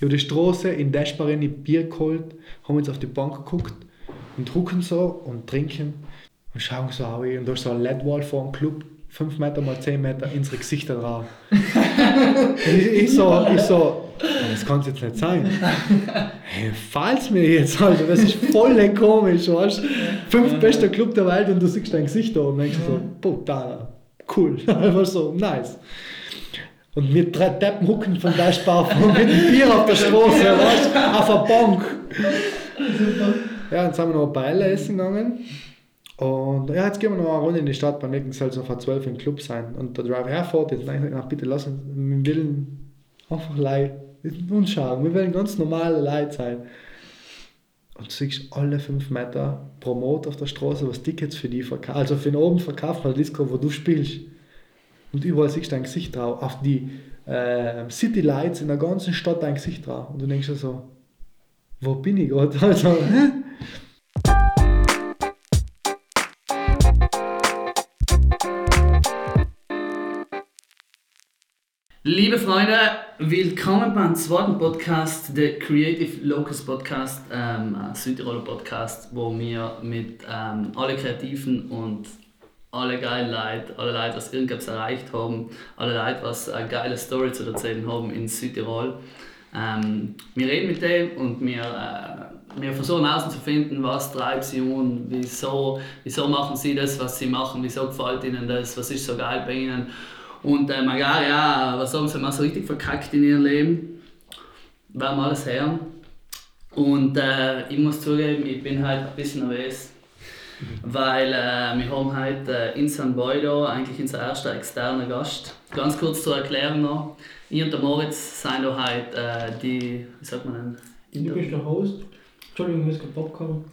über die Straße in Deschbarin Bier geholt, haben uns auf die Bank geguckt und drucken so und trinken und schauen so auf. Und da ist so ein LED-Wall vor dem Club, 5 Meter mal 10 Meter unsere Gesichter drauf. ich, ich, so, ich so, das kann es jetzt nicht sein. Hey, fall's mir jetzt, Alter, das ist voll komisch, weißt du? Fünf bester Club der Welt und du siehst dein Gesicht da und denkst so, brutal, cool, einfach so, nice. Und wir drei Deppen hucken von der Spar mit einem Bier auf der Straße, weißt auf der Bank. Ja, dann sind wir noch ein Beile essen gegangen. Und ja, jetzt gehen wir noch eine Runde in die Stadt, beim nächsten soll es auf 12 im Club sein. Und der Driver herfährt, jetzt ich, ach, bitte lass uns, wir wollen einfach Leute uns schauen, wir wollen ganz normale Leute sein. Und du siehst alle 5 Meter Promot auf der Straße, was Tickets für die verkaufen, also für den oben verkauft, weil Disco, wo du spielst. Und überall siehst du dein Gesicht drauf, auf die äh, City Lights in der ganzen Stadt dein Gesicht drauf. Und du denkst dir so, wo bin ich gerade? Also, Liebe Freunde, willkommen beim zweiten Podcast, der Creative Locus Podcast, ähm, ein Südtiroler Podcast, wo wir mit ähm, alle Kreativen und alle geilen Leute, alle Leute, was irgendwas erreicht haben, alle Leute, was eine geile Story zu erzählen haben in Südtirol. Ähm, wir reden mit denen und wir, äh, wir versuchen herauszufinden, was treibt sie um, wieso, wieso machen sie das, was sie machen, wieso gefällt ihnen das, was ist so geil bei ihnen. Und ähm, ja, ja, was haben sie mal so richtig verkackt in ihrem Leben. Werden wir alles hören. Und äh, ich muss zugeben, ich bin halt ein bisschen nervös. Weil äh, wir haben heute äh, Insan Boy da, eigentlich unser erster externer Gast. Ganz kurz zur Erklärung noch. Ich und der Moritz sind da heute äh, die, wie sagt man denn? Du bist der Host. Entschuldigung, ich muss gerade Popcorn.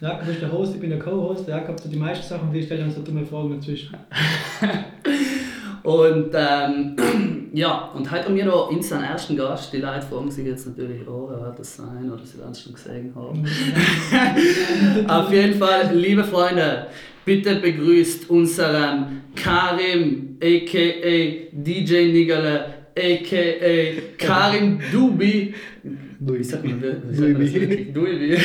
Jakob ist der Host, ich bin der Co-Host. Jakob hat die meisten Sachen, die stellt dann so dumme Fragen dazwischen. Und ähm, ja, und heute haben wir noch unseren ersten Gast. Die Leute fragen sich jetzt natürlich, oh, wer wird das sein? Oder sie werden es schon gesehen haben. Auf jeden Fall, liebe Freunde, bitte begrüßt unseren Karim, a.k.a. DJ Nigale, a.k.a. Karim Dubi. Dubi. Wie sagt man? Wie sagt man? Dubi.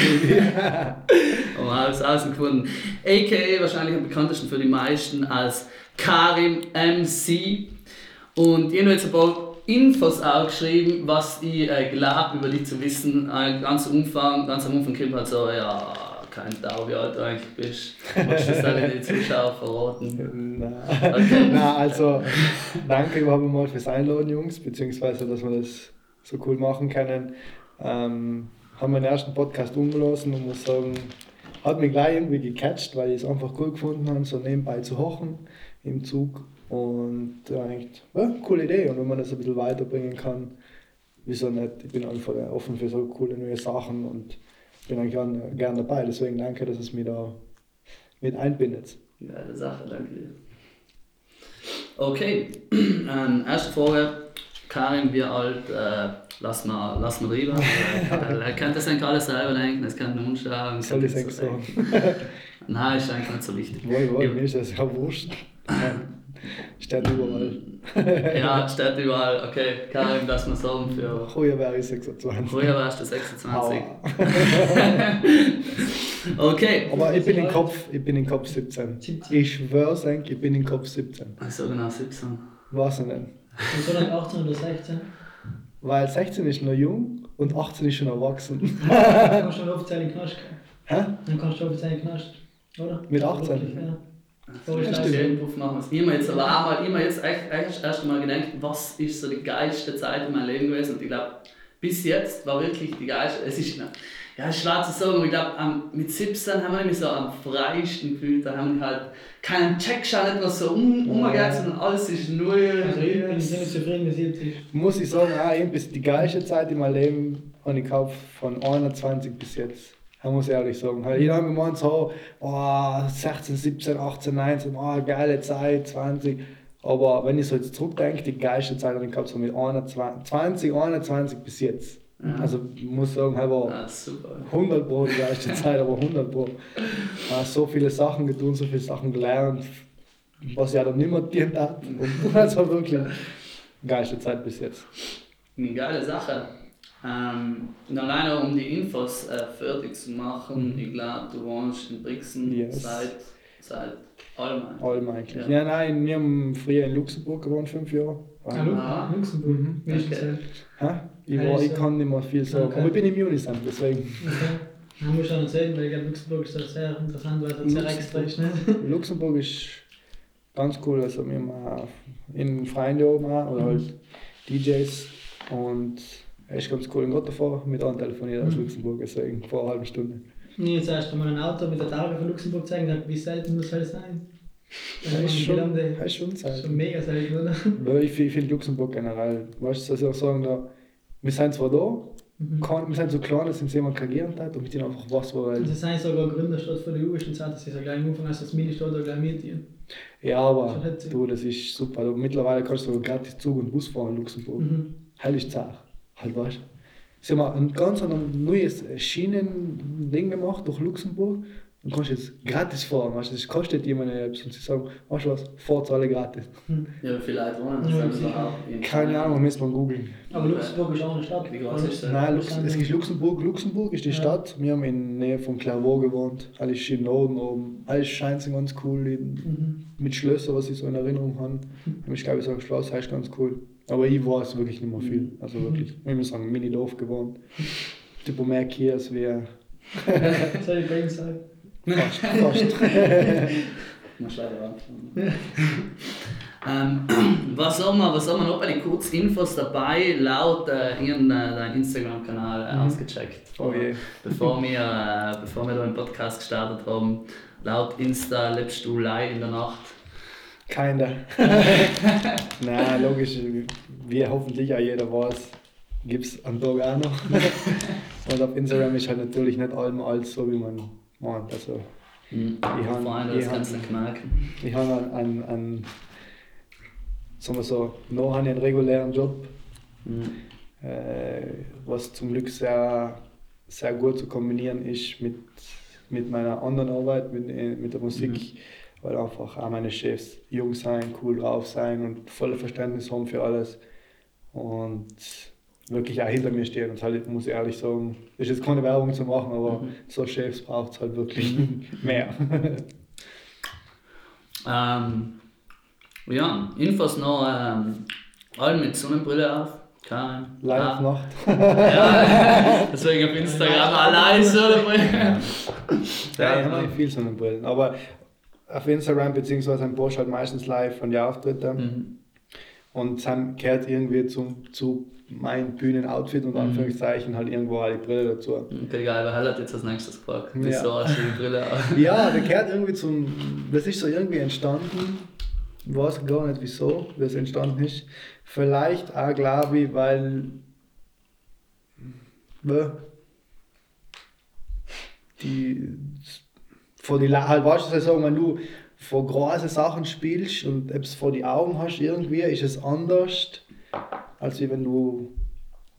oh, habe es ausgefunden. A.k.a. wahrscheinlich am bekanntesten für die meisten als Karim MC. Und ich habe jetzt ein paar Infos aufgeschrieben, was ich äh, glaube, über dich zu wissen. Ein ganz Umfang, ganz am Anfang kommt halt so, ja, kein Tau, wie alt du eigentlich bist. Magst du das alle die Zuschauer verraten? Nein. Okay. Na, also danke überhaupt mal fürs Einladen, Jungs, beziehungsweise dass wir das so cool machen können. Ähm, haben den ersten Podcast umgelassen und muss sagen, hat mich gleich irgendwie gecatcht, weil ich es einfach cool gefunden habe, so nebenbei zu hochen im Zug. Und ja, eigentlich, ja, coole Idee. Und wenn man das ein bisschen weiterbringen kann, wieso nicht? Ich bin einfach offen für so coole neue Sachen und bin eigentlich gern, gern dabei. Deswegen danke, dass es mich da mit einbindet. Geile Sache, danke dir. Okay, ähm, erste Frage. Karin, wie alt? Äh, lass mal, lass mal rüber. Er kann das eigentlich alles selber denken, das kann nur schauen. Soll ich es sagen? Nein, ist eigentlich nicht so wichtig. Wohl, wohl, mir ist das ja wurscht. Steht überall. Ja, steht überall. Okay, Karin, lass mal sagen für. Früher wäre ich 26. Früher warst du 26. Aua. Okay. Aber ich bin im Kopf, ich bin im Kopf 17. 17. Ich schwör's eigentlich, ich bin im Kopf 17. So genau 17. Was denn? Und so dann 18 oder 16. Weil 16 ist noch jung und 18 ist schon erwachsen. Dann kannst du offiziell in den Knast gehen. Hä? Dann kannst du offiziell in den Knast. Oder? Mit 18? Wirklich, Ja. So ist das. stimmt. Beruf machen wir es. Ich habe mir jetzt aber auch mal, ich jetzt echt, echt das erste Mal gedacht, was ist so die geilste Zeit in meinem Leben gewesen? Und ich glaube, bis jetzt war wirklich die geilste. Es ist, ja, es ist schwer zu sagen, aber ich glaube, mit 17 haben wir mich so am freiesten gefühlt. Da haben wir halt keinen Checkschein, etwas so um, umgegangen, sondern alles ist null. Also ich bin ziemlich zufrieden, jetzt ist. Muss ich sagen, auch eben bis die geilste Zeit in meinem Leben habe ich gekauft von 21 bis jetzt. Ich muss ehrlich sagen. Weil jeder hat gemeint, so, oh, 16, 17, 18, 19, oh, geile Zeit, 20. Aber wenn ich so jetzt zurückdenke, die geilste Zeit habe ich gehabt, so mit 21, 20, 21 bis jetzt. Ja. Also ich muss sagen, ich war Ah, super. 100 Pro die geilste Zeit, aber 100 Pro. Ich habe so viele Sachen getan, so viele Sachen gelernt, was ja dann niemand dient hat. Und also wirklich geilste Zeit bis jetzt. Eine geile Sache. Ähm, und alleine um die Infos äh, fertig zu machen, ich glaube, du wohnst in Brixen Mhm. Yes. seit, seit allem. Allem eigentlich. Ja. Ja. nein, wir haben früher in Luxemburg gewohnt, fünf Jahre. Ah, Ah. Luxemburg. Mhm. Okay. das? Ich, Ja, war, ich kann nicht mehr viel sagen. Okay. Aber ich bin im Unisem, deswegen. Okay. Muss ich auch noch sehen, weil ich glaube, Luxemburg ist sehr interessant, weil es sehr extra ist. Ne? Luxemburg ist ganz cool. Also wir haben in Freunde oben auch, oder halt DJs. Und er ist ganz cool. Gerade davor mit an telefoniert aus Mhm. Luxemburg, deswegen vor einer halben Stunde. Nee, jetzt erst einmal ein Auto mit der Targa von Luxemburg zeigen, wie selten muss das sein? Das ist schon, schon, das ist schon schon mega selten, oder? Weil ich finde find Luxemburg generell, weißt du, dass ich auch sagen, da, wir sind zwar da, Mhm. kann, wir sind so klein, dass uns jemand regieren hat und mit denen einfach was Und weil sie sind sogar Gründerstadt von der ist Zeit, dass sie so gleich am Anfang als das Mini-Stadt oder gleich mitgehen. Ja, aber du, das ist super. Du, mittlerweile kannst du sogar gratis Zug und Bus fahren in Luxemburg. Mhm. Heilig Zach. Halt weißt du. Sie haben ein ganz neues Schienending gemacht durch Luxemburg und kannst jetzt gratis fahren. Weißt du, das kostet jemanden etwas und sie sagen, weißt du was, fahrt alle gratis. Ja, vielleicht wohnen Ja, das in- Keine Ahnung, müssen wir googeln. Aber Luxemburg ist auch eine Stadt. Wie groß ist das? Nein, Lux es ist Luxemburg. Luxemburg ist die Ja. Stadt. Wir haben in der Nähe von Clairvaux gewohnt. Alles in Norden oben. Alles scheint ganz cool. Mhm. Mit Schlössern, was ich so in Erinnerung habe. Ich glaube, ich sage, Schloss heißt ganz cool. Aber ich weiß wirklich nicht mehr viel. Also wirklich, ich muss sagen, Mini-Dorf gewohnt. Tipo mehr hier als wir. Soll ich bei Ihnen sagen? Fast. fast. Muss leider anfangen. ähm, was soll man noch bei den Kurzinfos dabei? Laut äh, ihren äh, dein Instagram-Kanal äh, Mhm. ausgecheckt. Oh je. Bevor wir, äh, bevor wir da den Podcast gestartet haben. Laut Insta lebst du live in der Nacht. Keiner. Nein, logisch, wie hoffentlich auch jeder weiß, gibt es am Tag auch noch. Und auf Instagram ist halt natürlich nicht allem alles so, wie man meint. Also, Mhm. Ich hab- Freunde, das ich kannst du hab- nicht merken. ich habe einen, einen, einen, sagen wir so, noch habe einen regulären Job, Mhm. äh, was zum Glück sehr, sehr gut zu kombinieren ist mit, mit meiner anderen Arbeit, mit, äh, mit der Musik, weil einfach auch meine Chefs jung sein, cool drauf sein und volle Verständnis haben für alles und wirklich auch hinter mir stehen und halt, muss ich ehrlich sagen, ist jetzt keine Werbung zu machen, aber Mhm. so Chefs braucht es halt wirklich mehr. Ähm, ja, Infos noch, ähm, alle mit Sonnenbrille auf. Kein. Live Ah, Nacht. Ja, deswegen auf Instagram allein Sonnenbrille. Ja, ich Ja, habe nicht viel Sonnenbrillen, aber auf Instagram bzw. ein Post halt meistens live von der Auftritte Mhm. Und dann gehört irgendwie zum, zu meinem Bühnenoutfit und Mhm. Anführungszeichen halt irgendwo die Brille dazu. Okay, geil, weil Hell hat jetzt als nächstes gefragt. Ja. Wieso hast du die Brille? Ja, der gehört irgendwie zum, das ist so irgendwie entstanden, ich weiß gar nicht wieso das entstanden ist. Vielleicht auch glaube ich, weil die vor die halt weißt du sagen, wenn du vor große Sachen spielst und etwas vor die Augen hast irgendwie, ist es anders, als wenn du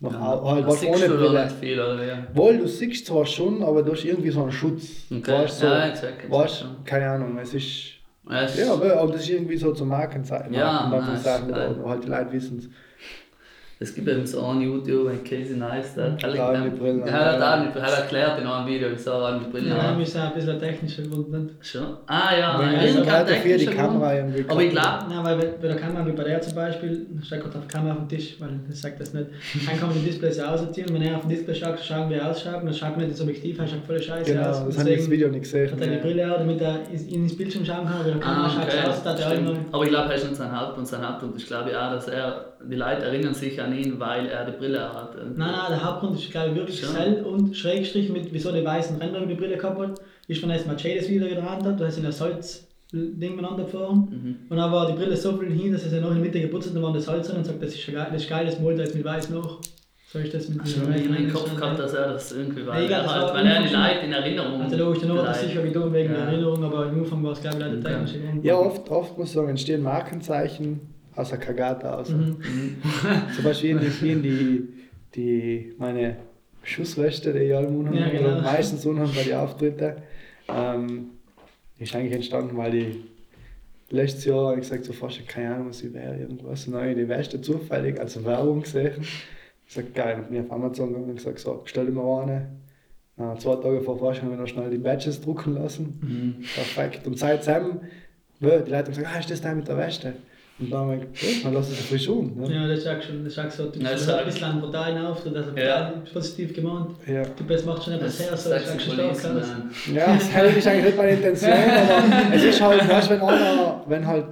noch au- halt was ohne du Brille. nicht viel, oder wie? Wohl, du siehst zwar schon, aber du hast irgendwie so einen Schutz. Okay, Weißt, so, ja, check weißt, keine Ahnung, es ist. Ja, es- Ja, aber das ist irgendwie so zum Markenzeichen. Ja, Marken- nice, Markenzeichen, oder halt die Leute wissen es. Es gibt eben so einen YouTube, ein Casey Nice, der hat Da mit Brillen. Er hat auch mit- er hat erklärt in einem Video, wieso er mit Brille Ja, hat. wir sind ein bisschen technischer. Nicht? Schon? Ah ja, Wenn ein also halt dafür die. Kamera irgendwie. Aber ich glaube, Nein, weil bei der Kamera, wie bei der zum Beispiel, steht gerade auf der Kamera auf dem Tisch, weil das sagt das nicht. Dann kann man die Displays ja aussortieren, wenn er auf dem Display schaut, schauen wie er ausschaut, und dann schaut man nicht das Objektiv, er schaut voll scheiße Genau, aus. das habe ich das Video nicht gesehen. hat er die Brille auch, damit er ins- in ins Bildschirm schauen kann, aber der Kamera Ah, schaut okay. es aus, dass er immer. Aber ich glaube, er ist nicht sein Hauptpunkt. Sein Hauptpunkt ist, glaube ich, auch, dass er, die Leute erinnern sich an ihn, weil er die Brille hat. Nein, nein, der Hauptgrund ist, glaube ich, wirklich Schon. hell und Schrägstrich mit, wieso die weißen Ränder über die Brille gehabt hat, ist, wenn er das Mercedes wieder gedreht hat, da ist in der Salz-Ding miteinander gefahren. Mhm. Und dann war die Brille so viel hin, dass er sie noch in der Mitte geputzt hat, dann war das Salz drin und sagt, das ist geil, das ist geil, das malt er jetzt mit weiß noch. So ist das mit Ich habe in meinem Kopf gehabt, dass er das irgendwie war. Ja, das halt, war weil er die Leute in Erinnerung Also logisch, dann war das sicher wie du wegen der Ja. Erinnerung, aber im Anfang war es glaube ich leider der Grund. Ja, oft, oft muss ich sagen, entstehen Markenzeichen aus der Kagata aus. Mhm. Zum Beispiel in die, in die, die meine Schussweste, die ich alle Monate Ja, genau. oder meistens unhaben bei den Auftritten, ähm, ist eigentlich entstanden, weil ich letztes Jahr ich gesagt, so fast keine Ahnung, was ich wäre, irgendwas. Und dann habe ich die Weste zufällig als Werbung gesehen Ich sag, geil, dann bin ich auf Amazon gegangen und gesagt, so, bestell mal eine. Na, zwei Tage vor Fasching haben wir noch schnell die Badges drucken lassen. Mhm. Perfekt. Und seitdem, die Leute haben gesagt, ah, ist das der mit der Weste? Und dann wir gesagt, ja, dann lass es frisch um. Ne? Ja, das ist auch schon, das ist auch so, du bist ein bisschen an Portalen auf, das ist Ja. positiv gemeint. Ja. Du bist, macht schon etwas her, so das ist schon stark. Ja, das ist eigentlich nicht meine Intention, aber es ist halt, weißt, wenn einer, wenn halt,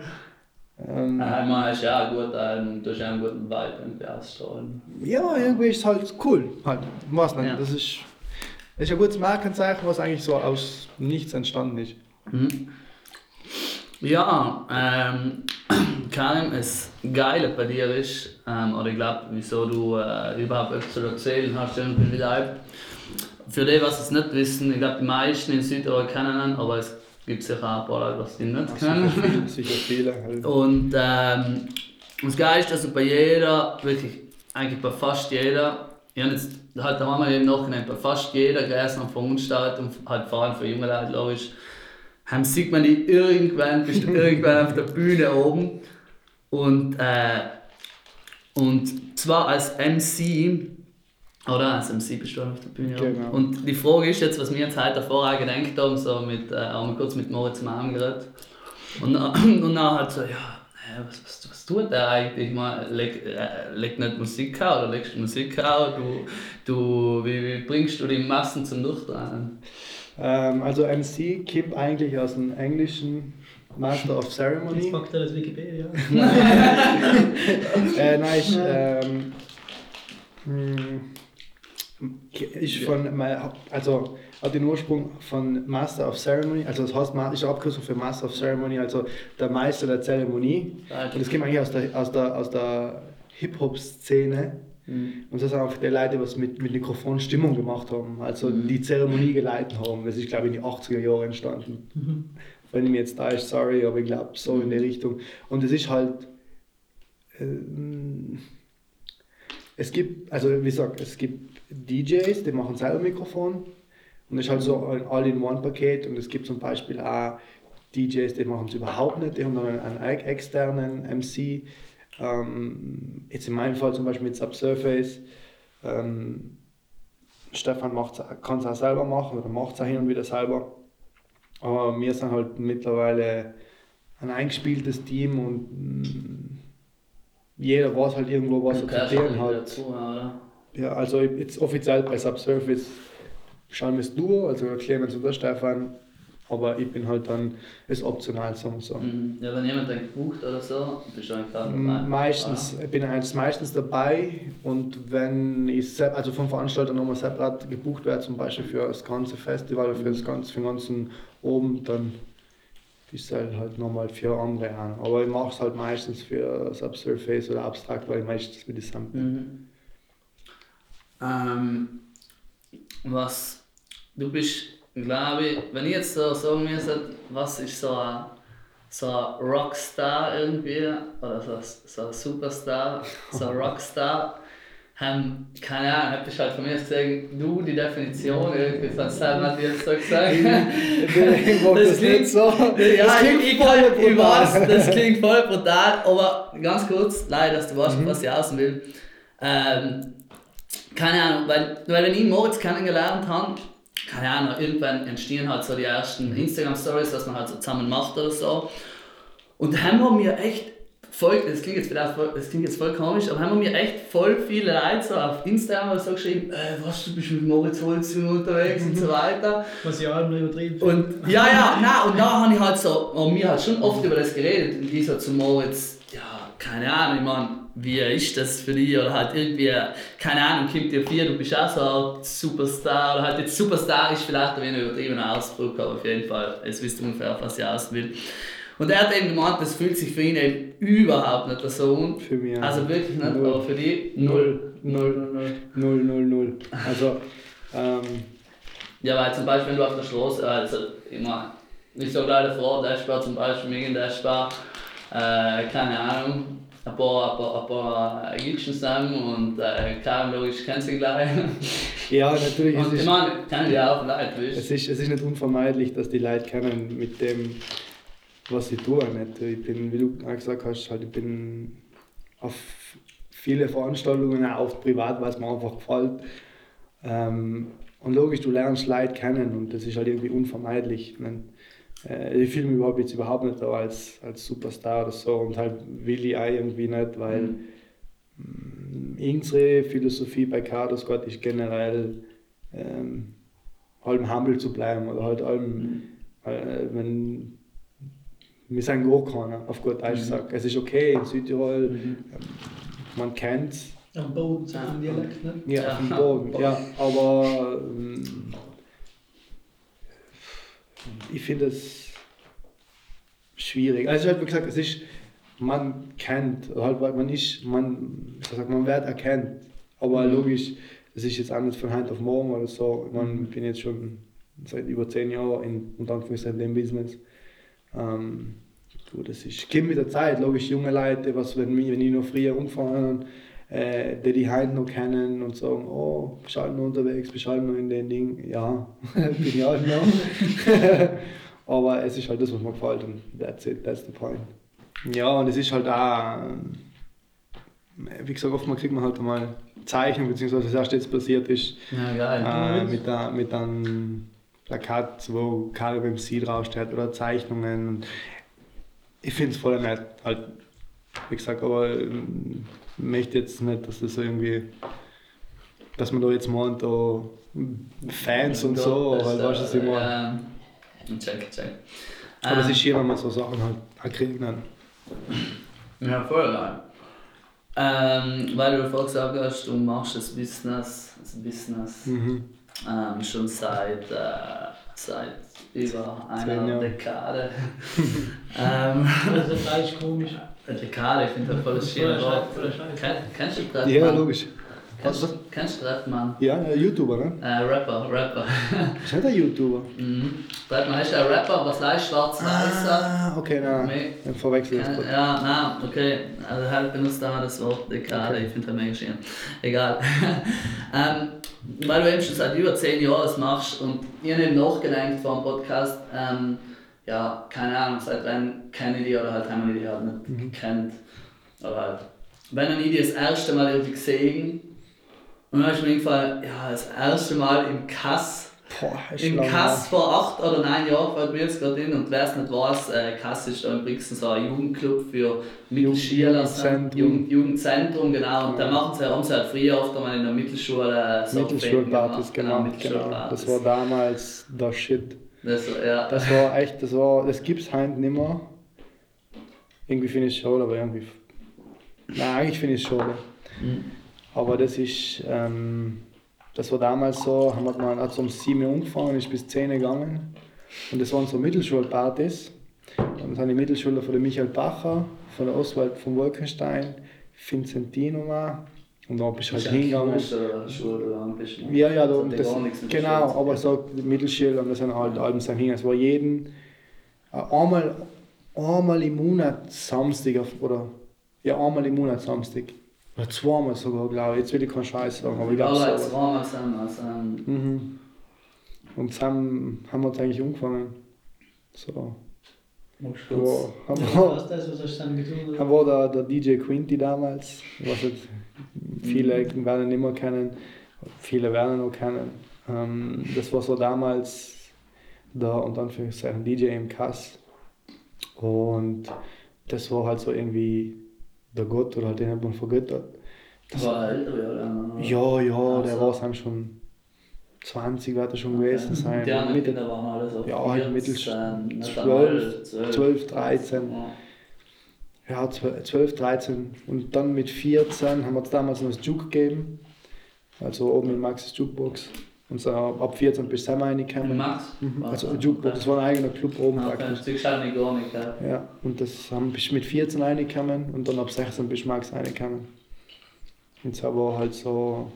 ähm, Ja, ich meine, ist ja auch gut, ähm, du hast ja einen guten Vibe irgendwie ausstrahlen. ja, irgendwie ist es halt cool. Halt, was nicht, Ja. das ist, das ist ein gutes Markenzeichen, was eigentlich so aus nichts entstanden ist. Mhm. Ja, ähm, Karim, das Geile bei dir ist, ähm, oder ich glaube, wieso du äh, überhaupt etwas zu erzählen hast, irgendwie vielleicht. Für die, was es nicht wissen, ich glaube, die meisten in Südtirol kennen ihn, aber es gibt sicher auch ein paar Leute, die ihn nicht kennen. Sicher viele, sicher viele. Halt. Und ähm, das Geile ist, dass du bei jeder, wirklich, eigentlich bei fast jeder, ich habe jetzt halt wir eben nachgenommen, bei fast jeder Gräser von und halt vor allem für junge Leute logisch, haben, sieht man die irgendwann, bist du irgendwann auf der Bühne oben und, äh, und zwar als MC, oder als MC bist du auf der Bühne oben. Genau. Und die Frage ist jetzt, was wir jetzt heute davor auch gedacht haben, so mit, äh, haben wir kurz mit Moritz Mann geredet und, dann- und dann halt so, ja, äh, was, was, was tut der eigentlich? Mal, leg, äh, leg nicht Musik auf oder legst du Musik auf? Du, du, wie, wie bringst du die Massen zum Durchdrehen? Ähm, also MC kommt eigentlich aus dem englischen Master of Jetzt Ceremony. packt er das Wikipedia. äh, nein, ich, ähm, hm, ist von, also hat den Ursprung von Master of Ceremony, also das heißt, ist eine Abkürzung für Master of Ceremony, also der Meister der Zeremonie. Und das kommt eigentlich aus der, aus der, aus der Hip-Hop-Szene. Mhm. Und das sind einfach die Leute, die mit, mit Mikrofon Stimmung gemacht haben, also Mhm. die Zeremonie geleitet haben. Das ist, glaube ich, in den 80er Jahren entstanden. Wenn ich mir jetzt da ist, sorry, aber ich glaube, so in die Richtung. Und es ist halt. ähm, es gibt, also wie gesagt, es gibt DJs, die machen selber Mikrofon. Und das ist halt so ein All-in-One-Paket. Und es gibt zum Beispiel auch DJs, die machen es überhaupt nicht, die haben dann einen, einen externen MC. Ähm, jetzt in meinem Fall zum Beispiel mit Subsurface. Ähm, Stefan kann es auch selber machen oder macht es auch hin und wieder selber. Aber wir sind halt mittlerweile ein eingespieltes Team und mm, jeder weiß halt irgendwo, was er zu tun hat. dazu? Ja, also jetzt offiziell bei Subsurface schauen wir es Duo, also Clemens und der Stefan. Aber ich bin halt dann ist optional, sagen wir so. Mhm. Ja, wenn jemand dann gebucht oder so, bist du eigentlich dabei. Meistens, ich bin eigentlich meistens dabei und wenn ich also vom Veranstalter nochmal separat gebucht werde, zum Beispiel für das ganze Festival oder für, das ganze, für den ganzen oben, dann ist es halt, halt nochmal für andere an. Aber ich mache es halt meistens für Subsurface oder Abstract, weil ich meistens mit dem Mhm. Ähm, was du bist, glaube ich, wenn ich jetzt so sagen müsste, was ist so ein, so ein Rockstar irgendwie, oder so, ein- so ein Superstar, so ein Rockstar, haben, keine Ahnung, hab ich halt von mir gesehen, du die Definition irgendwie von Sam hat jetzt so gesagt. Ich Das das klingt- so. Ja, das klingt ich, ich, voll ich brutal. weiß, das klingt voll brutal, aber ganz kurz, leider, dass du weißt, Mhm. was ich außen will. Ähm, keine Ahnung, weil, weil wenn ich Moritz kennengelernt habe, keine Ahnung, irgendwann entstehen halt so die ersten. Instagram-Stories, was man halt so zusammen macht oder so. Und da haben wir mir echt voll, das klingt jetzt vielleicht voll, das klingt jetzt voll komisch, aber haben wir mir echt voll viele Leute so auf Instagram oder so geschrieben, äh, was, du bist mit Moritz Holzing unterwegs und so weiter. Was ich auch noch übertrieben Und ja, ja, na und da habe ich halt so, und wir halt schon oft über das geredet und ich so zu Moritz, keine Ahnung, ich meine, wie ist das für dich oder halt irgendwie, keine Ahnung, kommt dir vier, du bist auch so ein Superstar oder halt jetzt Superstar ist vielleicht ein wenig übertriebener Ausdruck, aber auf jeden Fall, es wisst ungefähr, was ich aus will. Und er hat eben gemeint, das fühlt sich für ihn eben überhaupt nicht so an. Für mich auch. Also wirklich nicht, Null. aber für die null, null, null, null. Null, null, null. Also, ähm, Ja, weil zum Beispiel, wenn du auf der Straße, also immer, ich sage leider vor, der Spar zum Beispiel, der Spar, äh, keine Ahnung, ein paar, ein paar, ein paar Jüdchen zusammen und äh, klar, logisch, kennst du gleich. ja, natürlich ist Und ich es, meine, kennen die auch Leute, es, weißt ist, es ist nicht unvermeidlich, dass die Leute kennen mit dem, was sie tun. Nicht? Ich bin, wie du gesagt hast, halt, ich bin auf viele Veranstaltungen, auch oft privat, was mir einfach gefällt. Ähm, und logisch, du lernst Leute kennen und das ist halt irgendwie unvermeidlich. Ich, mein, äh, ich fühle mich überhaupt jetzt überhaupt nicht da als, als Superstar oder so und halt will ich auch irgendwie nicht, weil Mhm. mh, unsere Philosophie bei Kados Gott ist generell ähm, halt humble zu bleiben oder halt allem, Mhm. äh, wenn wir sind gar keiner, auf gut Deutsch Mhm. gesagt. Es ist okay in Südtirol, Mhm. man kennt es, Am Boden, so am Dialekt, ne? ja, Ja. auf dem Boden, ja, aber ähm, ich finde es schwierig. Also halt, wie gesagt, es ist, man kennt, halt, weil man ist, man, ich sag, man wird erkannt, aber Mhm. logisch, es ist jetzt nicht von heute auf morgen oder so. Ich, mein, ich bin jetzt schon seit über zehn Jahren in, unter Anführungszeichen dem Business. Ähm, du, das ist, geht mit der Zeit, logisch, junge Leute, was, wenn, wenn ich noch früher umgefahren habe, äh, die die heute noch kennen und sagen, oh, bist halt noch unterwegs, bist halt noch in den Ding. Ja, bin ich halt noch. Aber es ist halt das, was mir gefällt und that's it, that's the point. Ja, und es ist halt auch, ähm, wie gesagt, oftmals kriegt man halt einmal Zeichen, beziehungsweise das erste jetzt passiert ist, Ja, äh, mit, der, mit einem Plakat, wo Karim MC draufsteht oder Zeichnungen. Ich finde es voll nett, halt, wie gesagt, aber ähm, möchte jetzt nicht, dass das irgendwie, dass man da jetzt meint, da Fans und so, halt, weißt du, was ich meine. ähm, check, check. Aber es Ähm, ist schön, wenn man so Sachen halt auch kriegt. Dann. Ja, voll geil. Ähm, weil du vorhin gesagt hast, du machst das Business, das Business Mhm. ähm, schon seit, äh, seit über einer. Dekade. ähm, Also, das ist komisch. Dekade, ich finde das voll das schöne Voller Wort. Kennst du Trettmann? Ja, logisch. Kennst, kennst du Trettmann? Ja, ein YouTuber, ne? Äh, Rapper, Rapper. Ist nicht ein YouTuber. mhm. Trettmann ist ein Rapper, was leicht schwarz-weißer. Ah, okay, nein. Nee. Ich verwechsel das Kein- kurz. Ja, nein, okay. Also halt benutzt da das Wort Dekade, ich finde das mega schön. Egal. ähm, weil du eben schon seit über zehn Jahren das machst und ich habe eben nachgedacht vor dem Podcast, ähm, ja, keine Ahnung, seit wann kenne ich die oder halt haben wir die halt nicht Mhm. gekannt. Aber halt, wenn ich die das erste Mal irgendwie gesehen und dann ist mir eingefallen, ja, das erste Mal im Kass Boah, im Kass vor acht oder neun Jahren fällt mir jetzt gerade hin und wer es nicht weiß, äh, Kass ist da in Brixen so ein Jugendclub für Mittelschüler, Jugendzentrum. Jugend, Jugendzentrum, genau. Und da Ja. machen sie, haben sie halt früher oft einmal in der Mittelschule so Mittelschulpartys, genau. genau. Mittelschulpartys. Das war damals der Shit. Das, ja. Das war echt, das war, das gibt's heute nicht mehr. Irgendwie finde ich es schade, aber irgendwie. Nein, eigentlich finde ich es schade. Mhm. Aber das ist, ähm, das war damals so, haben wir mal, hat um 7 Uhr angefangen, ist bis 10 Uhr gegangen. Und das waren so Mittelschulpartys. Und das sind die Mittelschüler von der Michael Bacher, von der Oswald von Wolkenstein, Vincentino mal. Und da bist du halt hingegangen. Oder ein bisschen. Ja, ja, da, ja das, mit genau, Schule aber so die Mittelschüler und das sind halt Alben sind hin. Es war jeden äh, einmal, einmal im Monat Samstag oder ja einmal im Monat Samstag. Oder zweimal sogar, glaube ich. Jetzt will ich keinen Scheiß sagen, aber ich glaube Aber so. zweimal sind wir, sind Mhm. Und zusammen haben wir uns eigentlich umgefangen. So. Wir Ja, haben Ja, wir, was ist das, was dann getan? Da war der, der DJ Quinty damals, was halt viele werden ihn nicht mehr kennen, viele werden ihn noch kennen. Ähm, das war so damals der und Anführungszeichen DJ im Kass. Und das war halt so irgendwie der Gott oder halt den hat man vergöttert. Das war ältere, oder? Ja, ja, der war dann schon 20 wird er schon gewesen sein. Die anderen Mitte Kinder waren alle so Ja, halt 14, Mittelstand. nicht 12, einmal 12, 13. Ja. Ja, 12, 13. Und dann mit 14 haben wir uns damals noch das Juke gegeben. Also oben in Maxis Jukebox. Und so ab 14 bis Sam Mit reingekommen. Max? Mhm. Also Okay. Jukebox, das war ein eigener Club oben Okay, praktisch. das schaut nicht gar nicht, gell? Ja, und das haben bis mit 14 reingekommen und dann ab 16 bis Max reingekommen. Und so war halt so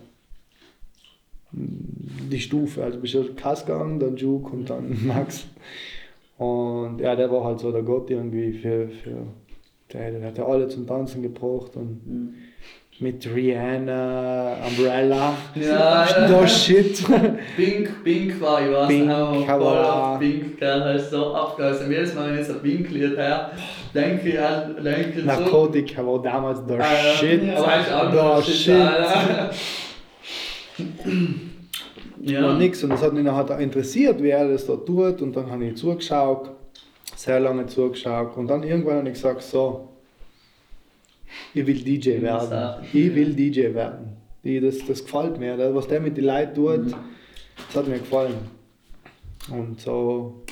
die Stufe. Also bist du gegangen, dann Juke und dann Max. Und ja, der war halt so der Gott irgendwie für, für der, der hat ja alle zum Tanzen gebraucht und Mhm. mit Rihanna, Umbrella. Ja, ja. No shit. Pink, Pink war, ich weiß Pink, nicht, aber voll auf Pink, gell, das ist so abgegangen. Jedes Mal, wenn ich so Pink-Lied höre, denke ich an, denke ich so. Narkotika war damals der Ah, ja. Shit. Du, Der andere Shit. Ja. Und nix. Und das hat mich dann interessiert, wie er das da tut. Und dann habe ich zugeschaut, sehr lange zugeschaut. Und dann irgendwann habe ich gesagt, so, ich will DJ werden. Ich will DJ werden. Ich, das, das gefällt mir. Das, was der mit den Leuten tut, Mhm. das hat mir gefallen. Und so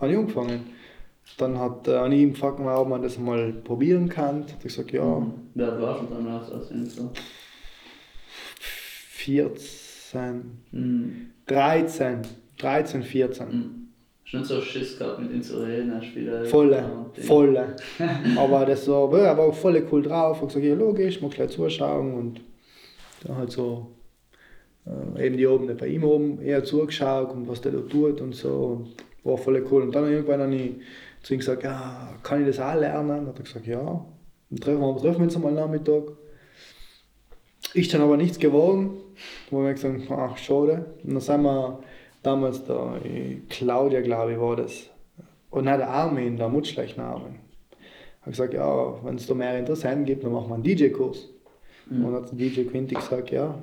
habe ich angefangen. Dann hat äh, ihn gefragt, ob man das mal probieren kann. Hat er gesagt, ja, Wer war schon dann aus, aus so? 14, Mhm. 13, 13, 14. Mhm. Hast du nicht so Schiss gehabt mit ihm zu reden? Hast du wieder. Volle, volle. Aber das so, er war auch voll cool drauf. Hat gesagt, ja logisch, muss gleich zuschauen und dann halt so äh, eben die oben, bei ihm oben eher zugeschaut und was der da tut und so und war voll cool. Und dann irgendwann habe ich zu ihm gesagt, ja, kann ich das auch lernen? Hat er gesagt, ja. Dann treffen wir, treffen wir uns einmal Nachmittag. Ist dann aber nichts geworden, wo wir gesagt haben, ach schade. Und dann sind wir damals da, Claudia glaube ich war das, und nein, der Armin, der Mutschleichen Armin. Hat gesagt, ja, wenn es da mehr Interessenten gibt, dann machen wir einen DJ-Kurs. Mhm. Und dann hat DJ Quinty gesagt, ja,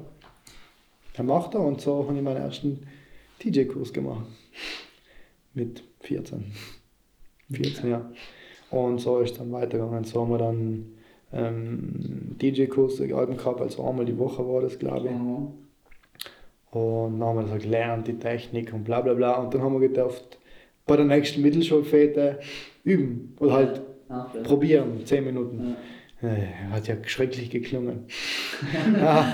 dann macht er. Und so habe ich meinen ersten DJ-Kurs gemacht. Mit 14. 14, ja. Und so ist dann weitergegangen. So haben wir dann ähm, DJ-Kurse gehabt, also einmal die Woche war das, glaube ich. Mhm. Und dann haben wir das gelernt, die Technik und bla bla bla. Und dann haben wir gedacht, bei der nächsten Mittelschulfete üben oder halt Ah, okay. probieren, 10 Minuten. Ja. Äh, Hat ja schrecklich geklungen. ja,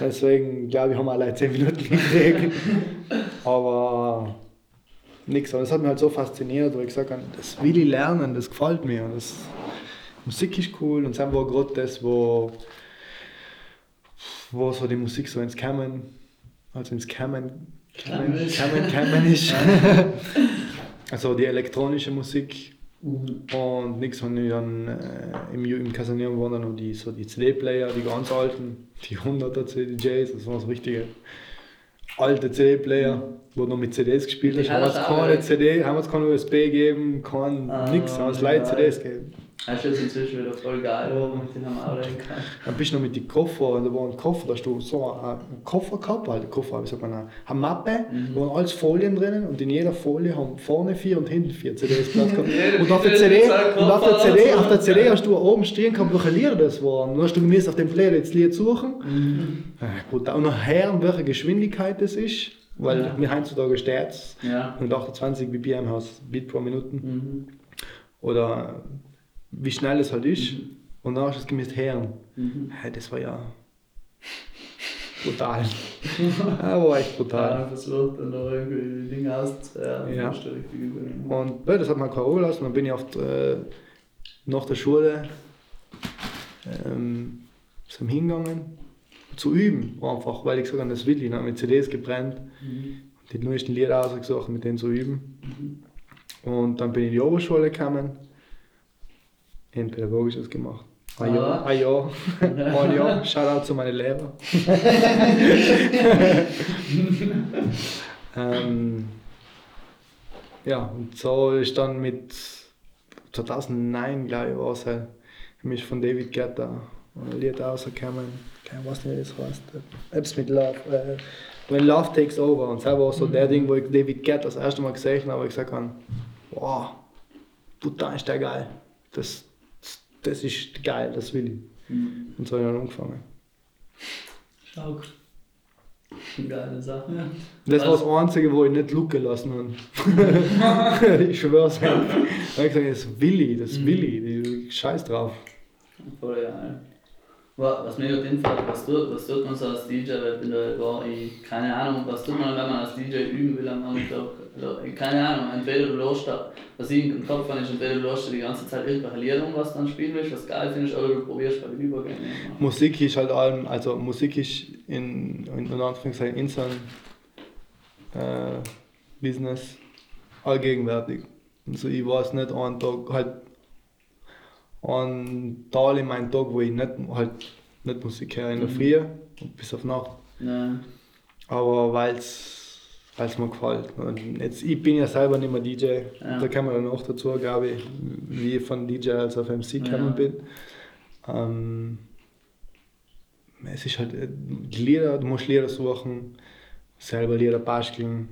deswegen glaube ich, haben wir allein 10 Minuten gekriegt. Aber nichts. Aber das hat mich halt so fasziniert, weil ich gesagt habe, das will ich lernen, das gefällt mir. Das, Musik ist cool und dann war gerade das, wo, wo so die Musik so ins Kämmen, also ins Kämmen, Kämmen, Kämmen ist. Kämmen, ist. also die elektronische Musik Mhm. und nichts haben wir dann äh, im, im Kasanieren waren dann noch die, so die CD-Player, die ganz alten, die 100er CDJs, das waren so richtige alte CD-Player, wo noch mit CDs gespielt hast. Haben wir keine? CD, haben wir keine USB gegeben, kein Ah, nix, haben wir leider CDs gegeben. Das ist jetzt inzwischen wieder voll geil, wo man mit denen reden kann. Dann bist du noch mit den Koffer, da war ein Koffer, da hast du so einen Koffer gehabt, halt, ein Koffer, wie sagt man, eine Mappe, Mhm. da waren alles Folien drinnen und in jeder Folie haben vorne vier und hinten vier CDs Platz gehabt. Und auf der CD, und auf der CD, auf der CD hast du oben stehen gehabt, welche Lieder das waren. Dann hast du gemäß auf dem Player das Lied suchen. Mhm. Äh, Gut, auch noch her, welche Geschwindigkeit das ist, weil Ja. mir heutzutage steht es Ja. und 28 BPM hast, Beat pro Minuten. Mhm. Oder wie schnell es halt ist. Und dann hast du es gemäß hören. Mhm. Hey, das war ja brutal. ja, war echt Ja, brutal. versucht dann noch irgendwie die Dinge auszuhören. Ja. Das. Und ja, das hat man keine lassen. Dann bin ich die, äh, nach der Schule ähm, zum Hingegangen zu üben, einfach, weil ich gesagt habe, das will ich. Dann habe ich CDs gebrannt, Mhm. die neuesten Lieder ausgesucht, mit denen zu üben. Und dann bin ich in die Oberschule gekommen, in Pädagogisches gemacht. Ein Jahr, Ah. ein Jahr, ein Jahr. Shoutout zu meinen Lehrern. ähm, ja, und so ist dann mit 2009, glaube ich, war es halt, mich von David Guetta ein Lied rausgekommen. Ich weiß nicht, wie das heißt. Etwas mit Love. Äh, When Love Takes Over. Und das war so der Ding, wo ich David Guetta das erste Mal gesehen habe, wo ich gesagt habe, wow, brutal ist der geil. Das, das ist geil, das will ich. Mhm. Und so habe ich dann angefangen. Schau. Geile Sache. Das war das Einzige, wo ich nicht Look gelassen habe. ich schwör's mir. Da habe ich gesagt, das will ich, das will ich, ich scheiß drauf. Voll geil. Wa- Was mich gerade interessiert, was tut, was tut man so als DJ, weil bin da gar ich, keine Ahnung, was tut man, wenn man als DJ üben will am Nachmittag? Ich- keine Ahnung, entweder du lässt da, was ich im Kopf habe, ist entweder du lässt die ganze Zeit irgendwelche Lieder, was du dann spielen willst, was geil findest, oder du probierst bei den Übergängen. Musik ist halt allem, also Musik ist in, in, in Anführungszeichen in seinem äh, Business allgegenwärtig. Also ich weiß nicht, einen Tag, halt einen Teil in meinem Tag, wo ich nicht halt nicht Musik hören in der Früh, bis auf Nacht. Ja. Aber weil es mir gefällt. Und jetzt, ich bin ja selber nicht mehr DJ, Ja. da kann man dann auch dazu, glaube ich, wie ich von DJ als auf MC gekommen Ja. bin. Ähm, es ist halt, die Lieder, du musst Lieder suchen, selber Lieder basteln,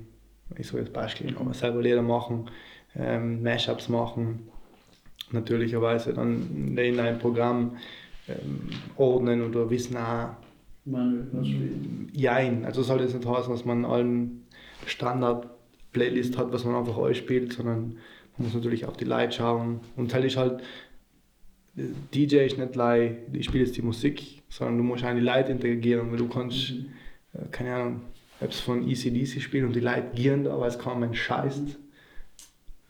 ich sage jetzt basteln, aber selber Lieder machen, ähm, Mashups machen, natürlicherweise dann in ein Programm ähm, ordnen oder wissen, ah, Man was spielen. Jein, also soll das nicht heißen, dass man allen Standard-Playlist hat, was man einfach spielt, sondern man muss natürlich auf die Leute schauen. Und halt ist halt, DJ ist nicht gleich, ich spiele jetzt die Musik, sondern du musst in die Leute interagieren, weil du kannst, äh, keine Ahnung, etwas von ECDC spielen und die Leute gieren da, weil es kaum Mensch scheißt.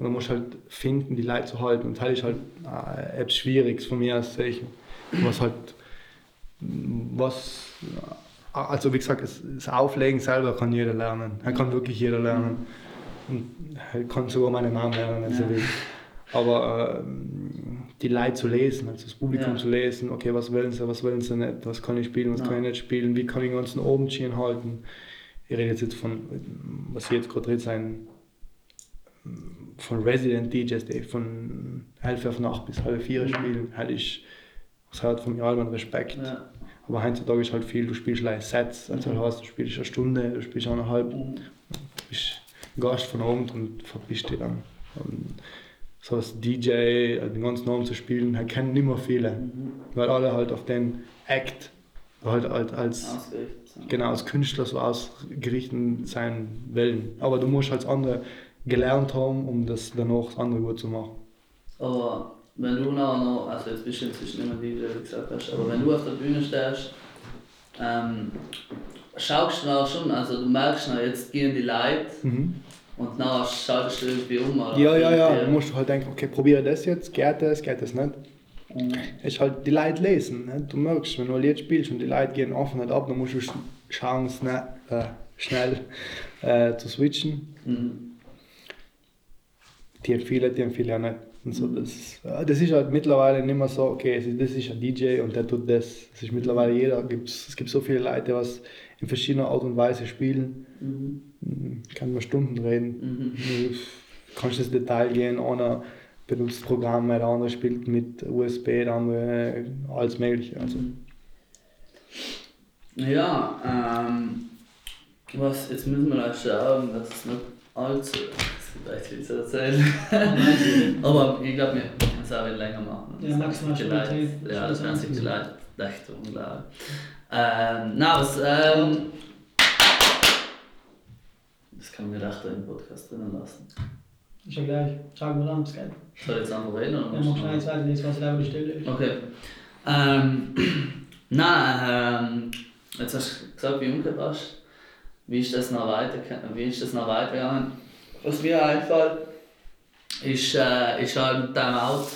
Und du musst halt finden, die Leute zu halten. Und halt ist halt äh, etwas Schwieriges von mir aus solchen, was halt was, also wie gesagt, das, das Auflegen selber kann jeder lernen. Er kann wirklich jeder lernen. Und er kann sogar meine Mama lernen, wenn sie will. Aber ähm, die Leute zu lesen, also das Publikum Ja. zu lesen, okay, was wollen sie, was wollen sie nicht, was kann ich spielen, was Ja. kann ich nicht spielen, wie kann ich den ganzen Abend schön halten. Ich rede jetzt, jetzt von, was ich jetzt gerade rede, sein von Resident DJs, die von 11 auf Nacht bis halb vier spielen, halt ist, das hat von mir allem Respekt. Ja. Aber heutzutage ist halt viel, du spielst like Sets, also Mhm. heißt, du spielst eine Stunde, du spielst eineinhalb, Mhm. du bist Gast von Abend und verpisst dich dann. Und so als DJ äh, den ganzen Abend zu spielen, halt kennen nicht mehr viele, Mhm. weil alle halt auf den Act halt, halt als, genau, als Künstler so ausgerichtet sein wollen. Aber du musst als andere gelernt haben, um das danach das andere gut zu machen. Aber wenn du noch, noch also jetzt bist du inzwischen immer wie du gesagt hast, aber wenn du auf der Bühne stehst, ähm, schaust du noch schon, also du merkst noch, jetzt gehen die Leute Mhm. und dann schaltest du irgendwie um. Oder Ja, ja, ja. Du musst halt denken, okay, probiere das jetzt, geht das, geht das nicht. Mhm. ist halt die Leute lesen. Ne? Du merkst, wenn du ein Lied spielst und die Leute gehen offen nicht ab, dann musst du sch- schauen, schnell, äh, schnell äh, zu switchen. Mhm. Die empfehlen, die empfehlen ja nicht. Und so, das, das ist halt mittlerweile nicht mehr so, okay, das ist ein DJ und der tut das. Es ist mittlerweile jeder, gibt's, es gibt so viele Leute, die was in verschiedener Art und Weise spielen. Mhm. Mhm, Kann man Stunden reden. Mhm. Du kannst ins Detail gehen, einer benutzt Programme, der andere spielt mit USB, der andere alles Mögliche. Also, Ja, ähm, was, jetzt müssen wir mal schauen, dass es nicht allzu, echt viel zu erzählen. Aber ich glaube, wir können es auch wieder länger machen. Ja, maximal Leute- zehn. Ja, das werden sich die 20. Leute echt unglaublich. Ähm, na, was, ähm, das kann man echt im Podcast drinnen lassen. Ist ja gleich. Schauen wir an, das geht. Soll ich jetzt einfach reden oder Ja, mach schnell jetzt weiter, jetzt was leider die Stelle ist. Okay. Ähm, na, ähm, jetzt hast du gesagt, wie umgepasst. Wie ist das noch weiter, wie ist das noch weitergegangen? Was mir einfällt, ist, äh, ist halt ein Timeout,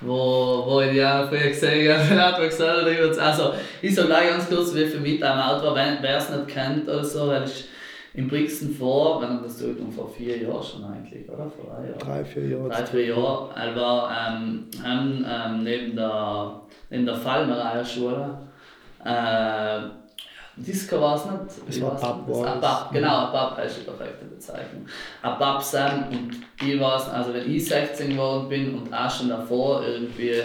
wo, wo ich ja früher gesehen habe, dann hat man gesagt, oder? also ich sage gleich ganz kurz, wie für mich Timeout war, wer es nicht kennt oder so, weil ich in Brixen vor, wenn man das tut, um vor vier Jahren schon eigentlich, oder? Vor drei Jahren drei, vier Jahre. drei, vier Jahre. Er war ähm, haben, ähm, neben der, neben der Fallmeierschule. Äh, Disco war es nicht. Es Wie war Ein es. Pub, genau, ein Pub ist die perfekte Bezeichnung. Ein Pub Sam und ich war es, also wenn ich 16 geworden bin und auch schon davor irgendwie,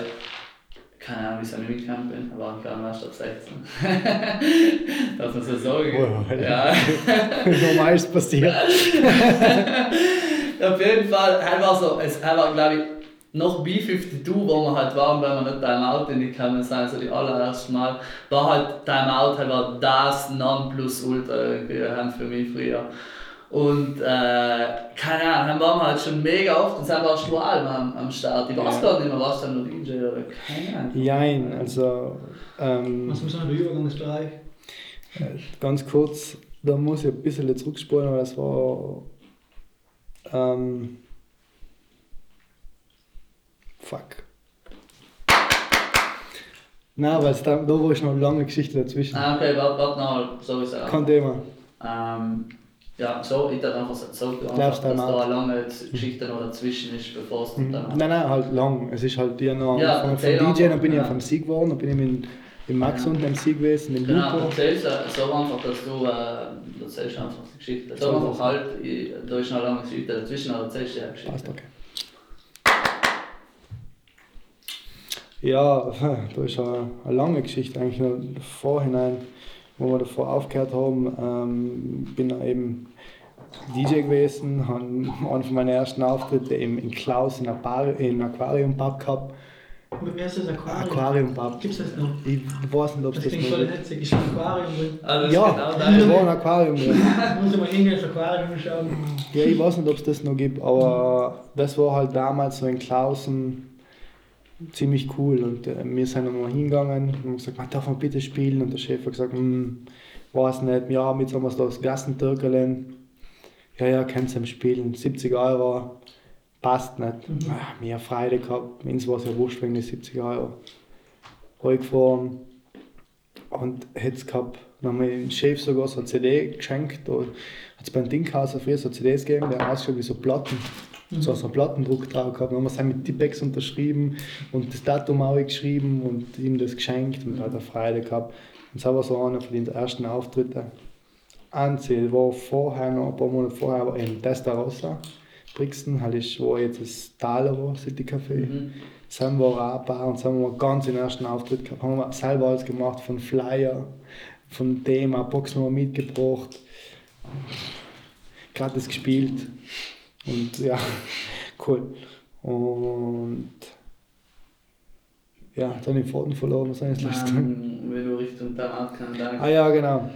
keine Ahnung, wie ich mitgekommen bin, war ich nicht erst ab 16. Darf man so sagen? Wow. Ja. Normal ist passiert. Auf jeden Fall, er war so, es er war glaube ich noch B52, wo wir halt waren, wenn wir nicht Timeout in die Kamera sein, so die allererste Mal, war halt Timeout, halt war das Nonplusultra irgendwie haben für mich früher. Und äh, keine Ahnung, dann waren wir halt schon mega oft und dann warst du allem am, am Start. Ich weiß Ja. gar nicht mehr, warst du dann noch DJ oder keine Ahnung. Jein, also ähm, Was muss man der Übergangsbereich? ganz kurz, da muss ich ein bisschen zurückspulen, aber das war. Ähm, fuck. Nein, weil da, da war ich noch eine lange Geschichte dazwischen. Ah, okay, warte, warte noch, so ist es Kein Thema. Ähm, ja, so, ich dachte einfach so, so dass da eine lange Geschichte noch dazwischen ist, bevor es Mhm. dann Nein, nein, halt lang. Es ist halt die noch Ja, von, von DJ, dann bin ich ja. auf MC geworden, dann bin ich mit im Max und im Sieg gewesen, im Genau, Lupo. erzähl's äh, so einfach, dass du äh, erzählst einfach die Geschichte. So einfach halt, ich- da ist noch eine lange Geschichte dazwischen, aber erzählst du ja Geschichte. Passt, okay. Ja, da ist eine, eine lange Geschichte eigentlich noch Vorhinein, wo wir davor aufgehört haben. Ähm, bin eben DJ gewesen, habe einen von meinen ersten Auftritte im, in Klaus in einem in Aquarium Pub gehabt. Wie heißt das Aquarium? Aquarium Pub. Gibt's das noch? Ich weiß nicht, ob es Das das klingt noch voll gibt. hetzig. Ist ein Aquarium drin. Also, Ja, genau da dein. war ein Aquarium drin. Muss ich mal hingehen, das Aquarium schauen. Ja, ich weiß nicht, ob es das noch gibt, aber das war halt damals so in Klausen ziemlich cool. Und äh, wir sind dann mal hingegangen und haben gesagt, man darf man bitte spielen? Und der Chef hat gesagt, hm, weiß nicht, ja, jetzt haben wir das Gassentürkelen. Ja, ja, kannst du spielen, 70 Euro, passt nicht. Ah, wir haben Freude gehabt, uns war es ja wurscht wegen den 70 Euro. Reingefahren und hätte es gehabt. Dann haben wir dem Chef sogar so eine CD geschenkt. Da hat es beim Dinghaus früher so CDs gegeben, der hat ausgeschaut wie so Platten. So so einen Plattendruck drauf gehabt. Dann haben wir es mit Tippex unterschrieben und das Datum auch geschrieben und ihm das geschenkt und hat er Freude gehabt. Und das war so einer von den ersten Auftritten. Anziel war vorher noch, ein paar Monate vorher, war in Testarossa. Brixen, halt ist, wo jetzt das Thaler war, City Café. Mhm. Sam war auch ein paar und haben wir ganz den ersten Auftritt gehabt. Haben wir selber alles gemacht, von Flyer, von Thema, Boxen haben wir mitgebracht. Gerade das gespielt. Und ja, cool. Und ja, dann den Faden verloren, was eigentlich. Ähm, wenn du Richtung dann. Ah ja, genau.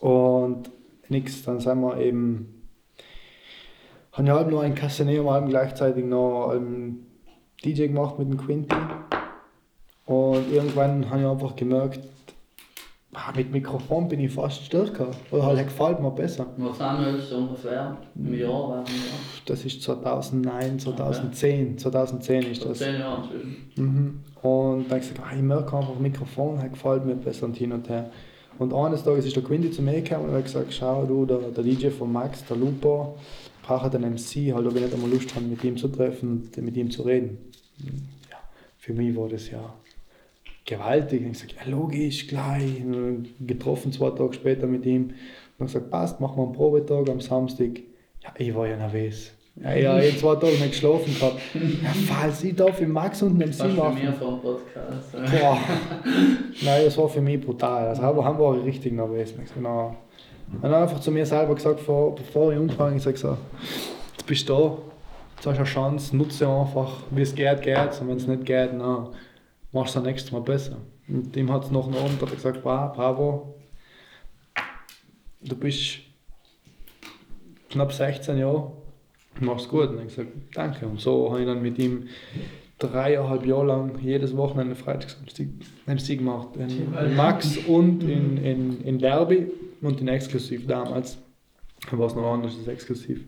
Und nix, dann sind wir eben, haben ja halb noch einen Castaneo, halb gleichzeitig noch einen DJ gemacht mit dem Quinty. Und irgendwann habe ich einfach gemerkt, ah, mit Mikrofon bin ich fast stärker. Oder halt gefällt mir besser. Was haben wir jetzt ungefähr? Im Jahr waren wir Das ist 2009, 2010, 2010 ist das. zehn Jahren inzwischen. Mhm. Und dann habe ich gesagt, ah, ich merke einfach, Mikrofon halt gefällt mir besser und hin und her. Und eines Tages ist der Quinty zu mir gekommen und hat gesagt, schau du, der, der DJ von Max, der Lupo, braucht einen MC, halt, ob ich nicht einmal Lust habe, mit ihm zu treffen und mit ihm zu reden. Ja, für mich war das ja gewaltig. Und ich gesagt, ja logisch, gleich. Getroffen zwei Tage später mit ihm. Und dann gesagt, passt, machen wir einen Probetag am Samstag. Ja, ich war ja nervös. Ja, ich habe eh zwei Tage nicht geschlafen gehabt. Ja, falls ich darf im Max und dem Was Sie für machen. mir vom Podcast. Boah. Nein, das war für mich brutal. Also haben, haben wir richtig nervös. Ich na. Und dann einfach zu mir selber gesagt, vor, bevor ich anfange, ich sage so, jetzt bist du da, jetzt hast du eine Chance, nutze einfach, wie es geht, geht und wenn es nicht geht, dann machst du es nächstes Mal besser. Und ihm hat es nach einem Abend hat gesagt, wow, bravo, du bist knapp 16 Jahre, machst gut. Und ich gesagt, danke. Und so habe ich dann mit ihm dreieinhalb Jahre lang jedes Wochenende Freitagssamstag MC gemacht. In, Max und in, in, in Derby und in Exklusiv damals. Da war es noch anders als Exklusiv.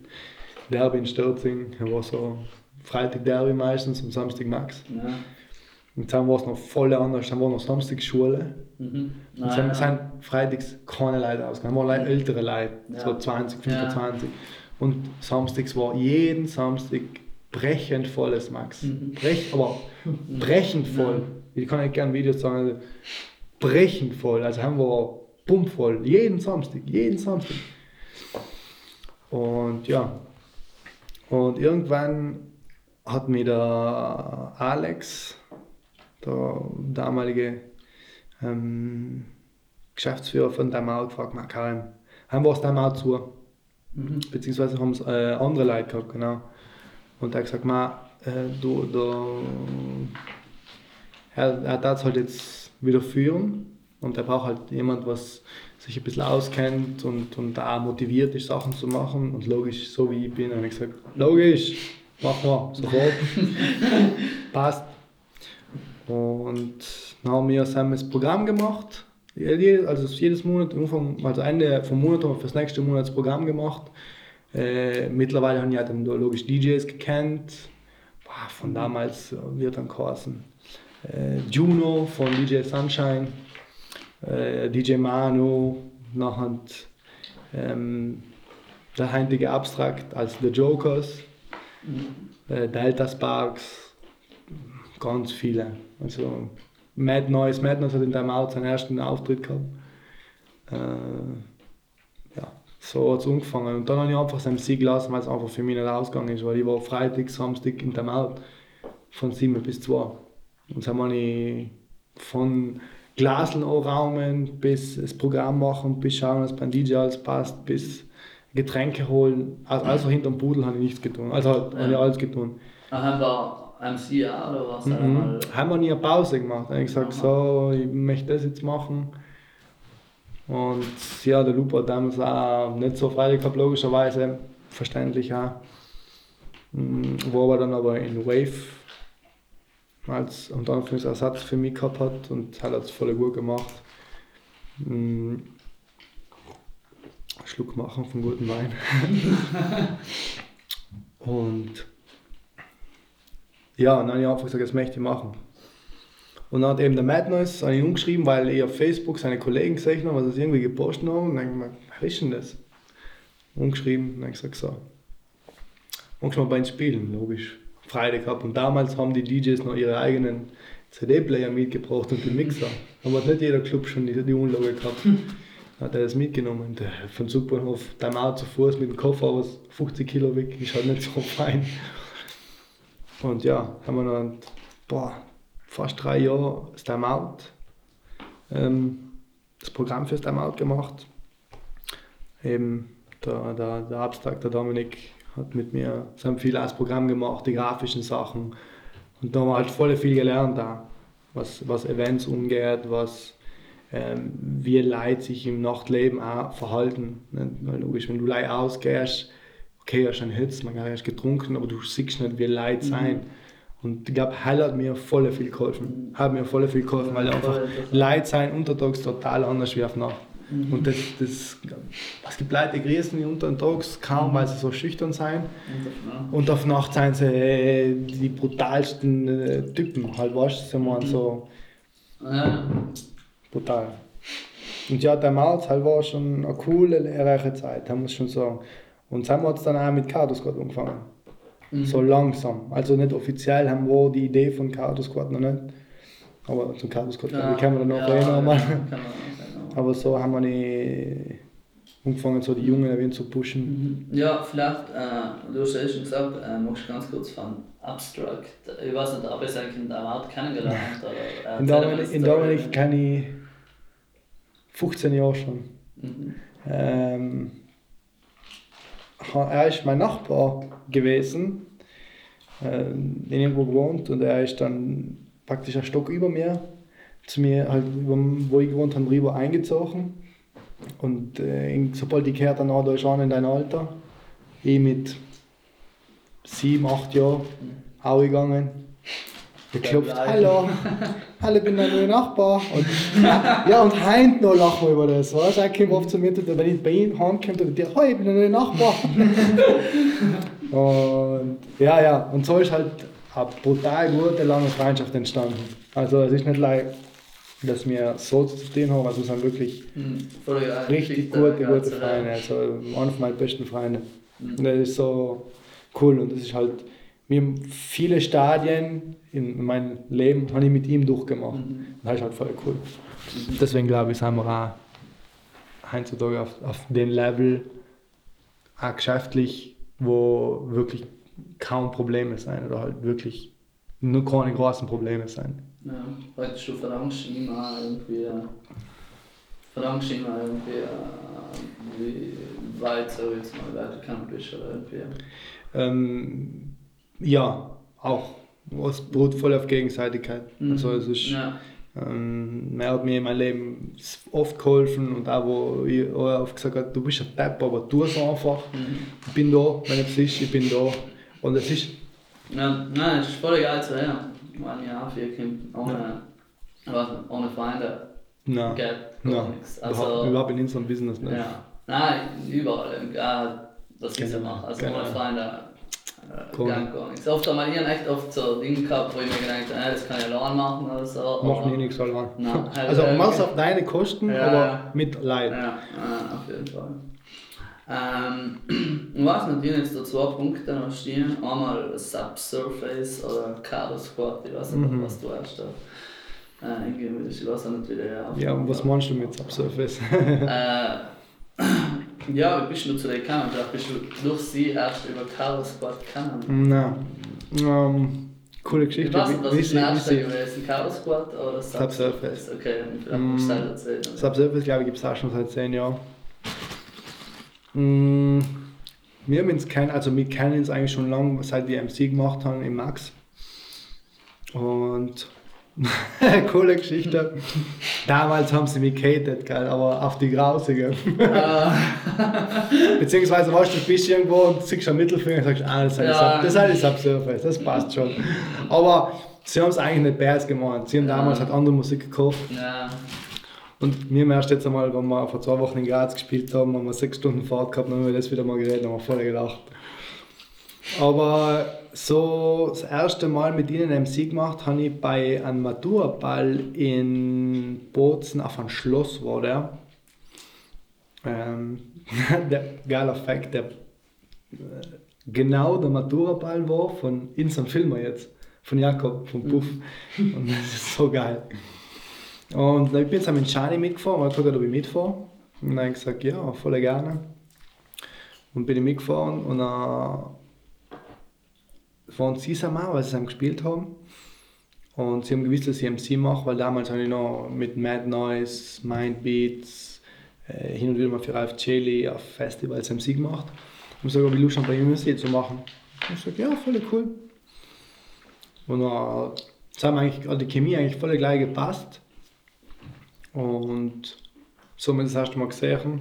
Derby in Stürzing, da war so Freitag Derby meistens und Samstag Max. Ja. Und dann war es noch voll anders. Dann war noch Samstag Schule. Mhm. Und sind, ja. sind freitags keine Leute ausgegangen. waren Leute, ältere Leute, Ja. so 20, Ja. 25. Und samstags war jeden Samstag brechend volles Max. Mhm. Brech, aber brechend voll. Ich kann nicht gerne Videos sagen, also brechend voll. Also haben wir pumpvoll. Jeden Samstag, jeden Samstag. Und ja. Und irgendwann hat mir der Alex, der damalige ähm, Geschäftsführer von Damau gefragt, na Karim, haben wir es Damau zu? Mhm. Beziehungsweise haben es äh, andere Leute gehabt, genau. Und er hat gesagt, ma, äh, du, du, er, er darf es halt jetzt wieder führen und er braucht halt jemand, was sich ein bisschen auskennt und, und auch motiviert ist, Sachen zu machen. Und logisch, so wie ich bin, habe ich gesagt, logisch, machen wir, sofort. Passt. Und dann haben wir zusammen das Programm gemacht. Also jedes Monat, also Ende vom Monat haben wir fürs nächste Monat das Programm gemacht. Äh, mittlerweile haben ja dann da logisch DJs gekannt. Boah, von damals wird dann geheißen. Äh, Juno von DJ Sunshine, äh, DJ Manu, nachher ähm, der heutige Abstrakt als The Jokers, äh, Delta Sparks, ganz viele. Also Mad Noise, Mad Noise hat in Time Out seinen ersten Auftritt gehabt. Äh, ja, so hat es angefangen. Und dann habe ich einfach seinen Sieg gelassen, weil es einfach für mich nicht ausgegangen ist, weil ich war Freitag, Samstag in Time Out von 7 bis 2. Und dann habe ich von Glaseln anraumen, bis das Programm machen, bis schauen, dass beim DJ alles passt, bis Getränke holen. Also, also hinterm Pudel habe ich nichts getan. Also halt, habe ich Ja. alles getan. Ah, Haben wir MC auch oder was? Mhm. Haben wir nie eine Pause gemacht. Ich habe gesagt, so, ich möchte das jetzt machen. Und ja, der Lupo hat damals auch nicht so Freude gehabt, logischerweise, verständlich auch. Mhm, Wo er dann aber in Wave als und dann als Ersatz für mich gehabt hat und hat es voll gut gemacht. Mhm. Schluck machen von gutem Wein. und ja, und dann habe ich einfach gesagt, das möchte ich machen. Und dann hat eben der Mad Noise an ihn umgeschrieben, weil ich auf Facebook seine Kollegen gesehen habe, was sie irgendwie gepostet haben. Und dann habe ich gedacht, was ist denn das? Umgeschrieben und dann habe ich gesagt, so, du mal bei uns spielen? Logisch. Freitag gehabt. Und damals haben die DJs noch ihre eigenen CD-Player mitgebracht und den Mixer. Aber hat nicht jeder Club schon die, die Unlage gehabt. Dann hat er das mitgenommen. Der, von Superhof, dein Auto zu Fuß mit dem Koffer, was 50 Kilo weg ist, halt nicht so fein. Und ja, haben wir dann boah, fast drei Jahre das Timeout, ähm, das Programm fürs Timeout gemacht. Eben der, der, der Abstract, der Dominik, hat mit mir sein viel als Programm gemacht, die grafischen Sachen. Und da haben wir halt voll viel gelernt da, was, was Events umgeht, was ähm, wie Leute sich im Nachtleben auch verhalten. Ne? Weil Logisch, wenn du Leute ausgehst, okay, hast einen Hitz, man hast getrunken, aber du siehst nicht, wie Leute sein. Und ich glaube, Hell hat mir voll viel geholfen. Hat mir voll viel geholfen, weil einfach Leute sein untertags total anders wie auf Nacht. Und das, das, es gibt Leute, die grüßen untertags kaum, weil sie so schüchtern sein. Und auf Nacht sind sie äh, die brutalsten äh, Typen, halt, weißt du, mhm. so Ja. brutal. Und ja, der Maut halt war schon eine coole, lehrreiche Zeit, da muss ich schon sagen. Und dann hat es dann auch mit Cardo Squad angefangen. So langsam. Also nicht offiziell haben wir die Idee von Cardo Squad noch nicht. Aber zum Cardo Squad, ja, können wir dann noch ja, reden. ja, kann man. Aber so haben wir die angefangen, so die Jungen ein wenig zu pushen. Ja, vielleicht, äh, du hast ja eh schon gesagt, äh, magst du ganz kurz von Abstract, ich weiß nicht, ob ich es eigentlich in der Art kennengelernt oder äh, In Dominik, in. Dominik kenne ich 15 Jahre schon. Mhm. Ähm, er ist mein Nachbar gewesen, ähm, in irgendwo gewohnt und er ist dann praktisch ein Stock über mir, zu mir halt, wo ich gewohnt habe, rüber eingezogen. Und äh, sobald ich gehört habe, da ist einer in dein Alter, ich mit sieben, acht Jahren, auch gegangen. Geklopft, hallo, hallo, ich bin dein neuer Nachbar. Und, ja, und heint noch lachen wir über das. Weißt? Er kommt oft zu mir, wenn ich bei ihm heimkomme, und der, hey, ich bin dein neuer Nachbar. und ja, ja, und so ist halt eine brutal gute, lange Freundschaft entstanden. Also es ist nicht leicht, dass wir so zu tun haben, also wir sind wirklich Mhm. Geil. richtig gute, gute Freunde. Also einer von meinen besten Freunde. Mhm. Und das ist so cool und das ist halt, wir haben viele Stadien in meinem Leben habe ich mit ihm durchgemacht. Mhm. Das ist halt voll cool. Deswegen glaube ich, sind wir auch heutzutage auf, auf dem Level, auch geschäftlich, wo wirklich kaum Probleme sein oder halt wirklich nur keine großen Probleme sein. Ja, heute du verlangst immer irgendwie, äh, verlangst immer irgendwie, äh, wie weit so jetzt mal weitergekommen bist oder irgendwie. Ähm, ja, auch. Es beruht voll auf Gegenseitigkeit. Mhm. Also es ist, Ja, ähm, er hat mir in meinem Leben oft geholfen und auch wo ich auch oft gesagt habe, du bist ein Depp, aber tu es einfach. mhm. Ich bin da, wenn es ist, ich bin da. Und es ist, ja, nein, es ist voll geil zu hören. Wenn ich auch viel kommt, ohne, ich weiß nicht, ohne Freunde nein, gar nein, nichts. überhaupt, Also, überhaupt in unserem Business nicht. ja, nein, überall, egal, was ich so Genau, mache. Also genau. ohne Freunde äh, Cool. nichts. Oft haben wir echt oft so Dinge gehabt, wo ich mir gedacht habe, äh, das kann ich allein machen oder so. Mach nie nichts allein. Nein, Also äh, mach's auf deine Kosten, Ja, aber mit Leid. Ja, ja, auf jeden Fall. Ähm, ich weiß nicht, ich habe jetzt da zwei Punkte noch stehen. Einmal Subsurface oder Cardo Squad, ich weiß nicht, Mhm. was du hast da. Äh, ich weiß auch nicht, wie der Ja, und was meinst du mit Subsurface? äh, Ja, wie bist du zu der gekommen? Vielleicht bist du durch sie erst über Carlos Squad gekommen. Nein. Ähm, coole Ich Geschichte. was Wie- ist wie der sie- erste wie sie- gewesen? Carlos Squad oder Subsurface. Okay, vielleicht musst du das erzählen. Subsurface, glaube ich, gibt es auch schon seit 10 Jahren. Mm, wir haben uns kennen, also wir kennen uns eigentlich schon lange, seit wir MC gemacht haben im Max. Und coole Geschichte. Damals haben sie mich gehatet, geil, aber auf die grausige. Ah, Beziehungsweise weißt du, bist irgendwo und ziehst am Mittelfinger und sagst, ah, das ist eine Ja. Das ist eine Subsurface, das passt schon. Aber sie haben es eigentlich nicht bad gemeint. Sie haben Ja. damals halt andere Musik gekauft. ja. Und haben erst jetzt einmal, wenn wir vor zwei Wochen in Graz gespielt haben, haben wir sechs Stunden Fahrt gehabt, dann haben wir das wieder mal geredet, haben wir voll gelacht. Aber so das erste Mal mit ihnen MC gemacht habe ich bei einem Matura-Ball in Bozen auf einem Schloss war der. Ähm, der geiler Fact, der äh, genau der Matura-Ball war von Insan Filmer jetzt, von Jakob, vom Puff. Und das ist so geil. Und ich bin jetzt mit Shani mitgefahren, weil ich gefragt, ob ich mitfahre. Und dann habe ich gesagt, ja, voll gerne. Und bin ich mitgefahren und dann es auch, weil sie es gespielt haben. Und sie haben gewusst, dass ich MC mache, weil damals habe ich noch mit Mad Noise, Mindbeats, äh, hin und wieder mal für Ralph Chili auf Festivals MC gemacht. Und ich sage, ob ich Lust habe, bei MC zu machen. Und ich sage, ja, voll cool. Und dann das haben eigentlich, hat die Chemie eigentlich voll gleich gepasst. Und so haben wir das erste Mal gesehen.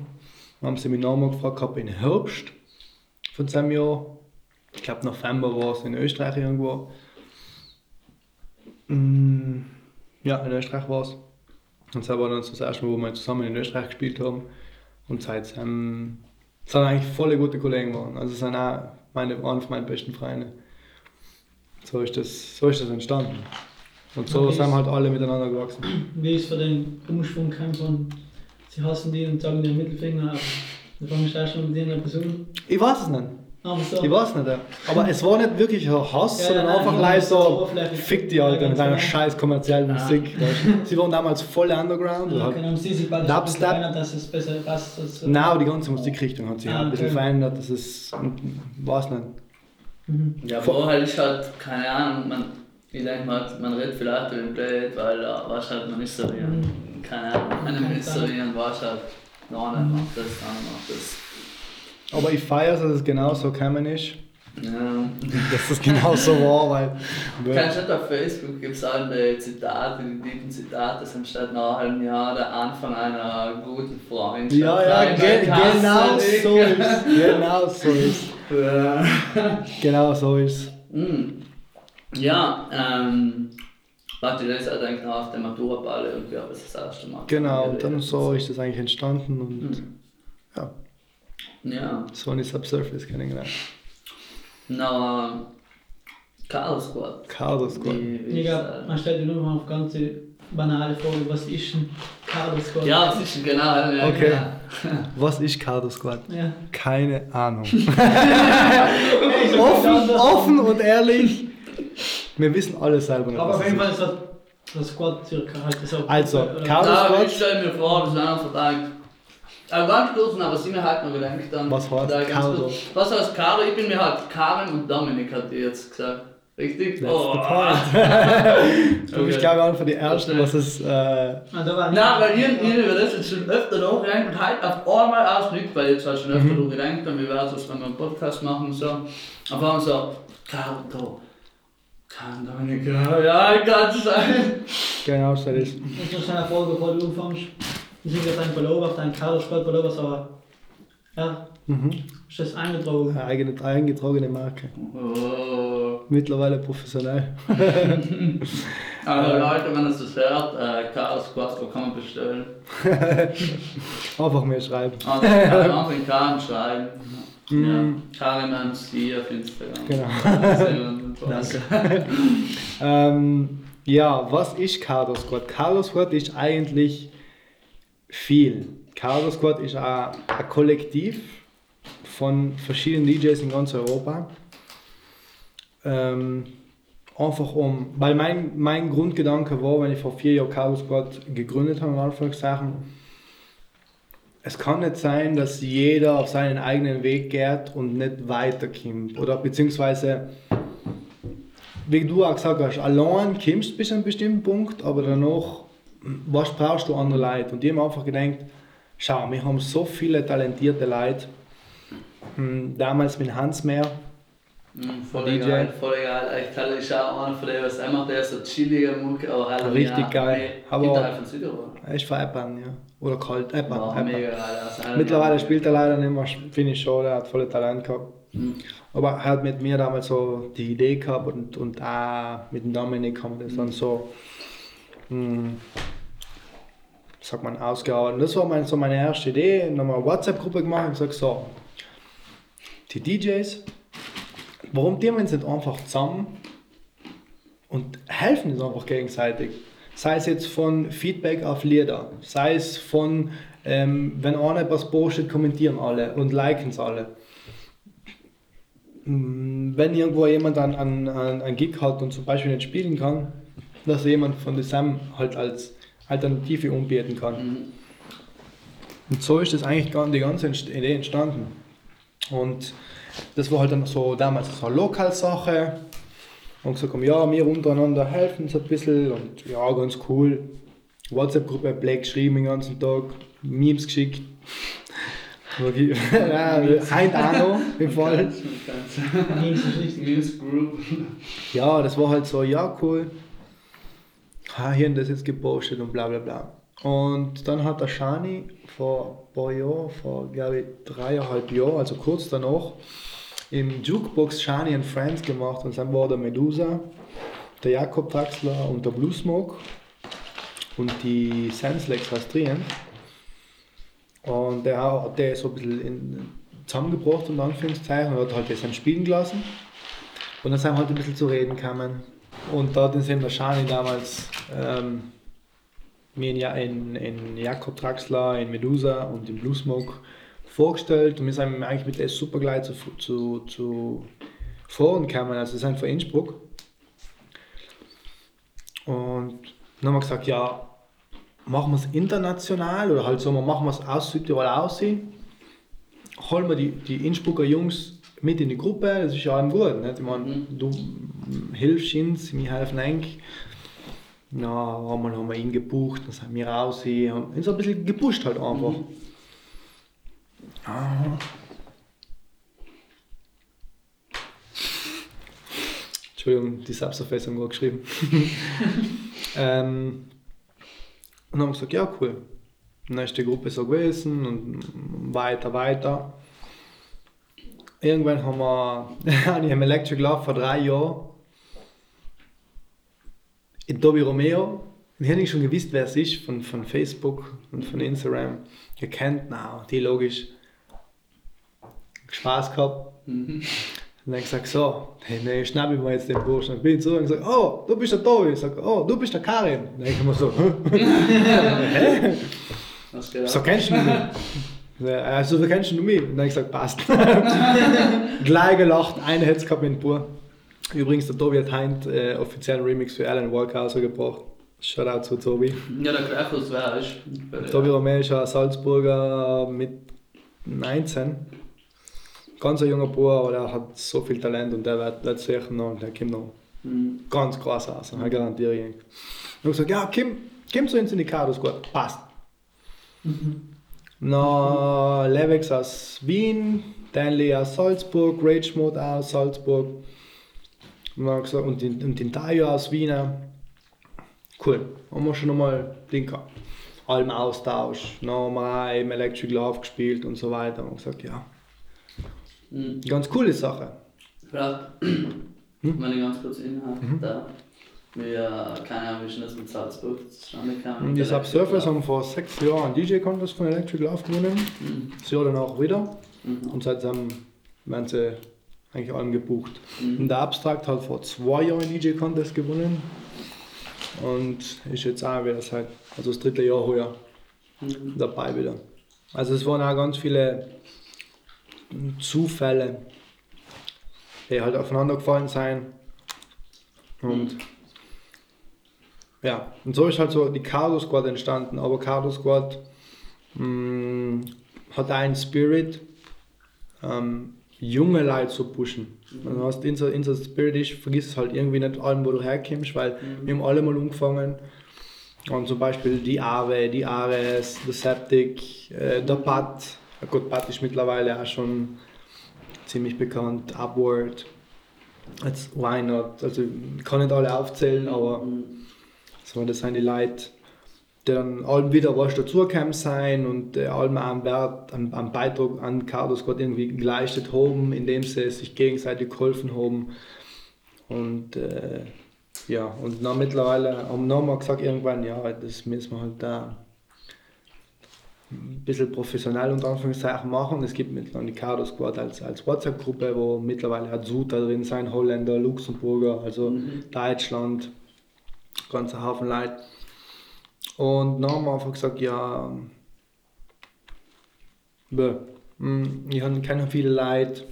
Wir haben sie mich nochmal gefragt, gehabt, im Herbst von diesem Jahr. Ich glaube November war es in Österreich irgendwo. Mm, Ja, in Österreich war es. Und das war dann das erste Mal, wo wir zusammen in Österreich gespielt haben. Und seitdem sind eigentlich voll gute Kollegen geworden. Also es sind auch meine, einer von meinen besten Freunde. So ist das, so ist das entstanden. Und so Okay. sind wir halt alle miteinander gewachsen. Wie ist für den Umschwung kam von, sie hassen die und sagen dir Mittelfinger ab. Da fangen wir schon mit denen etwas um. Ich weiß es nicht. Aber so. Ich weiß nicht. ja. Aber es war nicht wirklich ein Hass, Ja, sondern nein, einfach leise so, fick die Alter, mit einer genau. scheiß kommerziellen Ah. Musik. Sie waren damals voll underground. Ja, dann haben sie sich bald Dubstep. verändert, dass es besser passt. Nein, aber die ganze Musikrichtung hat sich Ah, ein bisschen okay. verändert. Das ist, weiß nicht. Mhm. Ja, vorher ist halt, keine Ahnung, man, ich denke mal, man redet vielleicht über den Blöd, weil da weißt halt, man ist so wie ein, keine Ahnung, man Keine ist so wie ein weißt halt, der eine macht das, andere macht das. Aber ich feiere es, dass es genau so gekommen ist. Ja. Dass es genau so war, weil. Kennst du nicht auf Facebook gibt es auch die Zitate, die tiefen Zitate, es entsteht nach einem Jahr der Anfang einer guten Freundschaft. Ja, ja, ge genau so ist Genau so ist Ja. Genau so ist Mm. Ja, ähm, warte, das ist halt eigentlich noch auf der Matura-Ball irgendwie, aber es ist das erste Mal. Genau, und dann so ist das eigentlich entstanden und Mhm. Ja, Ja, so habe ich Subsurface kennengelernt. na, Chaos Squad. Cardo Squad. Glaube, man stellt dir nur mal auf ganz banale Frage, was ist ein Carlos Squad? Ja, es ist genau. Ja, Okay. Genau. Was ist Cardo Squad? Ja. Keine Ahnung. Offen, offen, offen und ehrlich, wir wissen alle selber nicht. Aber was auf jeden. Fall ist das, das Squad circa halt so. Also, Na, Squad? ich stelle mir vor, das ist einfach. Aber ganz kurz, aber sie mir halt noch gedacht dann. Was heißt da kurz. Was heißt Carlo? Ich bin mir halt Karen und Dominik, hat die jetzt gesagt. Richtig? That's the point. Du bist, glaube ich, einer von den Ersten, was es. Äh, Ah, da war Nein, weil ihr, ihr über das jetzt schon öfter nachgedacht und halt auf einmal ausnickt, weil jetzt halt schon öfter Mhm. mhm. gedacht und wie wäre es, wenn wir einen Podcast machen und so. Auf einmal so, Caro, da, kann Dominik, ja, ja, kann sein. genau so ist. Ich muss eine Frage, bevor du anfängst. Ich sehe gerade dein Pullover, dein Carlos Squad Pullover, so. Ja, Mhm. ist das eingetragen? Eine eigene, eingetragene Marke. Oh. Mittlerweile professionell. Also Leute, wenn ihr das hört, äh, Chaos Squad, wo kann man bestellen? Einfach mir schreiben. Also, einfach in Karen schreiben. Mhm. Ja, Karin MC auf Instagram. Genau. Danke. Ähm, ja, was ist Cardo Squad? Cardo Squad ist eigentlich viel. Cardo Squad ist ein, Kollektiv von verschiedenen DJs in ganz Europa. Ähm, einfach um, weil mein, mein Grundgedanke war, wenn ich vor vier Jahren Chaos Squad gegründet habe, in Anführungszeichen, es kann nicht sein, dass jeder auf seinen eigenen Weg geht und nicht weiterkommt. Oder beziehungsweise, wie du auch gesagt hast, allein kommst bis zu einem bestimmten Punkt, aber danach, was brauchst du andere Leute? Und die haben einfach gedacht, schau, wir haben so viele talentierte Leute. Hm, Damals mit Hans Mehr, Mhm, voll DJ. geil, voll geil. Ich kann ich auch einer von denen, was er macht, der ist so chillige Mucke, aber halt Richtig ja, geil. Aber Aber- Hinterhalb von Südtirol. er ist von Eppern, ja. Oder kalt, Eppern. War Eppern. mega geil. Also Mittlerweile spielt er leider nicht mehr, finde ich schon, er hat volle Talent gehabt. Mhm. Aber er hat mit mir damals so die Idee gehabt und, und auch mit dem Dominik haben wir das dann so, mh, sagt man. Und Das war mein, so meine erste Idee. Eine WhatsApp-Gruppe gemacht und gesagt, so, die DJs, warum tun wir uns nicht einfach zusammen und helfen uns einfach gegenseitig? Sei es jetzt von Feedback auf Lieder, sei es von, ähm, wenn einer etwas postet, kommentieren alle und liken es alle. Mm, Wenn irgendwo jemand an, an, an einen Gig hat und zum Beispiel nicht spielen kann, dass jemand von der Sam halt als Alternative umbieten kann. Mhm. Und so ist das eigentlich gar- die ganze Idee entstanden. Und das war halt dann so damals so eine Lokalsache. Und gesagt haben, ja, wir untereinander helfen uns ein bisschen und ja, ganz cool. WhatsApp-Gruppe Black geschrieben den ganzen Tag, Memes geschickt. Ja, auch noch im Fall. Ja, das war halt so, ja, cool. Haben das jetzt gepostet und bla bla bla. Und dann hat der Shani vor ein paar Jahren, vor glaube ich dreieinhalb Jahren, also kurz danach, im Jukebox Shani and Friends gemacht und dann war der Medusa, der Jakob Traxler und der Blue Smoke und die Senslex Rastrien. Und der hat der so ein bisschen in, zusammengebracht, in Anführungszeichen, und hat halt das dann spielen gelassen. Und dann sind wir halt ein bisschen zu reden gekommen. Und eben der Shani damals ähm, mir in, in, in Jakob Traxler, in Medusa und in Blue Smoke vorgestellt. Und wir sind eigentlich mit der super gleich zu, zu, zu Foren gekommen. Also wir sind von Innsbruck. Und dann haben wir gesagt, ja, machen wir es international oder halt so, machen wir es aus Südtirol aus. Holen wir die, die Innsbrucker Jungs mit in die Gruppe, das ist ja allem gut. Nicht? Ich meine, Mhm. du hilfst uns, wir helfen eigentlich. Ja, einmal haben wir ihn gebucht, dann sind wir raus, haben ihn so ein bisschen gepusht halt einfach. Ah. Entschuldigung, die Subsurface haben gerade geschrieben. ähm, und haben gesagt, ja cool. Und dann ist die Gruppe so gewesen und weiter, weiter. Irgendwann haben wir, ich im Electric Love vor drei Jahren in Tobi Romeo, wir haben nicht schon gewusst, wer es ist, von, von Facebook und von Instagram. Ihr kennt, na, die logisch. Spaß gehabt. Mhm. Und dann ich gesagt, so, hey, nee, schnapp ich mir jetzt den Burschen. Dann bin ich zurück und gesagt, oh, du bist der Tobi. Ich sage, oh, du bist der Karin. Dann denke ich mir so, hä? So kennst du mich. Ja, Also, so kennst du mich. Und dann habe ich gesagt, passt. Gleich gelacht, eine hätte es gehabt mit dem Bur. Übrigens, der Tobi hat heute äh, offiziellen Remix für Alan Walker rausgebracht. Shoutout zu Tobi. Ja, der Querfuß wäre ich. Tobi Romeo ist ein Salzburger mit 19. Ganz ein junger Bub, aber der hat so viel Talent und der wird, sicher noch, der kommt noch Mhm. ganz krass aus. Ich garantiere ich. Und ich habe gesagt, ja, komm, komm zu uns in die Kados, gut, passt. Na, Levex aus Wien, Danley aus Salzburg, Rage Mode aus Salzburg. Und, den, und den Tayo aus Wien. Cool, haben wir schon nochmal Ding gehabt. Allem Austausch, nochmal im Electric Love gespielt und so weiter. Und gesagt, ja, Mhm. ganz coole Sache. Vielleicht, Hm? wenn ich ganz kurz inhalte, Mhm. da. Wir, keine Ahnung, wie schon das mit Salzburg zustande kam. Und die Subsurfers haben vor sechs Jahren einen DJ-Contest von Electric Love gewonnen. Mhm. Das Jahr danach wieder. Mhm. Und seitdem werden sie eigentlich allem gebucht. Mhm. Und der Abstract hat vor zwei Jahren einen DJ-Contest gewonnen. Und ist jetzt auch wieder seit, also das dritte Jahr heuer Mhm. dabei wieder. Also es waren auch ganz viele Zufälle, die halt aufeinander gefallen sind. Und ja, und so ist halt so die Cardo Squad entstanden. Aber Cardo Squad mh, hat einen Spirit, ähm, junge Leute zu pushen. Also hast unser, unser Spirit ist, vergiss es halt irgendwie nicht allem, wo du herkommst, weil wir haben alle mal angefangen. Und zum Beispiel die Aave, die Ares, der Septic, äh, der Pat. Gut, Pat ist mittlerweile auch schon ziemlich bekannt. Upward, jetzt Why Not. Also ich kann nicht alle aufzählen, aber so, das sind die Leute, die dann allem wieder was dazugekommen sein und äh, allem einen Wert, einen, einen Beitrag an Cardos Gott irgendwie geleistet haben, indem sie sich gegenseitig geholfen haben. Und äh, ja, und dann mittlerweile haben wir nochmal gesagt, irgendwann, ja, das müssen wir halt da ein bisschen professionell unter Anführungszeichen machen. Es gibt mittlerweile die Cardo Squad als, als WhatsApp-Gruppe, wo mittlerweile hat Suter drin sein, Holländer, Luxemburger, also Deutschland, ganzer Haufen Leute. Und dann haben wir einfach gesagt, ja, hm, ich habe- kenne viele Leute,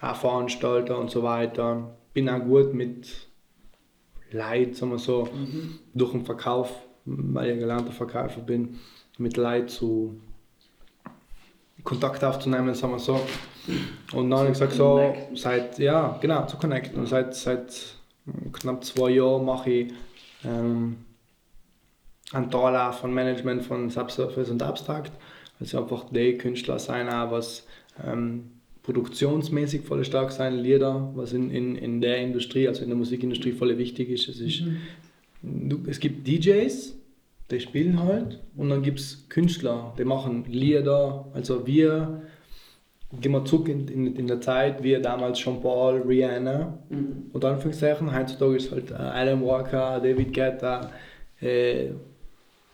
auch Veranstalter und so weiter. Bin auch gut mit Leid, sagen wir so, durch den Verkauf, weil ich ein gelernter Verkäufer bin, mit Leid zu Kontakt aufzunehmen, sagen wir so. Und dann habe ich gesagt, so, seit, ja, genau, zu connecten. Und seit, seit knapp zwei Jahren mache ich ähm, einen Teil auch von Management von Subsurface und Abstract. Also einfach die Künstler sein, auch was ähm, produktionsmäßig voll stark sein, Lieder, was in, in, in der Industrie, also in der Musikindustrie voll wichtig ist. Es, ist du, es gibt DJs, die spielen halt und dann gibt es Künstler, die machen Lieder, also wir gehen wir zurück in, in, in der Zeit, wie damals Jean Paul, Rihanna Mhm. und Anführungszeichen, heutzutage ist halt äh, Alan Walker, David Guetta äh,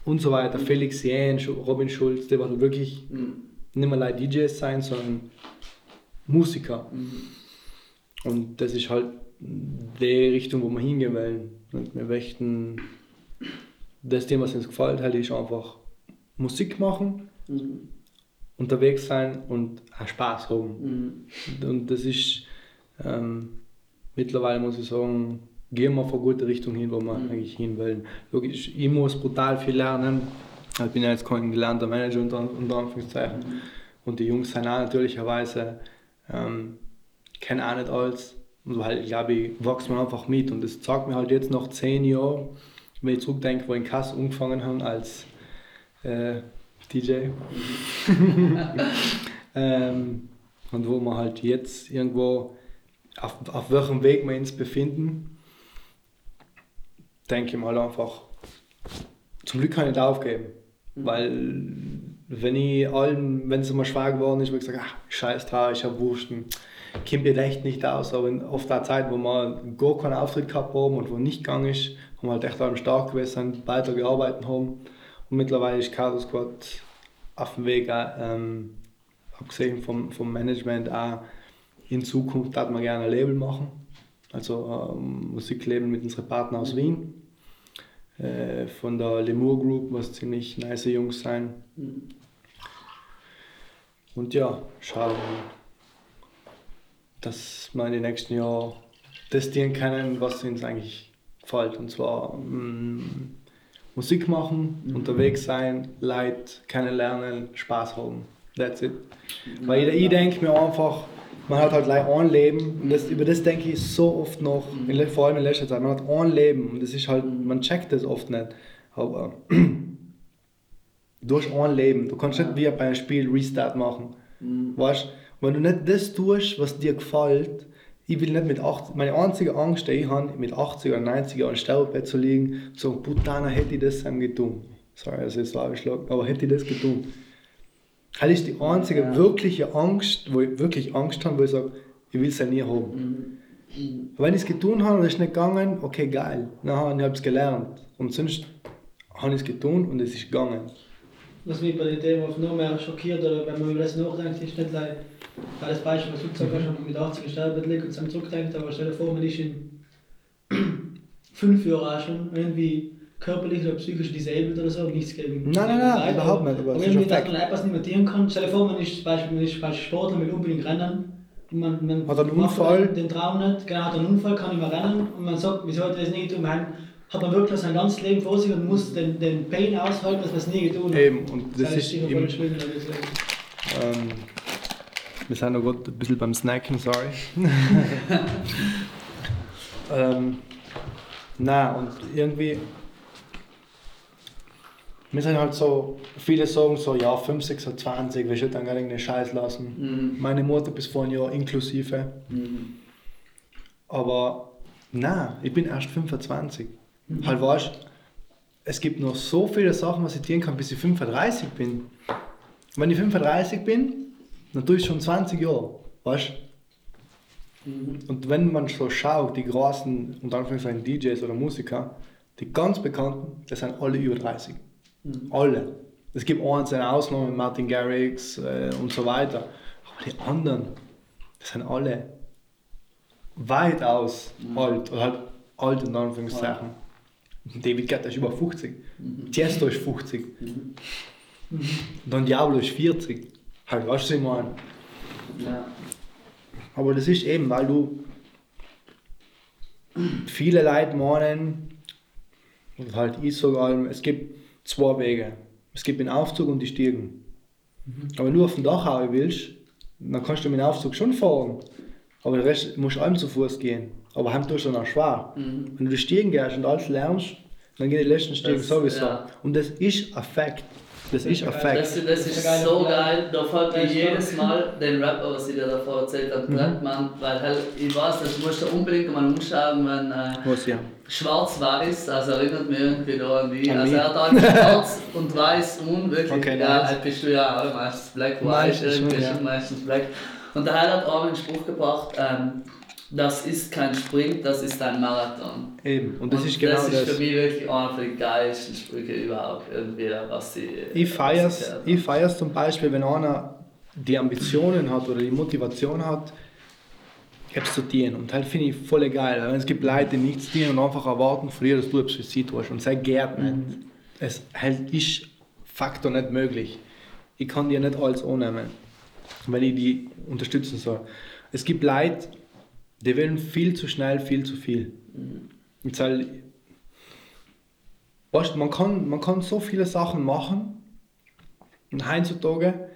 und so weiter, Felix Jähn, Robin Schulz, die waren wirklich Mhm. nicht mehr like DJs sein, sondern Musiker. Und das ist halt die Richtung, wo wir hingehen wollen. Und wir möchten das Thema, was uns gefällt, halt ist einfach Musik machen, Mhm. unterwegs sein und Spaß haben. Mhm. Und das ist ähm, mittlerweile, muss ich sagen, gehen wir von gute Richtung hin, wo wir eigentlich hin wollen. Logisch, ich muss brutal viel lernen. Ich bin ja jetzt kein gelernter Manager unter, unter Anführungszeichen. Und die Jungs sind auch natürlicherweise, ähm, kennen auch nicht alles. Und halt, ich glaube, ich wachse mir einfach mit. Und das zeigt mir halt jetzt nach zehn Jahren, wenn ich zurückdenke, wo ich in Kass angefangen habe als äh, DJ. ähm, und wo wir halt jetzt irgendwo, auf, auf welchem Weg wir uns befinden, denke ich mal einfach, zum Glück kann ich nicht aufgeben. Weil wenn ich allen, wenn es immer schwer geworden ist, habe ich gesagt, ach, scheiß drauf, ich habe Wurst, kommt mir echt nicht aus. Aber in, auf der Zeit, wo wir gar keinen Auftritt gehabt haben und wo nicht gegangen ist, haben wir halt echt allem stark gewesen weiter gearbeitet haben. Und mittlerweile ist Cardo Squad auf dem Weg, auch, ähm, abgesehen vom, vom Management, auch in Zukunft hat man gerne ein Label machen. Also ähm, Musiklabel mit unseren Partnern aus Wien. Äh, von der Lemur Group, was ziemlich nice Jungs sein. Und ja, schauen, dass wir in den nächsten Jahren testieren können, was uns eigentlich gefällt. Und zwar mm, Musik machen, unterwegs sein, Leute kennenlernen, Spaß haben. That's it. Weil ich, ich denke mir einfach, man hat halt gleich ein Leben und das, über das denke ich so oft noch, in, le- vor allem in letzter Zeit. Man hat ein Leben und das ist halt, man checkt das oft nicht. Aber du hast ein Leben, du kannst nicht wie bei einem Spiel Restart machen. Weißt wenn du nicht das tust, was dir gefällt, ich will nicht mit 80, meine einzige Angst, die ich habe, mit 80 oder 90 Jahren Sterbebett zu liegen und zu sagen, Putana, hätte ich das ihm getan. Sorry, das ist so abgeschlagen, aber hätte ich das getan. Das ist die einzige Ja. wirkliche Angst, wo ich wirklich Angst habe, wo ich sage, ich will es ja nie haben. Wenn ich es getan habe und es ist nicht gegangen, okay, geil. Dann habe ich es gelernt. Und sonst habe ich es getan und es ist gegangen. Was mich bei Idee oft noch mehr schockiert, oder wenn man über das nachdenkt, ist nicht like, das Beispiel, was du gesagt hast, mit 80 im Sterbebett liegt und dann zurückdenkt, aber stell dir vor, man ist in fünf Jahren auch schon irgendwie körperlich oder psychisch disabled oder so, nichts gegen. Nein, nein, nein, überhaupt nicht, aber Aber ist Fakt. man etwas nicht mehr tun kann. Stell dir vor, man ist zum Beispiel, man ist Sportler, will unbedingt rennen man, man Hat einen macht Unfall? Den Traum nicht, genau, hat einen Unfall, kann nicht mehr rennen und man sagt, wieso hat er das nie getan? Man hat man wirklich sein ganzes Leben vor sich und muss den, den Pain aushalten, dass man es nie getan hat. Eben, und das ist schlimm, das Leben. ähm, wir sind noch gerade ein bisschen beim Snacken, sorry. ähm, na und irgendwie, wir sind halt so, viele sagen so, ja, 5, 26, wir sollten dann gar irgendeinen Scheiß lassen. Mhm. Meine Mutter bis vor einem Jahr inklusive. Mhm. Aber nein, ich bin erst 25. Halt weißt es gibt noch so viele Sachen, was ich tun kann, bis ich 35 bin. Wenn ich 35 bin, dann tue ich schon 20 Jahre. Weißt Mhm. Und wenn man so schaut, die großen, unter Anführungszeichen DJs oder Musiker, die ganz bekannten, das sind alle über 30. Mhm. Alle. Es gibt einzelne Ausnahmen, Martin Garrix äh, und so weiter. Aber die anderen, das sind alle weitaus alt. Oder halt alt in Anführungszeichen. David Guetta ist über 50. Tiesto ist 50. Don Diablo ist 40. Halt, weißt du, was ich meine? Ja. Aber das ist eben, weil du viele Leute meinen, und halt ich allem, es gibt zwei Wege. Es gibt den Aufzug und die Stiegen. Aber wenn du auf dem Dach hauen willst, dann kannst du mit dem Aufzug schon fahren. Aber den Rest musst du allem zu Fuß gehen. Aber heim tust du dann auch schwer. Mhm. Wenn du die Stiegen gehst und alles lernst, dann gehen die letzten Stiegen Das- sowieso. ja. Und das ist ein Fact. Das ist ein. Fact. Das, das ist so geil, da fällt mir jedes. Mal den Rapper, was ich dir davor erzählt habe, Mhm. Blattmann, weil halt, ich weiß, das musst du unbedingt mal umschauen, wenn äh, Was ja. schwarz-weiß, also erinnert mich irgendwie da an die, An also mich? er hat halt schwarz und weiß und wirklich, Okay, ja, nice. halt bist du ja auch meistens black, white, Meistens ja. meistens black. Und der Heil hat auch einen Spruch gebracht, ähm, das ist kein Sprint, das ist ein Marathon. Eben. Und das ist genau das. das. ist für mich wirklich einer der geilsten Sprüche überhaupt, irgendwie, was sie... Ich was sie gehört ich feier's zum Beispiel, wenn einer die Ambitionen hat oder die Motivation hat, etwas zu tun. Und halt finde ich voll geil. Weil es gibt Leute, die nichts tun und einfach erwarten von dir, dass du etwas für sie tust. Und sei gern nicht. Es halt ist Faktor nicht möglich. Ich kann dir nicht alles annehmen, wenn ich die unterstützen soll. Es gibt Leute, die wollen viel zu schnell, viel zu viel. Und halt, weißt, man, kann, man kann so viele Sachen machen und heutzutage,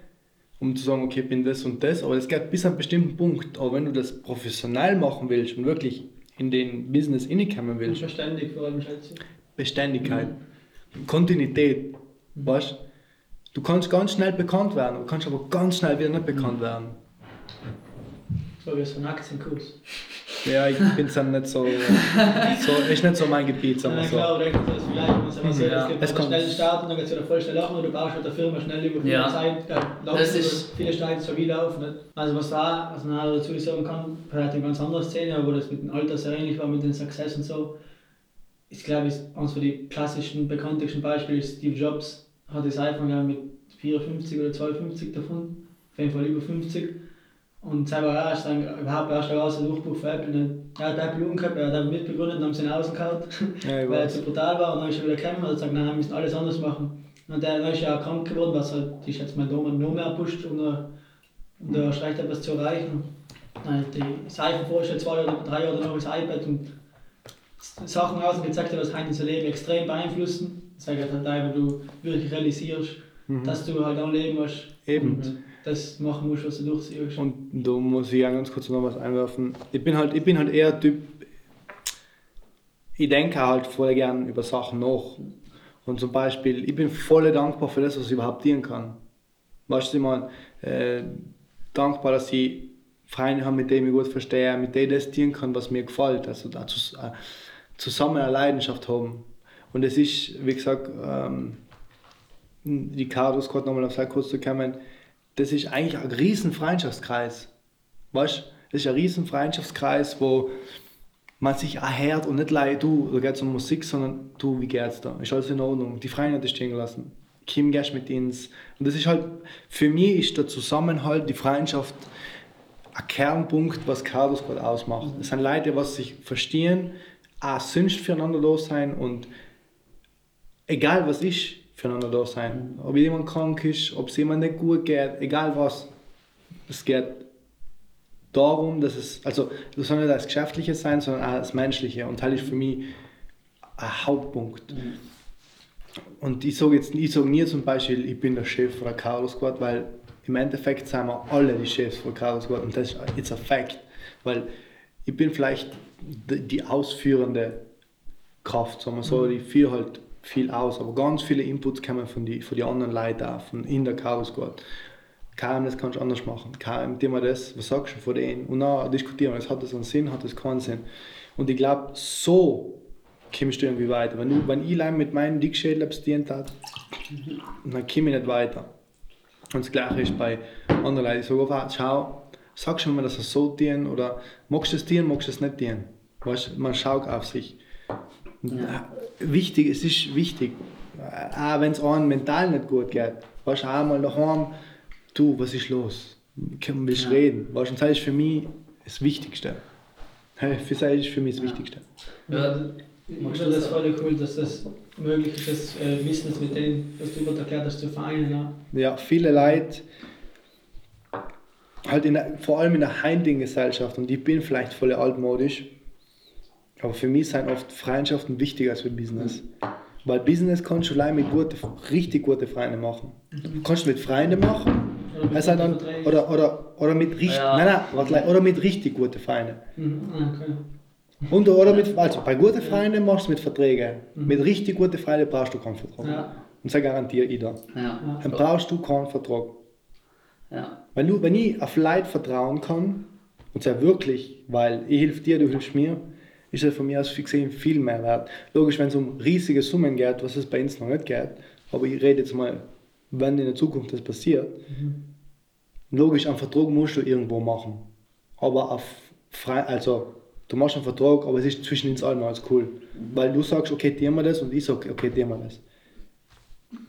um zu sagen, okay, ich bin das und das, aber das geht bis zu einem bestimmten Punkt. Aber wenn du das professionell machen willst und wirklich in den Business reinkommen Und willst, verständig vor allem, schätze ich. Beständigkeit, Kontinuität, weißt du, kannst ganz schnell bekannt werden, du kannst aber ganz schnell wieder nicht bekannt werden. So wie so ein Aktienkurs. Ja, ich bin dann nicht so, so, ist nicht so mein Gebiet, sagen wir Ja, so. klar, oder das vielleicht, wenn man sagt, so, Ja, es gibt es einen kommt- schnellen Start und dann geht es wieder voll schnell nach und du baust mit der Firma schnell über viele Ja. Zeit, dann Das läuft ist- es, viele steigen so wieder auf. Nicht? Also was da, was man auch dazu sagen kann, vielleicht eine ganz andere Szene, aber wo das mit dem Alter sehr ähnlich war, mit den Success und so, ich glaube, ist eines von den klassischen, bekanntesten Beispiele ist Steve Jobs, hat das iPhone ja mit 54 oder 52 davon, auf jeden Fall über 50. Und selber auch erst dann überhaupt erst der große Durchbruch für Apple. Er hat Apple umgehabt, er hat Apple mitbegründet und haben sie ihn rausgehauen, Ja, ich weil er zu brutal war. Und dann ist er wieder gekommen und hat gesagt, nein, wir müssen alles anders machen. Und der dann ist ja auch krank geworden, was halt, ist jetzt mal da noch mehr pusht, um da, um da recht etwas zu erreichen. Nein, die, vorher schon zwei oder drei Jahre danach das iPad und Sachen außen gezeigt hat, was halt unser Leben extrem beeinflussen. Das sagt halt auch, wenn du wirklich realisierst, dass du halt ein Leben hast. Eben. Und das machen musst, was du durchziehst. Und da muss ich auch ganz kurz noch was einwerfen. Ich bin halt, ich bin halt eher Typ, ich denke halt voll gern über Sachen nach. Und zum Beispiel, ich bin voll dankbar für das, was ich überhaupt dienen kann. Weißt du, ich meine, äh, dankbar, dass ich Freunde habe, mit denen ich gut verstehe, mit denen ich das dienen kann, was mir gefällt. Also da äh, zusammen eine Leidenschaft haben. Und es ist, wie gesagt, ähm, die Carlos gerade nochmal auf sehr kurz zu kommen, das ist eigentlich ein riesen Freundschaftskreis. Weißt du, das ist ein riesen Freundschaftskreis, wo man sich erhört und nicht leid, du, da geht es um Musik, sondern du, wie geht's da? Ist alles in Ordnung? Die Freunde hat dich stehen gelassen. Kim gehst mit ins. Und das ist halt, für mich ist der Zusammenhalt, die Freundschaft ein Kernpunkt, was Carlos gerade ausmacht. Es sind Leute, die sich verstehen, auch sonst füreinander da sein und egal was ist, füreinander da sein. Ob jemand krank ist, ob es jemand nicht gut geht, egal was. Es geht darum, dass es, also das soll nicht das Geschäftliche sein, sondern auch das Menschliche. Und das ist für mich ein Hauptpunkt. Und ich sage jetzt ich sag nie zum Beispiel, ich bin der Chef von der Carlos Squad, weil im Endeffekt sind wir alle die Chefs von Carlos Squad und das ist a fact. Weil ich bin vielleicht die, ausführende Kraft, sagen wir so, die führt halt viel aus, aber ganz viele Inputs kommen von den von die anderen Leuten auch, von in der Carlos Squad. KM, das kannst du anders machen. KM, Thema das, was sagst du von denen? Und dann diskutieren wir, hat das einen Sinn, hat das keinen Sinn. Und ich glaube, so kommst du irgendwie weiter. Wenn, du, wenn ich allein mit meinem Dickschädel abstinent hat, dann komme ich nicht weiter. Und das gleiche ist bei anderen Leuten. Ich sage einfach, schau, sagst du mir, dass es so dienen oder magst du es dienen, magst du es nicht dienen. Weißt, man schaut auf sich. Ja. Wichtig, es ist wichtig, auch wenn es einem mental nicht gut geht. Weißt du, auch mal daheim, du, was ist los? Können wir Ja. reden? Weißt du, und das ist für mich das Wichtigste. Für das ist für mich das Ja. Wichtigste. Ja, Ich finde das voll cool, dass das möglich ist, das äh, Business mit denen, was du gerade erklärt hast, zu vereinen. Ja. Ja, viele Leute, halt in der, vor allem in der heutigen Gesellschaft, und ich bin vielleicht voll altmodisch, aber für mich sind oft Freundschaften wichtiger als für Business. Weil Business kannst du allein mit gute, richtig gute Freunden machen. Kannst du mit Freunden machen, Oder sind dann, oder, oder, oder mit richtig, Ja. nein, nein, oder mit richtig guten Freunden. Mhm, okay. Und, oder mit, also bei guten Freunden machst du mit Verträgen. Mit richtig guten Freunden brauchst du keinen Vertrag. Ja. Und das garantiere ich dir. ja, Dann brauchst du keinen Vertrag. ja, Wenn, du, wenn ich auf Leute vertrauen kann, und zwar wirklich, weil ich helfe dir, du hilfst mir, ist das von mir aus gesehen viel mehr wert. Logisch, wenn es um riesige Summen geht, was es bei uns noch nicht geht, aber ich rede jetzt mal, wenn in der Zukunft das passiert, logisch, einen Vertrag musst du irgendwo machen. Aber auf frei, also du machst einen Vertrag, aber es ist zwischen uns allen alles cool. Weil du sagst, okay, dir wir das und ich sage, okay, dir wir das.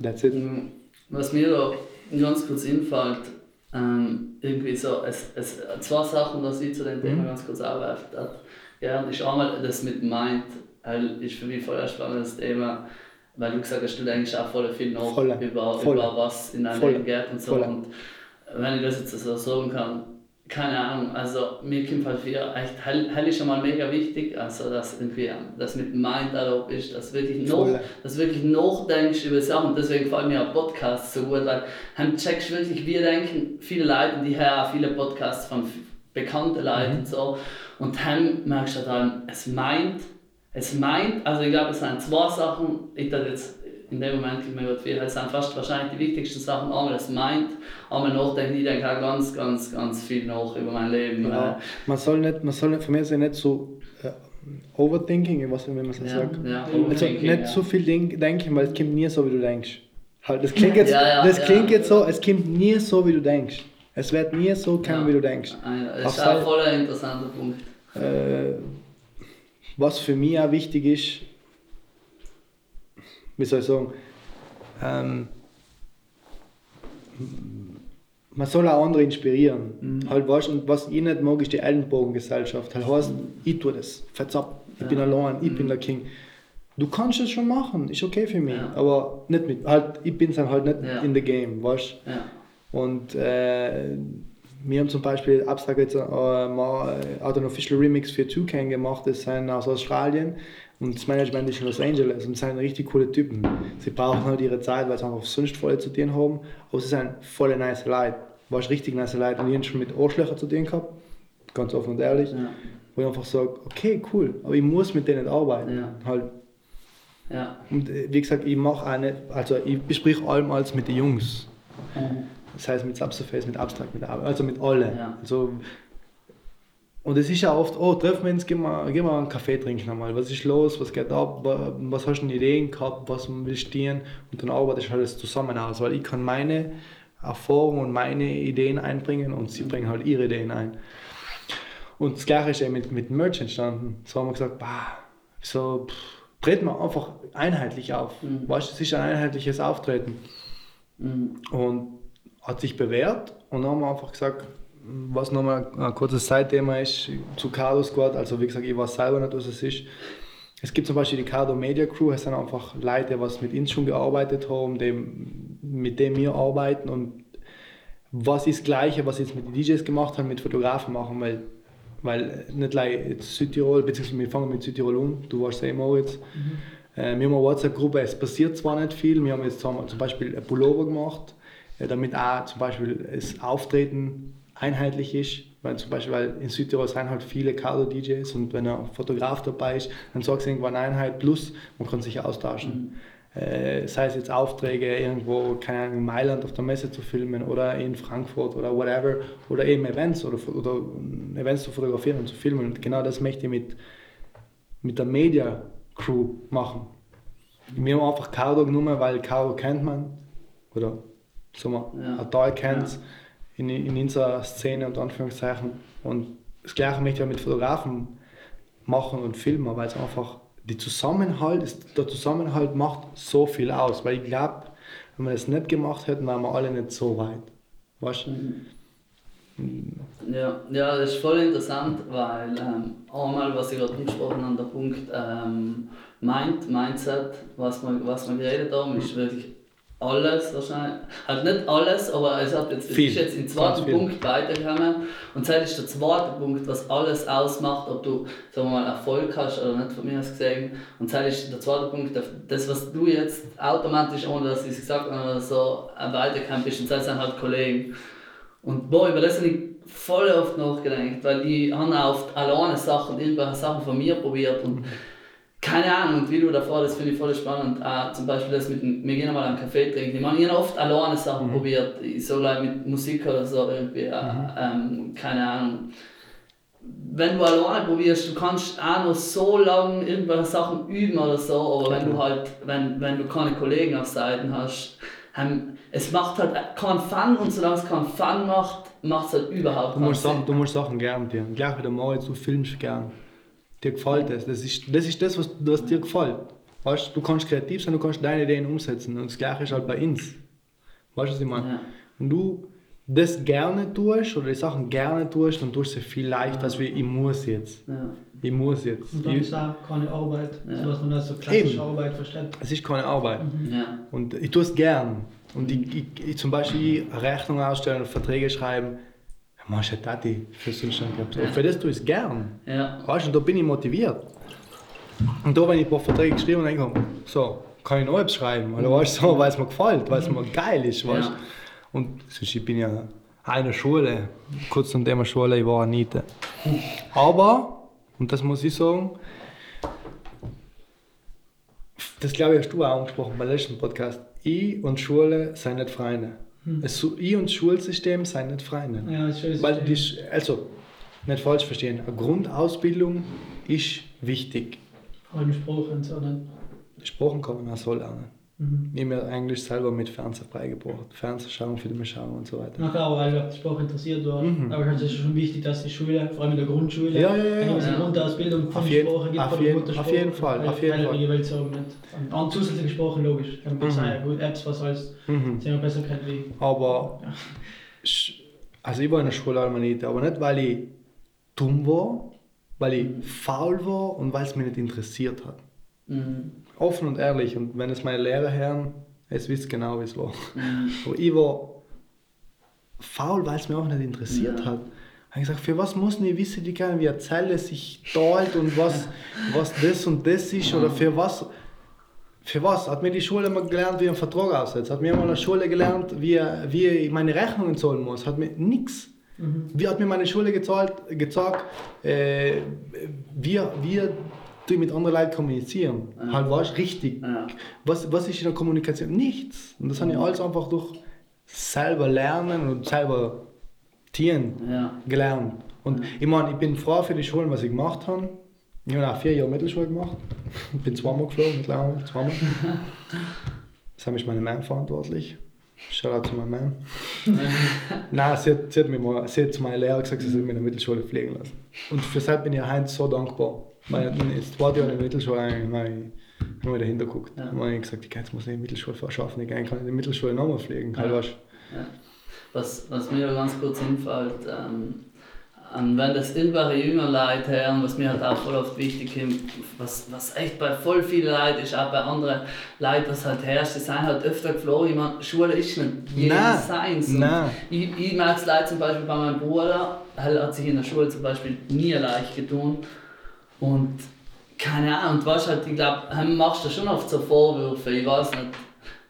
That's it. Mhm. Was mir da ganz kurz einfällt, ähm, irgendwie so, es, es, zwei Sachen, die ich zu dem Thema ganz kurz aufwerfen Ja, ist einmal das mit Mind, weil ist für mich voll ein spannendes Thema, weil du gesagt hast, du denkst auch voll viel nach Voll. über, Voll. über was in deinem Voll. Leben geht und so. Und wenn ich das jetzt so sagen kann, keine Ahnung, also mir kommt halt wieder echt, hell, hell ist schon mal mega wichtig, also dass irgendwie das mit Mind erlaubt ist, dass wirklich noch, dass wirklich nachdenkst über Sachen und deswegen gefallen mir auch Podcasts so gut, weil dann checkst wirklich, wir denken, viele Leute, die hören auch viele Podcasts von bekannten Leuten und so und dann merkst du dann, es meint, es meint, also ich glaube, es sind zwei Sachen, ich dachte jetzt in dem Moment, ich mir viel, es sind fast wahrscheinlich die wichtigsten Sachen, einmal es meint, einmal nachdenken, ich denke auch ganz, ganz, ganz viel nach über mein Leben. Ja. Man soll nicht, man soll nicht, von mir sein nicht so äh, overthinking, ich weiß nicht, wie man das Ja, sagt. ja, Also nicht ja. so viel denk, denken, weil es kommt nie so, wie du denkst. Halt, das klingt jetzt, Ja, ja, das ja. klingt jetzt so, es kommt nie so, wie du denkst. Es wird nie so kommen, Ja. wie du denkst. Ein- Das ist auch voll ein interessanter Punkt. Äh, was für mich auch wichtig ist, wie soll ich sagen, ähm, man soll auch andere inspirieren. Halt, weißt, und was ich nicht mag, ist die Ellenbogengesellschaft. Halt heißt, ich tue das, ab, ich bin Ja. allein, ich bin der King. Du kannst es schon machen, ist okay für mich, Ja. aber nicht mit, halt, ich bin dann halt nicht Ja. in the game, weißt Ja. und äh, wir haben zum Beispiel Abstract jetzt äh, mal äh, Official Remix für Toucan gemacht, das sind aus Australien und das Management ist in Los Angeles und das sind richtig coole Typen. Sie brauchen halt ihre Zeit, weil sie einfach sonst voll zu tun haben, aber sie sind voll nice Leute. Warst richtig nice Leute und ich habe schon mit Arschlöchern zu tun gehabt, ganz offen und ehrlich, Ja. wo ich einfach sage, okay, cool, aber ich muss mit denen arbeiten. Ja. Halt. Ja. Und äh, wie gesagt, ich mache nicht, also ich besprich allem als mit den Jungs. Das heißt mit Subsurface, mit Abstract, mit Arbeit, also mit allen. Ja. Also, und es ist ja oft, oh, treffen wir uns, gehen wir, gehen wir einen Kaffee trinken einmal. Was ist los, was geht ab, wa- was hast du für Ideen gehabt, was willst du stehen? Und dann arbeitest du alles zusammen aus, weil ich kann meine Erfahrungen und meine Ideen einbringen und sie bringen halt ihre Ideen ein. Und das gleiche ist eben mit, mit Merch entstanden. So haben wir gesagt, bah, so, pff, treten wir einfach einheitlich auf. Mhm. Weißt du, es ist ein einheitliches Auftreten. Mhm. Und hat sich bewährt und dann haben wir einfach gesagt, was nochmal ein kurzes Zeitthema ist zu Cardo Squad, also wie gesagt, ich weiß selber nicht, was es ist. Es gibt zum Beispiel die Cardo Media Crew, es sind einfach Leute, die was mit uns schon gearbeitet haben, die, mit denen wir arbeiten. Und was ist das Gleiche, was jetzt mit den DJs gemacht habe, mit Fotografen machen, weil, weil nicht gleich jetzt Südtirol, beziehungsweise wir fangen mit Südtirol an, du warst ja eh Moritz. Äh, wir haben eine WhatsApp-Gruppe, es passiert zwar nicht viel, wir haben jetzt haben zum Beispiel ein Pullover gemacht, damit auch zum Beispiel das Auftreten einheitlich ist, weil zum Beispiel weil in Südtirol sind halt viele Kader-DJs und wenn ein Fotograf dabei ist, dann sagst du irgendwann Einheit plus, man kann sich austauschen. Äh, sei es jetzt Aufträge irgendwo, keine Ahnung, in Mailand auf der Messe zu filmen oder in Frankfurt oder whatever oder eben Events oder, oder Events zu fotografieren und zu filmen und genau das möchte ich mit, mit der Media Crew machen. Wir haben einfach Caro genommen, weil Caro kennt man oder so Ja. ein Teil kennt in, in unserer Szene und Anführungszeichen und das gleiche möchte ich auch mit Fotografen machen und filmen, weil es einfach die Zusammenhalt, ist, der Zusammenhalt macht so viel aus, weil ich glaube, wenn wir das nicht gemacht hätten, wären wir alle nicht so weit. Weißt du? Ja, ja, das ist voll interessant, weil ähm, einmal, was ich gerade angesprochen habe, der Punkt ähm, Mind, Mindset, was wir, was wir geredet haben, ist wirklich alles wahrscheinlich. Halt nicht alles, aber es hat jetzt, es Viel, ist jetzt im zweiten. Punkt weitergekommen. Und das ist der zweite Punkt, was alles ausmacht, ob du sagen wir mal, Erfolg hast oder nicht, von mir aus gesehen. Und das ist der zweite Punkt, das, was du jetzt automatisch, ohne dass ich es gesagt habe, oder so weitergekommen bist, und das sind halt Kollegen. Und boah, über das habe ich voll oft nachgedacht, weil ich habe auch oft alleine Sachen, irgendwelche Sachen von mir probiert und keine Ahnung, und wie du davor, das finde ich voll spannend. Auch zum Beispiel das mit wir gehen mal einen Kaffee trinken. Ich meine, ich habe oft alleine Sachen probiert, ich so like mit Musik oder so irgendwie, äh, ähm, keine Ahnung. Wenn du alleine probierst, du kannst auch noch so lange irgendwelche Sachen üben oder so, aber wenn du halt, wenn, wenn du keine Kollegen auf Seiten hast, ähm, es macht halt keinen Fun und solange es keinen Fun macht, macht es halt überhaupt Du keinen musst. Sachen, du musst Sachen gern dir. Gleich wie der Moritz, du filmst gern. Dir gefällt das. Das ist das, ist das was, was dir gefällt. Weißt, du kannst kreativ sein, du kannst deine Ideen umsetzen. Und das Gleiche ist halt bei uns. Weißt du, was ich meine? Ja. Wenn du das gerne tust oder die Sachen gerne tust, dann tust du es viel leichter, als wie ich muss jetzt. Ja. Ich muss jetzt. Und dann Ich, ist auch keine Arbeit, Ja. so was man als so klassische Eben. Arbeit versteht. es ist keine Arbeit. Ja. Und ich tue es gern. Und ich, ich, ich zum Beispiel eine Rechnung ausstellen und Verträge schreiben, machst du Tati für Zustand gehabt. Und für das tue ich es gern. Ja. Weißt du, und da bin ich motiviert. Und da, wenn ich ein paar Verträge geschrieben habe, denke ich, so, kann ich noch etwas schreiben. Oder weißt du, so, weil es mir gefällt, weil es mir geil ist. Weißt? Ja. du. Und sonst, ich bin ja eine Schule, kurz zum Thema Schule, ich war nicht. Aber, und das muss ich sagen, das glaube ich, hast du auch angesprochen beim letzten Podcast. Ich und Schule sind nicht Freunde. Es, ich und das Schulsystem sind nicht Freunde. Ja, das schön. Weil die, also, nicht falsch verstehen, eine Grundausbildung ist wichtig. Vor allem Spruch und so. Dann. Sprachen kann man auch so lernen. Mhm. Ich habe mir eigentlich selber mit Fernsehen beigebracht. Fernsehen schauen, Filme schauen und so weiter. Na klar, weil du Spruch interessiert war. Mhm. Aber es ist schon wichtig, dass die Schule, vor allem in der Grundschule, Ja, ja, ja, eine ja. Grundausbildung von Auf jeden- Sprache gibt, auf von der jeden- Muttersprache. auf jeden Fall, auf jeden Fall. jeweils sagen nicht. An zusätzliche Sprachen, logisch. Kann man Mhm. sagen, gut, Apps, was alles, Mhm. sehr besser kennt wie. Aber, Ja. also ich war in der Schule Almanite, aber nicht weil ich dumm war, weil ich faul war und weil es mich nicht interessiert hat. Mhm. Offen und ehrlich. Und wenn es meine Lehrer hören, es wisst genau, wie es war. Mhm. Aber ich war faul, weil es mich auch nicht interessiert Ja. hat. Ich habe gesagt, für was muss ich wissen, die kann, wie eine Zelle sich teilt und was, was das und das ist oder für was. Für was? Hat mir die Schule mal gelernt, wie ein Vertrag aussetzt? Hat mir mal in der Schule gelernt, wie, wie ich meine Rechnungen zahlen muss? Hat mir nichts. Mhm. Wie hat mir meine Schule gezahlt, gezeigt, äh, wie, wie du mit anderen Leuten kommunizieren? Ja. Halt, was richtig. Ja. Was, was ist in der Kommunikation? Nichts. Und das habe ich alles einfach durch selber lernen und selber tieren Ja. gelernt. Und ich meine, ich bin froh für die Schulen, was ich gemacht habe. Ich habe auch vier Jahre Mittelschule gemacht. Ich bin zweimal geflogen, mittlerweile zweimal. Das habe ich meine Mom verantwortlich. Shoutout zu meiner Mom. Nein, sie hat, sie, hat mir mal, sie hat zu meiner Lehrer gesagt, sie soll mich in der Mittelschule pflegen lassen. Und für das bin ich heute so dankbar. Bin jetzt zwei Jahre in der Mittelschule habe ich habe dahinter geguckt. Ja. Ja. habe ich gesagt, ich jetzt muss ich in die Mittelschule verschaffen, ich kann in der Mittelschule nochmal pflegen. Halt, Ja. Ja. Was, was mir ganz kurz einfällt, ähm, Und wenn das irgendwelche jünger Leute hören, was mir halt auch voll oft wichtig ist, was, was echt bei voll vielen Leuten ist, auch bei anderen Leuten, was halt herrscht, die sind halt öfter geflogen. Ich meine, Schule ist nicht jedes. Seins. Ich, ich merke es leider zum Beispiel bei meinem Bruder, er hat sich in der Schule zum Beispiel nie leicht getan. Und keine Ahnung, und weißt halt, ich glaube, machst du schon oft so Vorwürfe, ich weiß nicht,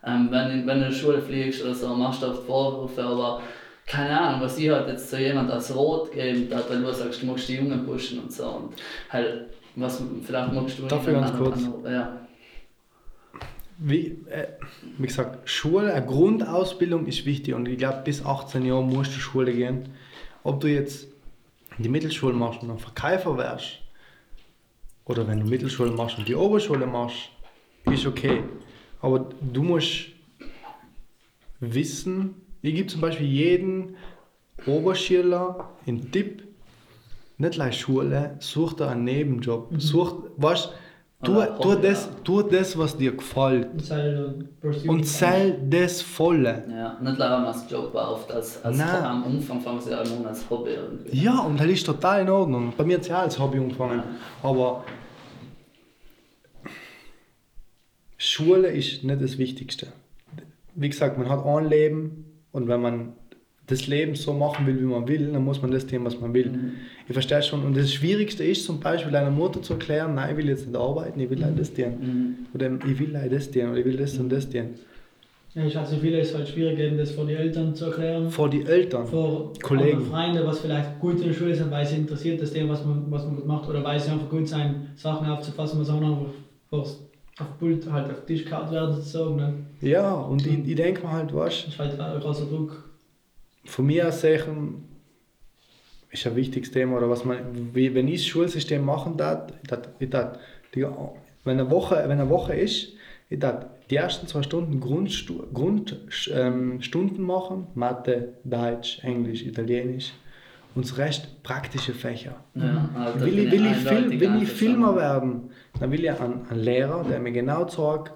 ähm, wenn, du- wenn du in die Schule fliegst oder so, machst du oft Vorwürfe, aber keine Ahnung, was ich halt jetzt so jemand als Rot gegeben hat, weil du sagst, du magst die Jungen pushen und so. Und halt, was, vielleicht magst du ich ganz kurz? Ja. Wie, äh, wie gesagt, Schule, eine Grundausbildung ist wichtig und ich glaube, bis 18 Jahre musst du Schule gehen. Ob du jetzt die Mittelschule machst und ein Verkäufer wärst, oder wenn du Mittelschule machst und die Oberschule machst, ist okay. Aber du musst wissen, ich gebe zum Beispiel jeden Oberschüler einen Tipp, nicht gleich Schule, such dir einen Nebenjob. Such, weißt, tu, tu, das, tu das, was dir gefällt. Und sei das Volle. Ja, nicht leider als Job oft, als, als Nein. am Anfang fangen sie ja immer als Hobby irgendwie. Ja, und das ist total in Ordnung. Bei mir hat es ja als Hobby angefangen. Aber Schule ist nicht das Wichtigste. Wie gesagt, man hat ein Leben und wenn man das Leben so machen will, wie man will, dann muss man das tun, was man will. Ich verstehe schon. Und das Schwierigste ist zum Beispiel einer Mutter zu erklären, nein, ich will jetzt nicht arbeiten, ich will halt das tun. Mhm. Oder ich will das tun, oder ich will das und das tun. Ja, ich hatte viele, es ist halt schwierig, eben das vor den Eltern zu erklären. Vor die Eltern. vor Kollegen. anderen Freunden, was vielleicht gut in der Schule sind, weil sie interessiert das Thema, was man, was man gut macht, oder weil sie einfach gut sein, Sachen aufzufassen, was auch einfach was auf Pult halt auf den Tisch gehauen werden sozusagen. Ne? Ja, und ich, ich denke mir halt, weißt Das ist halt ein großer Druck. Von mir aus sehen, ist ein wichtiges Thema. Oder was man, wie, wenn ich das Schulsystem machen darf, ich darf, ich darf die, wenn, eine Woche, wenn eine Woche ist, ich darf die ersten zwei Stunden Grundstunden Grund, ähm, Stunden machen, Mathe, Deutsch, Englisch, Italienisch und das Rest praktische Fächer. Ja, also Will ich, will ich, Film, will ich. Filmer werden, dann will ich einen, einen Lehrer, der mir genau sagt,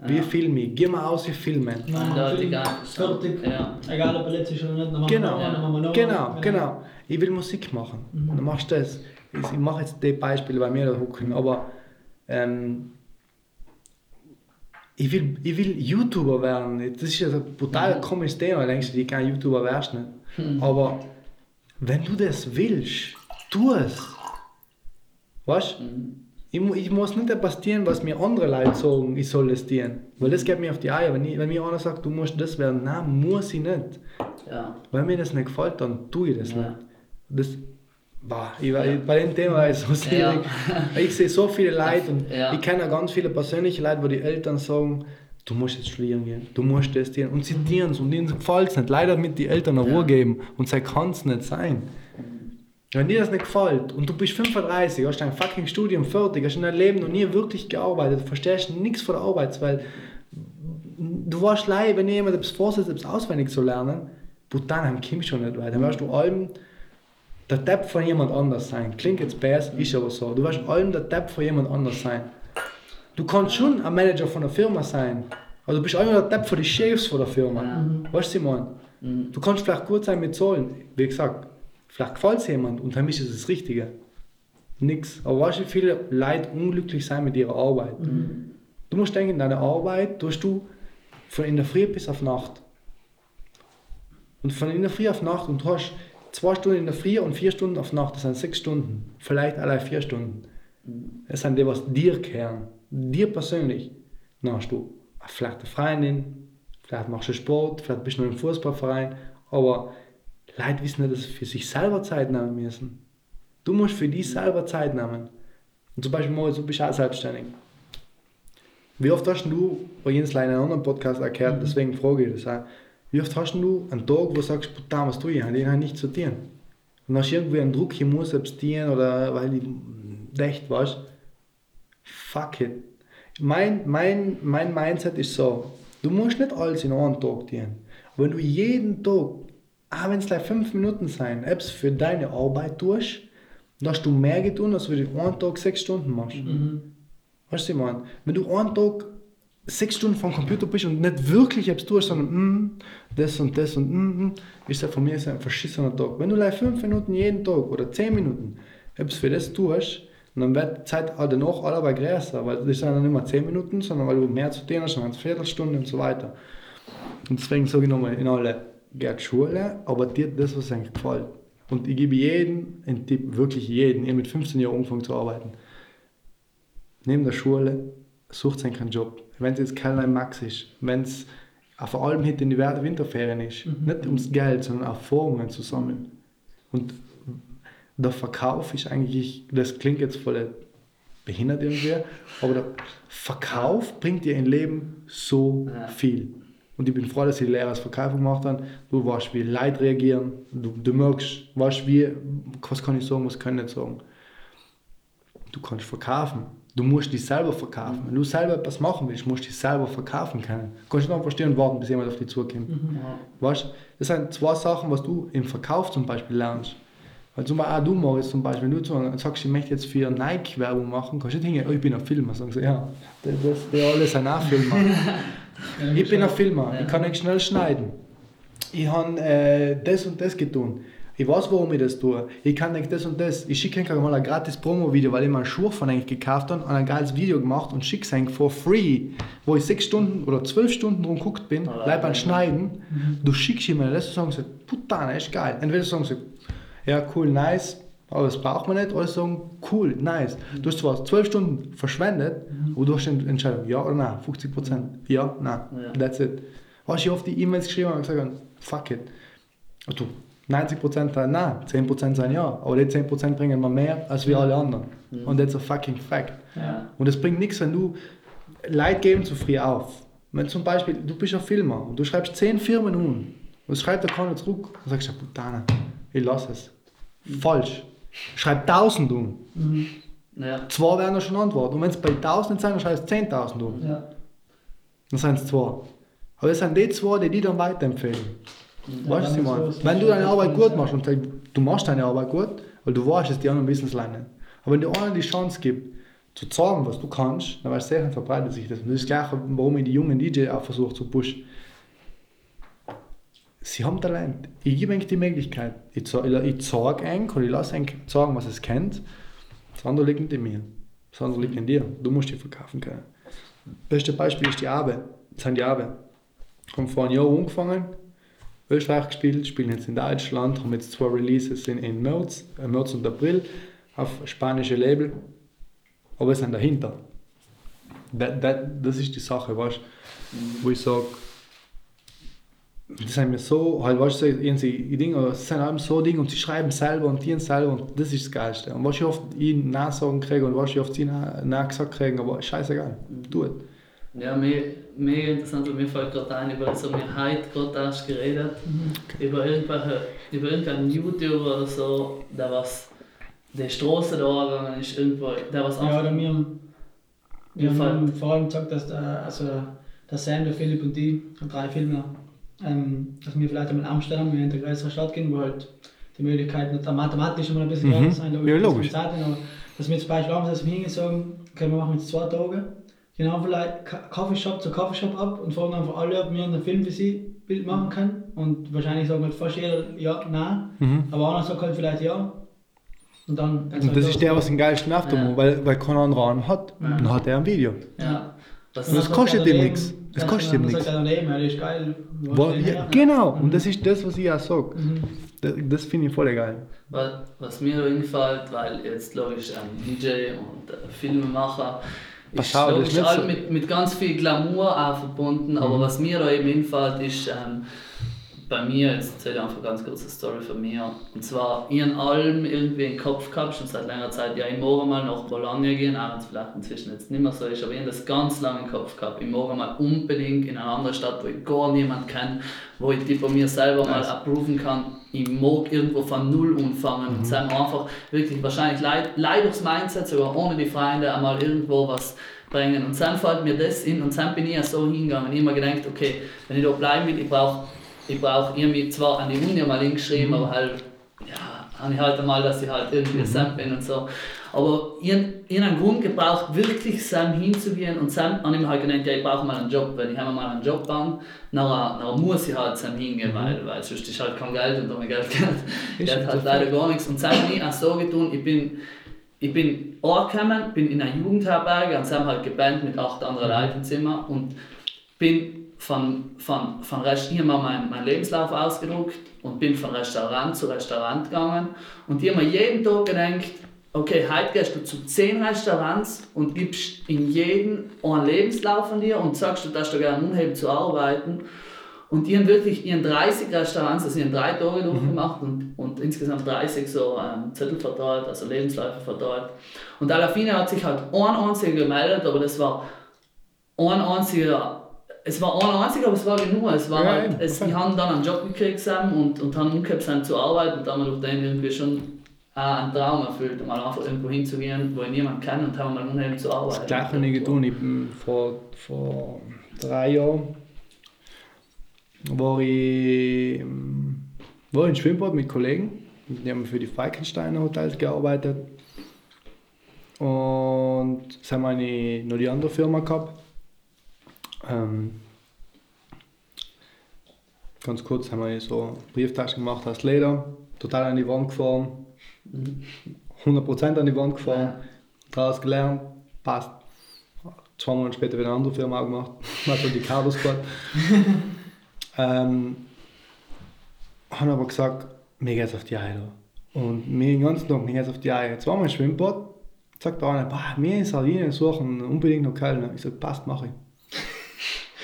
wie filme ich, geh mal aus, wie filmen. Eindeutig fertig. Ja. Egal ob er letztes oder nicht, dann machen Genau, wir noch, dann machen wir noch. genau, Wenn- genau. Ich will Musik machen. Dann machst du das. Ich, ich mache jetzt die Beispiele bei mir da hucken, aber ähm, ich, will, ich will YouTuber werden. Das ist ja ein brutal komisches Thema. Denkst du, ich kein YouTuber wärst nicht. Aber wenn du das willst, tu es. Weißt du? Ich, ich muss nicht etwas tun, was mir andere Leute sagen, ich soll es tun. Weil das geht mir auf die Eier. Wenn, ich, wenn mir einer sagt, du musst das werden, nein, muss ich nicht. Ja. Wenn mir das nicht gefällt, dann tue ich das Ja. nicht. Das, boah, ich, war- bei dem Thema ist es so schwierig. Ich sehe so viele Leute und Ja. ich kenne auch ganz viele persönliche Leute, wo die Eltern sagen, du musst jetzt studieren gehen, du musst das tun. Und sie tun es und ihnen gefällt es nicht. Leider mit die Eltern eine Ja. Ruhe geben und sie kann es nicht sein. Wenn dir das nicht gefällt und du bist 35, hast dein fucking Studium fertig, hast in deinem Leben noch nie wirklich gearbeitet, verstehst nichts von der Arbeitswelt, du warst leid, wenn dir jemand etwas vorsetzt, etwas auswendig zu lernen, but dann kommst du schon nicht weiter. Dann wirst du allem der Depp von jemand anders sein. Klingt jetzt besser, ist aber so. Du wirst allem der Depp von jemand anders sein. Du kannst schon ein Manager von der Firma sein, aber du bist immer der Depp von den Chefs von der Firma. Ja. Weißt du, Simon? Mhm. Du kannst vielleicht gut sein mit Zahlen. Wie gesagt, vielleicht gefällt es jemand und für mich ist es das Richtige. Nix. Aber weißt du, wie viele Leute unglücklich sein mit ihrer Arbeit? Du musst denken, in deiner Arbeit tust du von in der Früh bis auf Nacht. Und von in der Früh auf Nacht und du hast zwei Stunden in der Früh und vier Stunden auf Nacht, das sind sechs Stunden. Vielleicht allein vier Stunden. Das sind die, was dir gehören. Dir persönlich. Dann hast du vielleicht eine Freundin, vielleicht machst du Sport, vielleicht bist du noch im Fußballverein, aber Leute wissen nicht, dass sie für sich selber Zeit nehmen müssen. Du musst für dich selber Zeit nehmen. Und zum Beispiel, Moritz, du bist auch selbstständig. Wie oft hast du, bei Jens in einem anderen Podcast erklärt, deswegen frage ich das auch, wie oft hast du einen Tag, wo du sagst, putain, was tue ich, ich habe nichts zu tun. Und hast irgendwie einen Druck, ich muss selbst tun, oder weil ich echt weißt, fuck it. Mein, mein, mein Mindset ist so, du musst nicht alles in einem Tag tun. Wenn du jeden Tag, auch wenn es gleich fünf Minuten sein, etwas für deine Arbeit tust, dann hast du mehr getan, als wenn du einen Tag sechs Stunden machst. Weißt du, ich meine? Wenn du einen Tag sechs Stunden vor dem Computer bist und nicht wirklich etwas tust, sondern mm, das und das und mm, mm, ist das von mir ein verschissener Tag. Wenn du like fünf Minuten jeden Tag oder zehn Minuten etwas für das tust, dann wird die Zeit danach alle größer, weil das sind dann nicht mehr 10 Minuten, sondern weil du mehr zu tun hast, eine Viertelstunde und so weiter. Und deswegen sage ich nochmal, in alle, geht Schule, aber dir das, was euch gefällt. Und ich gebe jedem einen Tipp, wirklich jeden, ihr mit 15 Jahren angefangen zu arbeiten. Neben der Schule sucht euch einen Job. Wenn es jetzt kein Max ist, wenn es vor allem hinter in die Winterferien ist, mhm. nicht ums Geld, sondern Erfahrungen zu sammeln. Und der Verkauf ist eigentlich, das klingt jetzt voll behindert irgendwie, aber der Verkauf bringt dir im Leben so viel. Und ich bin froh, dass ich Lehrer als Verkäufer gemacht habe. Du weißt, wie Leute reagieren, du, du merkst, weißt, wie, was kann ich sagen, was kann ich nicht sagen. Du kannst verkaufen. Du musst dich selber verkaufen. Wenn du selber etwas machen willst, musst du dich selber verkaufen können. Du kannst nicht einfach stehen und warten, bis jemand auf dich zukommt. Mhm. Weißt, das sind zwei Sachen, was du im Verkauf zum Beispiel lernst. Weil zum Beispiel auch du, Moritz, zum Beispiel, wenn du sagst, ich möchte jetzt für Nike Werbung machen, kannst du nicht hingehen, oh, ich bin ein Filmer. Sagen sie, ja, das, das, die alle sind auch Filmer. ich bin ein Filmer, ich kann nicht schnell schneiden. Ich habe äh, das und das getan. Ich weiß, warum ich das tue. Ich kann nicht das und das. Ich schicke mal ein gratis Promo-Video, weil ich mal einen Schuh von eigentlich gekauft habe und ein geiles Video gemacht und schicke es eigentlich for free, wo ich sechs Stunden oder zwölf Stunden drum geguckt bin, bleib beim Schneiden. Mhm. Du schickst mir das und sagst, Putana, ist geil. Entweder sagen sie, ja, cool, nice, aber das braucht man nicht. Oder sagen, cool, nice. Du hast zwar zwölf Stunden verschwendet, mhm. aber du hast eine Entscheidung, ja oder nein, 50 Prozent, ja, nein, ja. that's it. Hast du oft die E-Mails geschrieben und gesagt, fuck it. Und du, 90 Prozent sagen nein, 10 Prozent sagen ja, aber die 10 Prozent bringen mir mehr als wir alle anderen. Mhm. Und that's a fucking fact. Ja. Und es bringt nichts, wenn du Leute geben zu früh auf. Wenn zum Beispiel, du bist ein Filmer und du schreibst 10 Firmen um und schreibt der keiner zurück und sagst, ja, Putana, ich lasse es. Falsch. Schreib 1000 um. Mhm. Ja. Zwei werden schon antworten. Und wenn es bei 1000 sind, dann schreibst du 10.000 um. Ja. Dann sind es zwei. Aber das sind die zwei, die die dann weiterempfehlen. Ja, weißt du, was Wenn du deine Arbeit gut machst und sagst, du machst deine Arbeit gut, weil du weißt, dass die anderen wissen es lernen. Aber wenn du einer die Chance gibst, zu zeigen, was du kannst, dann weißt du, sehr verbreitet sich das. Und das ist das Gleiche, warum ich die jungen DJ auch versuche zu pushen sie haben Talent. Ich gebe eigentlich die Möglichkeit. Ich, ich zeige eigentlich oder ich lasse eigentlich sagen, was es kennt. Das andere liegt nicht in mir. Das andere liegt in dir. Du musst die verkaufen können. Beste Beispiel ist die Abe. Das sind die Abe. Haben vor einem Jahr angefangen, Österreich gespielt, spielen jetzt in Deutschland, haben jetzt zwei Releases in, in März, äh, März und April auf spanische Label. Aber wir sind dahinter. Das, das, das ist die Sache, weißt wo ich sage, das sind mir so, halt, weißt du, irgendwie Dinge, es sind allem so Dinge und sie schreiben selber und dienen selber und das ist das Geilste. Und was ich oft ihnen nachsagen kriege und was ich oft ihnen nachgesagt kriege, aber scheißegal, tu es. Ja, mir, mega interessant, weil mir fällt gerade ein, über so wir heute gerade erst geredet, mhm. über irgendwelche, über irgendeinen YouTuber oder so, der was, der Straße da gegangen ist, irgendwo, der was Ja, oder mir, wir haben vor allem gesagt, dass der, also der Sam, der Philipp und die, drei Filme ähm, dass wir vielleicht einmal in Amsterdam in eine größere Stadt gehen, wo halt die Möglichkeiten mathematisch immer ein bisschen mhm. sein, logisch. Ja, logisch. Zeit, aber dass wir zum Beispiel auch dass wir hingehen sagen, okay, wir machen jetzt zwei Tage, gehen einfach vielleicht Coffeeshop zu Coffeeshop ab und fragen einfach alle, ob wir einen Film für sie Bild machen können. Und wahrscheinlich sagen halt fast jeder ja, nein, mhm. aber einer sagt halt vielleicht ja. Und dann. Und halt das ist der, was den geilsten Auftrag ja. weil, weil keiner anderen hat. Ja. Dann hat er ein Video. Ja. Das, und das kostet ihm nichts. Das kostet ihm nichts. Ja, genau, und das ist das, was ich auch sage. Mhm. Das, das finde ich voll geil. Was, was mir einfällt, weil jetzt logisch ein DJ und ein Filmemacher ist Pass logisch so. mit, mit ganz viel Glamour auch verbunden, mhm. aber was mir da eben einfällt, ist ähm, bei mir, jetzt erzähle ich einfach ganz kurz eine Story von mir. Und zwar, ich habe allem irgendwie im Kopf gehabt, schon seit längerer Zeit, ja, ich morgen mal nach Bologna gehen, auch wenn es vielleicht inzwischen jetzt nicht mehr so ist, aber ich habe das ganz lange im Kopf gehabt. Ich morgen mal unbedingt in eine andere Stadt, wo ich gar niemanden kenne, wo ich die von mir selber mal approven kann. Ich mag irgendwo von Null anfangen mhm. und dann einfach wirklich wahrscheinlich leid, leid durchs Mindset, sogar ohne die Freunde, einmal irgendwo was bringen. Und dann fällt mir das in und dann bin ich ja so hingegangen. Ich habe mir gedacht, okay, wenn ich da bleiben will, ich brauche ich brauche irgendwie zwar an die Uni mal hingeschrieben, mhm. aber halt, ja, habe ich halt einmal, dass ich halt irgendwie Mhm. Sam bin und so. Aber ich, ich habe einen Grund gebraucht, wirklich Sam hinzugehen und Sam habe ich mir halt genannt, ja, ich brauche mal einen Job, wenn ich einmal mal einen Job baue, nachher, nachher muss ich halt Sam hingehen, weil, weil sonst ist halt kein Geld und ohne Geld Mhm. Geld so halt leider gar nichts. Und Sam habe ich auch so getan, ich bin, ich bin angekommen, bin in einer Jugendherberge und Sam halt gebannt mit acht anderen Leuten im Zimmer und bin von, von, von habe mir meinen mein Lebenslauf ausgedruckt und bin von Restaurant zu Restaurant gegangen und ich habe mir jeden Tag gedacht, okay, heute gehst du zu zehn Restaurants und gibst in jeden einen Lebenslauf von dir und sagst, du darfst da gerne umheben zu arbeiten. Und die haben wirklich ihren 30 Restaurants, also in drei Tage durchgemacht und, und insgesamt 30 so ähm, Zettel verteilt, also Lebensläufe verteilt. Und Alafine hat sich halt ein einziger gemeldet, aber das war ein einziger, es war ein einziger, aber es war genug. Es war Ja, halt, es, die haben dann einen Job gekriegt und, und haben umgekehrt sein zu arbeiten und dann haben wir durch den irgendwie schon auch einen Traum erfüllt, mal einfach irgendwo hinzugehen, wo ich niemanden kenne und haben mal unheimlich zu arbeiten. Das gleiche habe ich getan. Ich bin vor, vor drei Jahren war ich, ähm, war ich im Schwimmbad mit Kollegen. Die haben für die Falkensteiner Hotels gearbeitet. Und jetzt haben wir noch die andere Firma gehabt. Ähm, ganz kurz haben wir so Brieftaschen gemacht aus Leder, total an die Wand gefahren, 100% an die Wand gefahren, daraus gelernt, passt. Zwei Monate später wieder eine andere Firma gemacht, also die Carlos gehabt. ähm, haben aber gesagt, mir geht's auf die Eier. Und mir den ganzen Tag, mir geht's auf die Eier. Wir im Schwimmbad, sagt der eine, mir in Sardinien suchen unbedingt noch Kölner. Ich sag, passt, mach ich.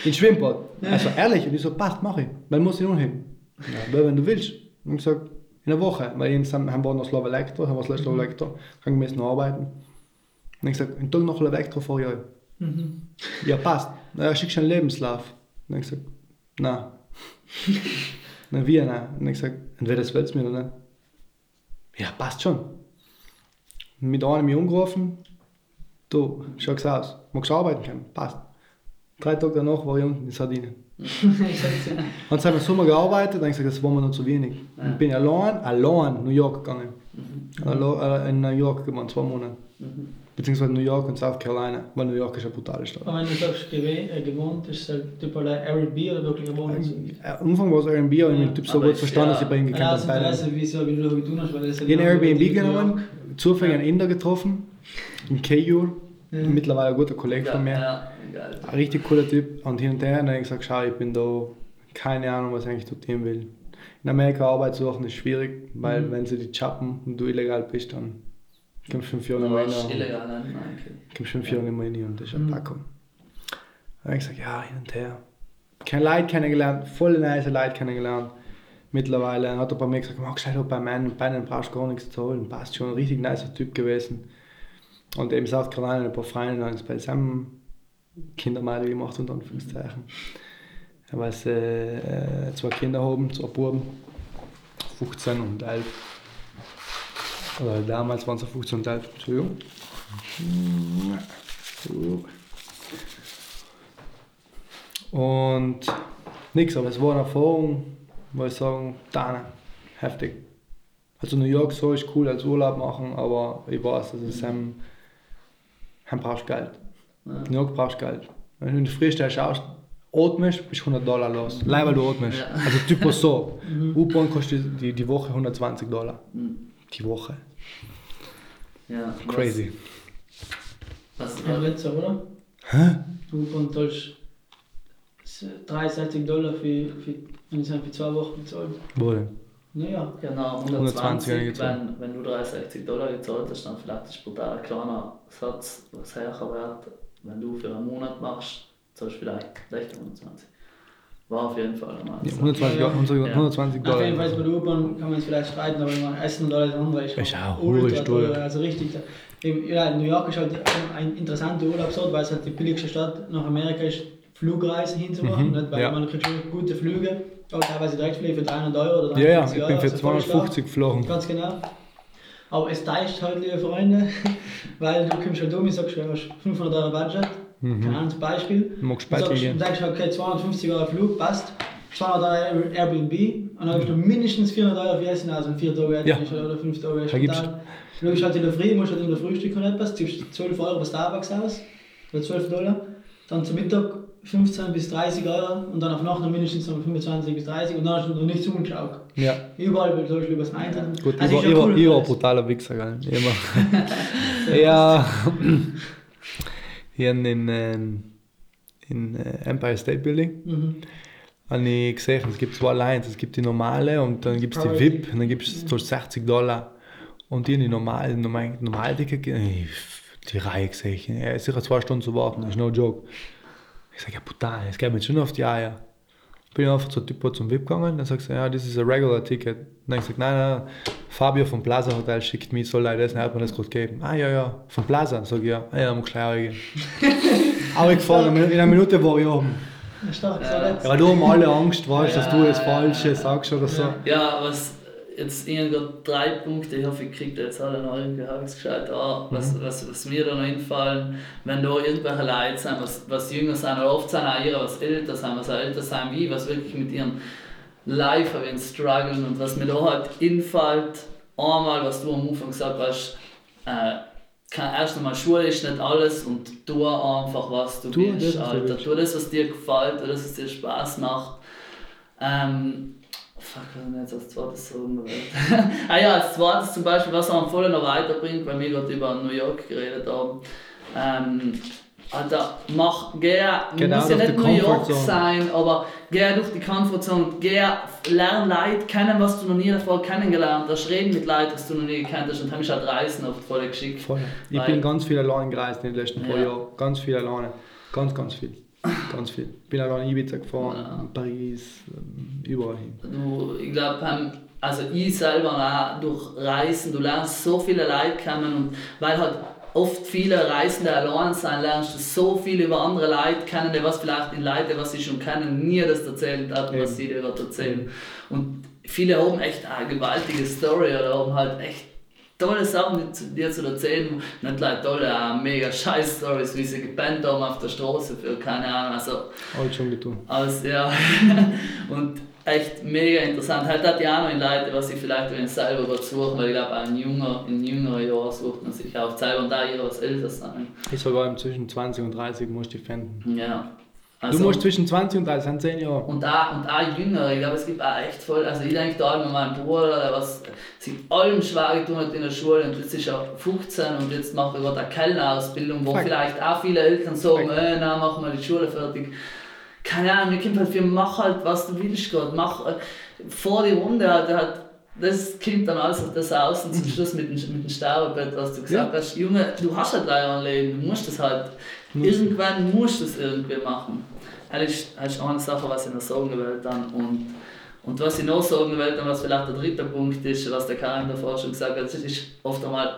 Ins Schwimmbad. Also ehrlich, und ich so, passt, mach ich. Wann muss ich noch hin? Ja, weil, wenn du willst. Und ich gesagt, in einer Woche, weil ich haben wir noch Slava Elektro, haben wir das Slava Elektro, kann ich noch arbeiten. Und ich gesagt, einen Tag noch Elektro vor ich euch. Ja, passt. Na, ja, schickst du einen Lebenslauf. Und ich gesagt, nein. Na, wie nein? Und ich gesagt, entweder das willst du mir oder nicht. Ja, passt schon. Mit einem mich angerufen, du, schaut's aus, magst du arbeiten können? Passt. Drei Tage danach war ich unten in Sardinien. Haben wir Sommer gearbeitet, dann habe ich gesagt, das war mir noch zu wenig. Ja. Ich bin allein, allein New York gegangen. Allein, äh, in New York gewohnt, zwei Monate. Beziehungsweise New York und South Carolina, weil New York ist eine brutale Stadt. Aber wenn du sagst, äh, gewohnt, ist es halt typ oder Airbnb oder wirklich gewohnt? Äh, Am Anfang war es Airbnb, aber ich habe den Typ so gut verstanden, ja- dass ich bei ihm gekannt Ja, habe. Beide. Interesse, wie so, wie du getan hast, weil Ich habe ein Airbnb genommen, zufällig einen Inder getroffen, in Keyur, Ja. mittlerweile ein guter Kollege Ja, von mir. ja, geil. Ein richtig cooler Typ. Und hin und her, und dann habe ich gesagt, schau, ich bin da, keine Ahnung, was ich eigentlich dort hin will. In Amerika Arbeit suchen ist schwierig, weil Mhm. wenn sie die chappen und du illegal bist, dann kommst du fünf Jahre Du nicht mehr illegal, ne? Nein, okay. kommst fünf Jahre nicht mehr rein und das ist ein Mhm. Packung. Dann habe ich gesagt, ja, hin und her. Keine Leute kennengelernt, voll nice Leute kennengelernt. Mittlerweile hat er bei mir gesagt, mach gescheit bei meinen Beinen brauchst du gar nichts zu holen. Passt schon, ein richtig nicer Typ gewesen. Und eben South Carolina ein paar Freunde haben es bei seinem Kindermeile gemacht, unter Anführungszeichen. Weil sie äh, zwei Kinder haben, zwei Buben, 15 und 11. Oder damals waren sie 15 und 11, Entschuldigung. Und nix, aber es war eine Erfahrung, wo ich sagen, da heftig. Also New York so ist cool als Urlaub machen, aber ich weiß, dass es hem, hem brauchst Geld. Ja. York brauchst Geld. Wenn du in die Frühstelle schaust, atmest, bist du 100 Dollar los. Leider weil du atmest. Ja. Also typo so. U-Bahn kostet die, die Woche 120 Dollar. Mhm. Die Woche. Ja, Crazy. Was, Ja, was, letzter, oder? Hä? Du konntest 63 Dollar für, für, für zwei Wochen bezahlt. Wo denn? Naja, genau, 120 habe ich 120, gezahlt. wenn, wenn du 63 Dollar gezahlt hast, dann vielleicht ist brutal ein kleiner Satz, was höher wird. Wenn du für einen Monat machst, zahlst du vielleicht 60, 120. War auf jeden Fall einmal. Ja, 120, Ja. 120, Ja. 120 auf jeden Dollar. Fall bei der U-Bahn kann man es vielleicht streiten, aber immer Essen oder das andere ist, Ist auch ultra teuer. Also richtig. Ja, New York ist halt ein interessanter Urlaubsort, weil es halt die billigste Stadt nach Amerika ist, Flugreisen hinzumachen, Mhm, nicht? weil ja. man kriegt schon gute Flüge, auch teilweise Direktflüge für 300 Euro oder Ja, ja, 350 ich bin für also voll stark. 250 geflogen. Ganz genau. Aber es täuscht halt, liebe Freunde, weil du kommst halt um und sagst, du hast 500 Euro Budget, Mhm. keine Ahnung, zum Beispiel. Magst Du du sagst, gehen? du sagst, okay, 250 Euro Flug, passt. 200 Euro Airbnb und dann ich noch mindestens 400 Euro für Essen, also 4 Tage Ja. Oder 5 Tage. Da gibt's-. Du bist halt in der Früh, musst halt in der Frühstück und etwas, ziehst 12 Euro bei Starbucks aus, oder 12 Dollar. Dann zum Mittag 15 bis 30 Euro und dann auf Nacht mindestens noch 25 bis 30 und dann hast du noch nichts umgeschaut. Ja. Überall wird zum Beispiel übers Eintritt. Gut, Also ich war, ja war, cool, ich war ein Preis. brutaler Wichser, gell? Immer. ja. Hier in, in, in äh, Empire State Building Mhm. habe ich gesehen, es gibt zwei Lines. Es gibt die normale und dann gibt es die. VIP und dann gibt es so 60 Dollar. Und die, die normale, normale, normale Ticket, äh, die Reihe gesehen. Ja, sicher zwei Stunden zu warten, das ist no joke. Ich sage, ja, brutal, es geht mir jetzt schon auf die Eier. Bin ich einfach zum Typ zum VIP gegangen, dann sagst du, ja, das ist ein regular Ticket. Dann ich gesagt, nein, nein, Fabio vom Plaza Hotel schickt mich, soll leider das, hat mir das gerade gegeben. Ah, ja, ja, vom Plaza, sag ich, ja, ah, ja, muss gleich reingehen. Aber ich gefahren, in einer Minute war ich oben. Stark, so Ja. jetzt. Ja, da haben alle Angst, weißt, dass du das Falsche ja. sagst oder so. Ja, was jetzt gerade drei Punkte, ich hoffe, ich kriege jetzt alle noch irgendwie halbwegs gescheit an, was, was, was mir da noch einfallen, wenn da irgendwelche Leute sind, was, was jünger sind, oder oft sind auch ihre, was älter sind, was auch älter sind, wie, was wirklich mit ihren Life haben strugglen und was mir da halt einfällt, einmal, was du am Anfang gesagt hast, äh, kann erst einmal Schule ist nicht alles und tu einfach was du Tu willst, du Alter. Tu das, was dir gefällt, tu das, was dir Spaß macht. Ähm, fuck, was hab ich jetzt als zweites wollte? ah ja, als zweites zum Beispiel, was auch voll noch weiterbringt, weil wir gerade über New York geredet haben. Ähm, Alter, mach, geh, Get muss ja nicht New York sein, aber geh durch die Comfortzone, geh, lern Leute kennen, was du noch nie davor kennengelernt hast, reden mit Leuten, was du noch nie gekannt hast und haben mich halt Reisen oft voll geschickt. Voll. Ich Weil- bin ganz viel allein gereist in den letzten paar Ja. Jahren. Ganz viel alleine. Ganz, ganz viel. Ganz viel. Bin allein in Ibiza gefahren, Ja. in Paris, ähm, überall hin. Du, ich glaube, also ich selber auch durch Reisen, du lernst so viele Leute kennen und weil halt oft viele Reisende allein sind, lernst du so viel über andere Leute kennen, die was vielleicht in Leute, was sie schon kennen, nie das erzählt haben, was sie dir erzählen. Und viele haben echt eine gewaltige Story oder haben halt echt tolle Sachen zu dir zu erzählen. Nicht like tolle, auch mega scheiß Stories, wie sie gepennt haben auf der Straße für keine Ahnung. Also Alles schon getan. also, ja. und echt mega interessant. Halt hat ja auch noch in Leute, was ich vielleicht wenn selber was suchen, weil ich glaube, auch in jünger, in jüngeren Jahren sucht man sich auch selber und da ihre was älter sein. Ich sogar im zwischen 20 und 30 musst du finden. Ja. Du Also, musst zwischen 20 und 30, sind 10 Jahre. und auch, und auch Jüngere, ich glaube, es gibt auch echt voll, also ich denke da an meinen Bruder, der was sich allem schwer getan hat in der Schule und jetzt ist er 15 und jetzt macht er gerade eine Kellnerausbildung, wo Fuck. vielleicht auch viele Eltern sagen, Fuck. äh, na, mach mal die Schule fertig. Keine Ahnung, mir kommt halt für, mach halt, was du willst gerade, mach äh, vor die Runde, halt, halt, das kommt dann alles auf das aus und zum Schluss mit dem, mit dem Sterbebett, was du gesagt Ja. hast, Junge, du hast halt leider ein Leben, du musst das halt, Muss. irgendwann musst du es irgendwie machen. Das ist, das ist eine Sache, was ich noch sagen will dann. Und, und was ich noch sagen will, dann, was vielleicht der dritte Punkt ist, was der Karin davor schon gesagt hat, ist oft einmal,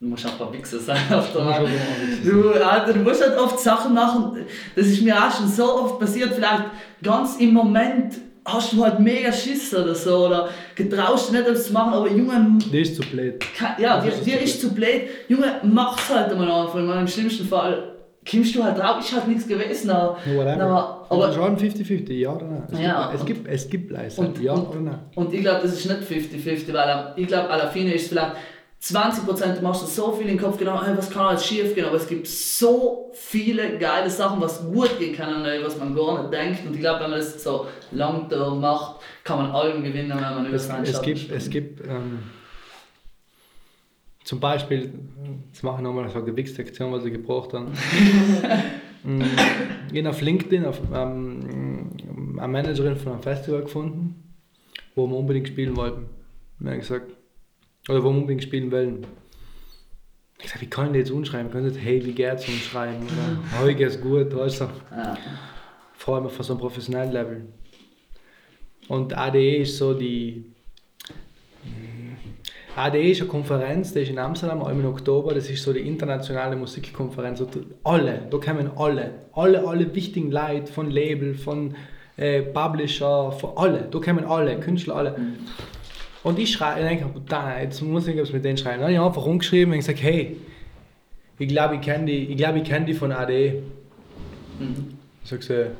du musst auch ein paar Wichser sein, oft einmal. Du, Alter, du musst halt oft Sachen machen, das ist mir auch schon so oft passiert, vielleicht ganz im Moment hast du halt mega Schiss oder so, oder getraust dich nicht, das zu machen, aber Junge, Das ist zu blöd. Ja, dir, ist dir zu blöd. Junge, mach's halt einmal einfach. Im schlimmsten Fall kommst du halt drauf, ist halt nichts gewesen. Aber, Whatever. aber, schon 50-50, ja oder nein? Es Ja, gibt, es gibt, es gibt Leute, und- ja und- oder nein? und ich glaube, das ist nicht 50-50, weil am- ich glaube, à la fine ist vielleicht 20% du machst dir so viel in den Kopf genau, hey, was kann alles schief gehen, aber es gibt so viele geile Sachen, was gut gehen kann, was man gar nicht denkt. Und ich glaube, wenn man das so lang macht, kann man allem gewinnen, wenn man über seinen es gibt, es gibt ähm, zum Beispiel, jetzt mache ich nochmal so eine Gewichtsektion, was ich gebraucht habe. Mm, ich habe auf LinkedIn auf, ähm, eine Managerin von einem Festival gefunden, wo wir unbedingt spielen wollten. Haben gesagt, oder wo wir unbedingt spielen wollen. Ich gesagt, wie kann ich jetzt umschreiben? Können Sie nicht, hey, wie geht's umschreiben? Oder, hey, geht's gut, weißt du? Ja. vor allem auf so einem professionellen Level. Und ADE ist so die. ADE ist eine Konferenz, die ist in Amsterdam, auch im Oktober. Das ist so die internationale Musikkonferenz. Und alle, da kommen alle, alle, alle wichtigen Leute von Label, von äh, Publisher, von alle, da kommen alle, Künstler, alle. Und ich schreibe, ich denke, da, jetzt muss ich irgendwas mit denen schreiben. Dann habe ich einfach rumgeschrieben und gesagt, hey, ich glaube, ich kenne die, ich glaube, ich kenne die von ADE. Mhm. Sagst du,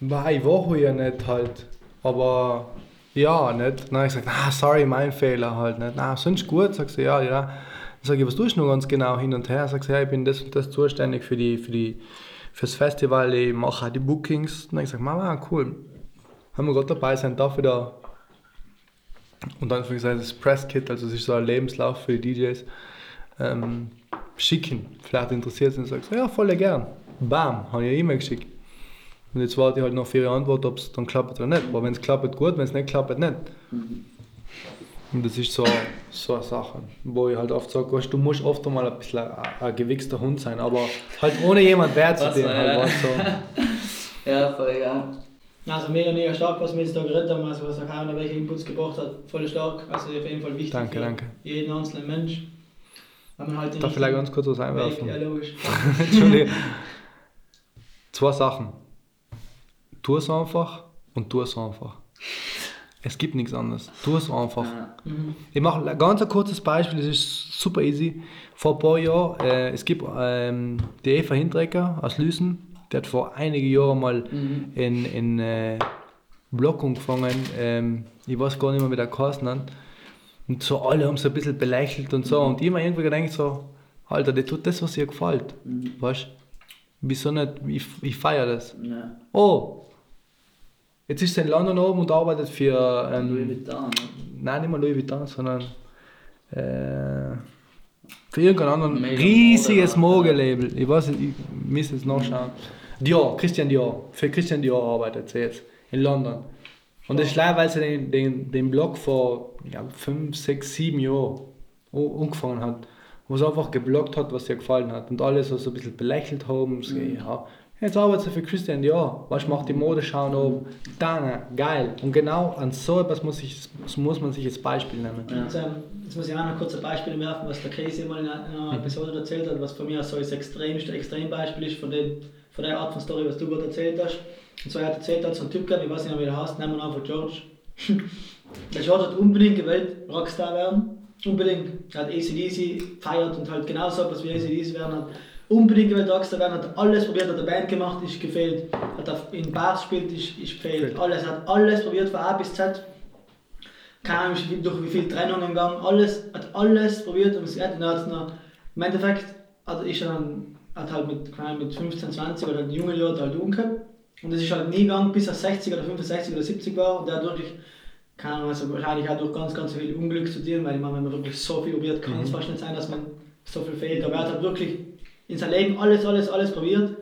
Nein, ich war ja nicht halt. Aber ja, nicht. Dann habe ich gesagt, ah, sorry, mein Fehler halt nicht. Na, sonst gut, sagst du, ja, ja. Dann sage ich, was tust du noch ganz genau hin und her? Sagst du, ja, ich bin das und das zuständig für die, für die, fürs Festival, ich mache die Bookings. Dann habe ich gesagt, Mama, cool. Haben wir gerade dabei sein, darf da. Und dann habe ich gesagt, das Presskit, also es ist so ein Lebenslauf für die DJs, ähm, schicken. Vielleicht interessiert es und sagst, ja, voll gern. Bam, habe ich eine E-Mail geschickt. Und jetzt warte ich halt noch für ihre Antwort, ob es dann klappt oder nicht. Aber wenn es klappt, gut, wenn es nicht klappt, nicht. Und das ist so, so eine Sache, wo ich halt oft sage, weißt, du musst oft einmal ein bisschen ein, ein gewichster Hund sein, aber halt ohne jemand Wert zu war, Halt, ja. so. Ja, voll ja. Also mega, mega stark, was wir jetzt da geredet haben, also was auch keiner welche Inputs gebracht hat, voll stark. Also auf jeden Fall wichtig Danke, für danke. jeden einzelnen Mensch. Wenn man halt Darf ich vielleicht ganz kurz was Weg- einwerfen? Ja, logisch. Entschuldigung. Zwei Sachen. Tu es einfach und tu es einfach. Es gibt nichts anderes. Tu es einfach. Ja. Mhm. Ich mache ein ganz kurzes Beispiel, das ist super easy. Vor ein paar Jahren, äh, es gibt ähm, die Eva Hindrecker aus Lüsen, die hat vor einigen Jahren mal Mhm. in, in äh, Blog angefangen, ähm, ich weiß gar nicht mehr, wie der geheißen hat. Und so alle haben so ein bisschen belächelt und so. Und ich mir irgendwie gedacht, so, Alter, die tut das, was ihr gefällt. Mhm. Weißt du? Wieso nicht? Ich, ich feiere das. Ja. Oh, jetzt ist sie in London oben und arbeitet für. Louis Ähm, Vuitton, ne? nein, nicht mal Louis Vuitton, sondern. Äh, für irgendein anderen Mega riesiges Mogelabel. Ich weiß nicht, ich muss jetzt nachschauen. Dior, Christian Dior. Für Christian Dior arbeitet sie jetzt in London. Und das ist leider, weil sie den, den, den Blog vor 5, 6, 7 Jahren angefangen hat. Wo sie einfach geblockt hat, was ihr gefallen hat. Und alle so, so ein bisschen belächelt haben. So, ja, jetzt arbeitet sie für Christian Dior. Was macht die Modeschauen oben? Dana, geil. Und genau an so etwas muss, ich, muss man sich als Beispiel nehmen. Ja. Jetzt, ähm, jetzt muss ich auch noch kurz ein Beispiel werfen, was der Casey mal in einer, in einer Episode erzählt hat, was von mir so das extremste Extrembeispiel ist von, den, von der Art von Story, was du gerade erzählt hast. Und zwar er hat erzählt, hat so einen Typ gehabt, ich weiß nicht mehr, wie der heißt, nehmen wir einfach George. der George hat unbedingt gewählt, Rockstar werden. Unbedingt. Er hat ACDC feiert und halt genauso etwas wie ACDC werden hat. Unbedingt gewählt Rockstar werden, hat alles probiert, hat eine Band gemacht, ist gefehlt. Hat in Bars gespielt, ist, ist gefehlt. Alles, hat alles probiert von A bis Z. Keine Ahnung, durch wie viele Trennungen gegangen, alles, hat alles probiert und es hat's noch, im Endeffekt hat, ist er dann, hat halt mit, keine Ahnung, mit 15, 20 oder in jungen Jahren halt umgehabt und es ist halt nie gegangen, bis er 60 oder 65 oder 70 war. Und der hat wirklich, keine Ahnung, also wahrscheinlich auch durch ganz, ganz viel Unglück zu dir, weil ich meine, wenn man wirklich so viel probiert, kann es fast nicht sein, dass man so viel fehlt, aber er hat halt wirklich in seinem Leben alles, alles, alles probiert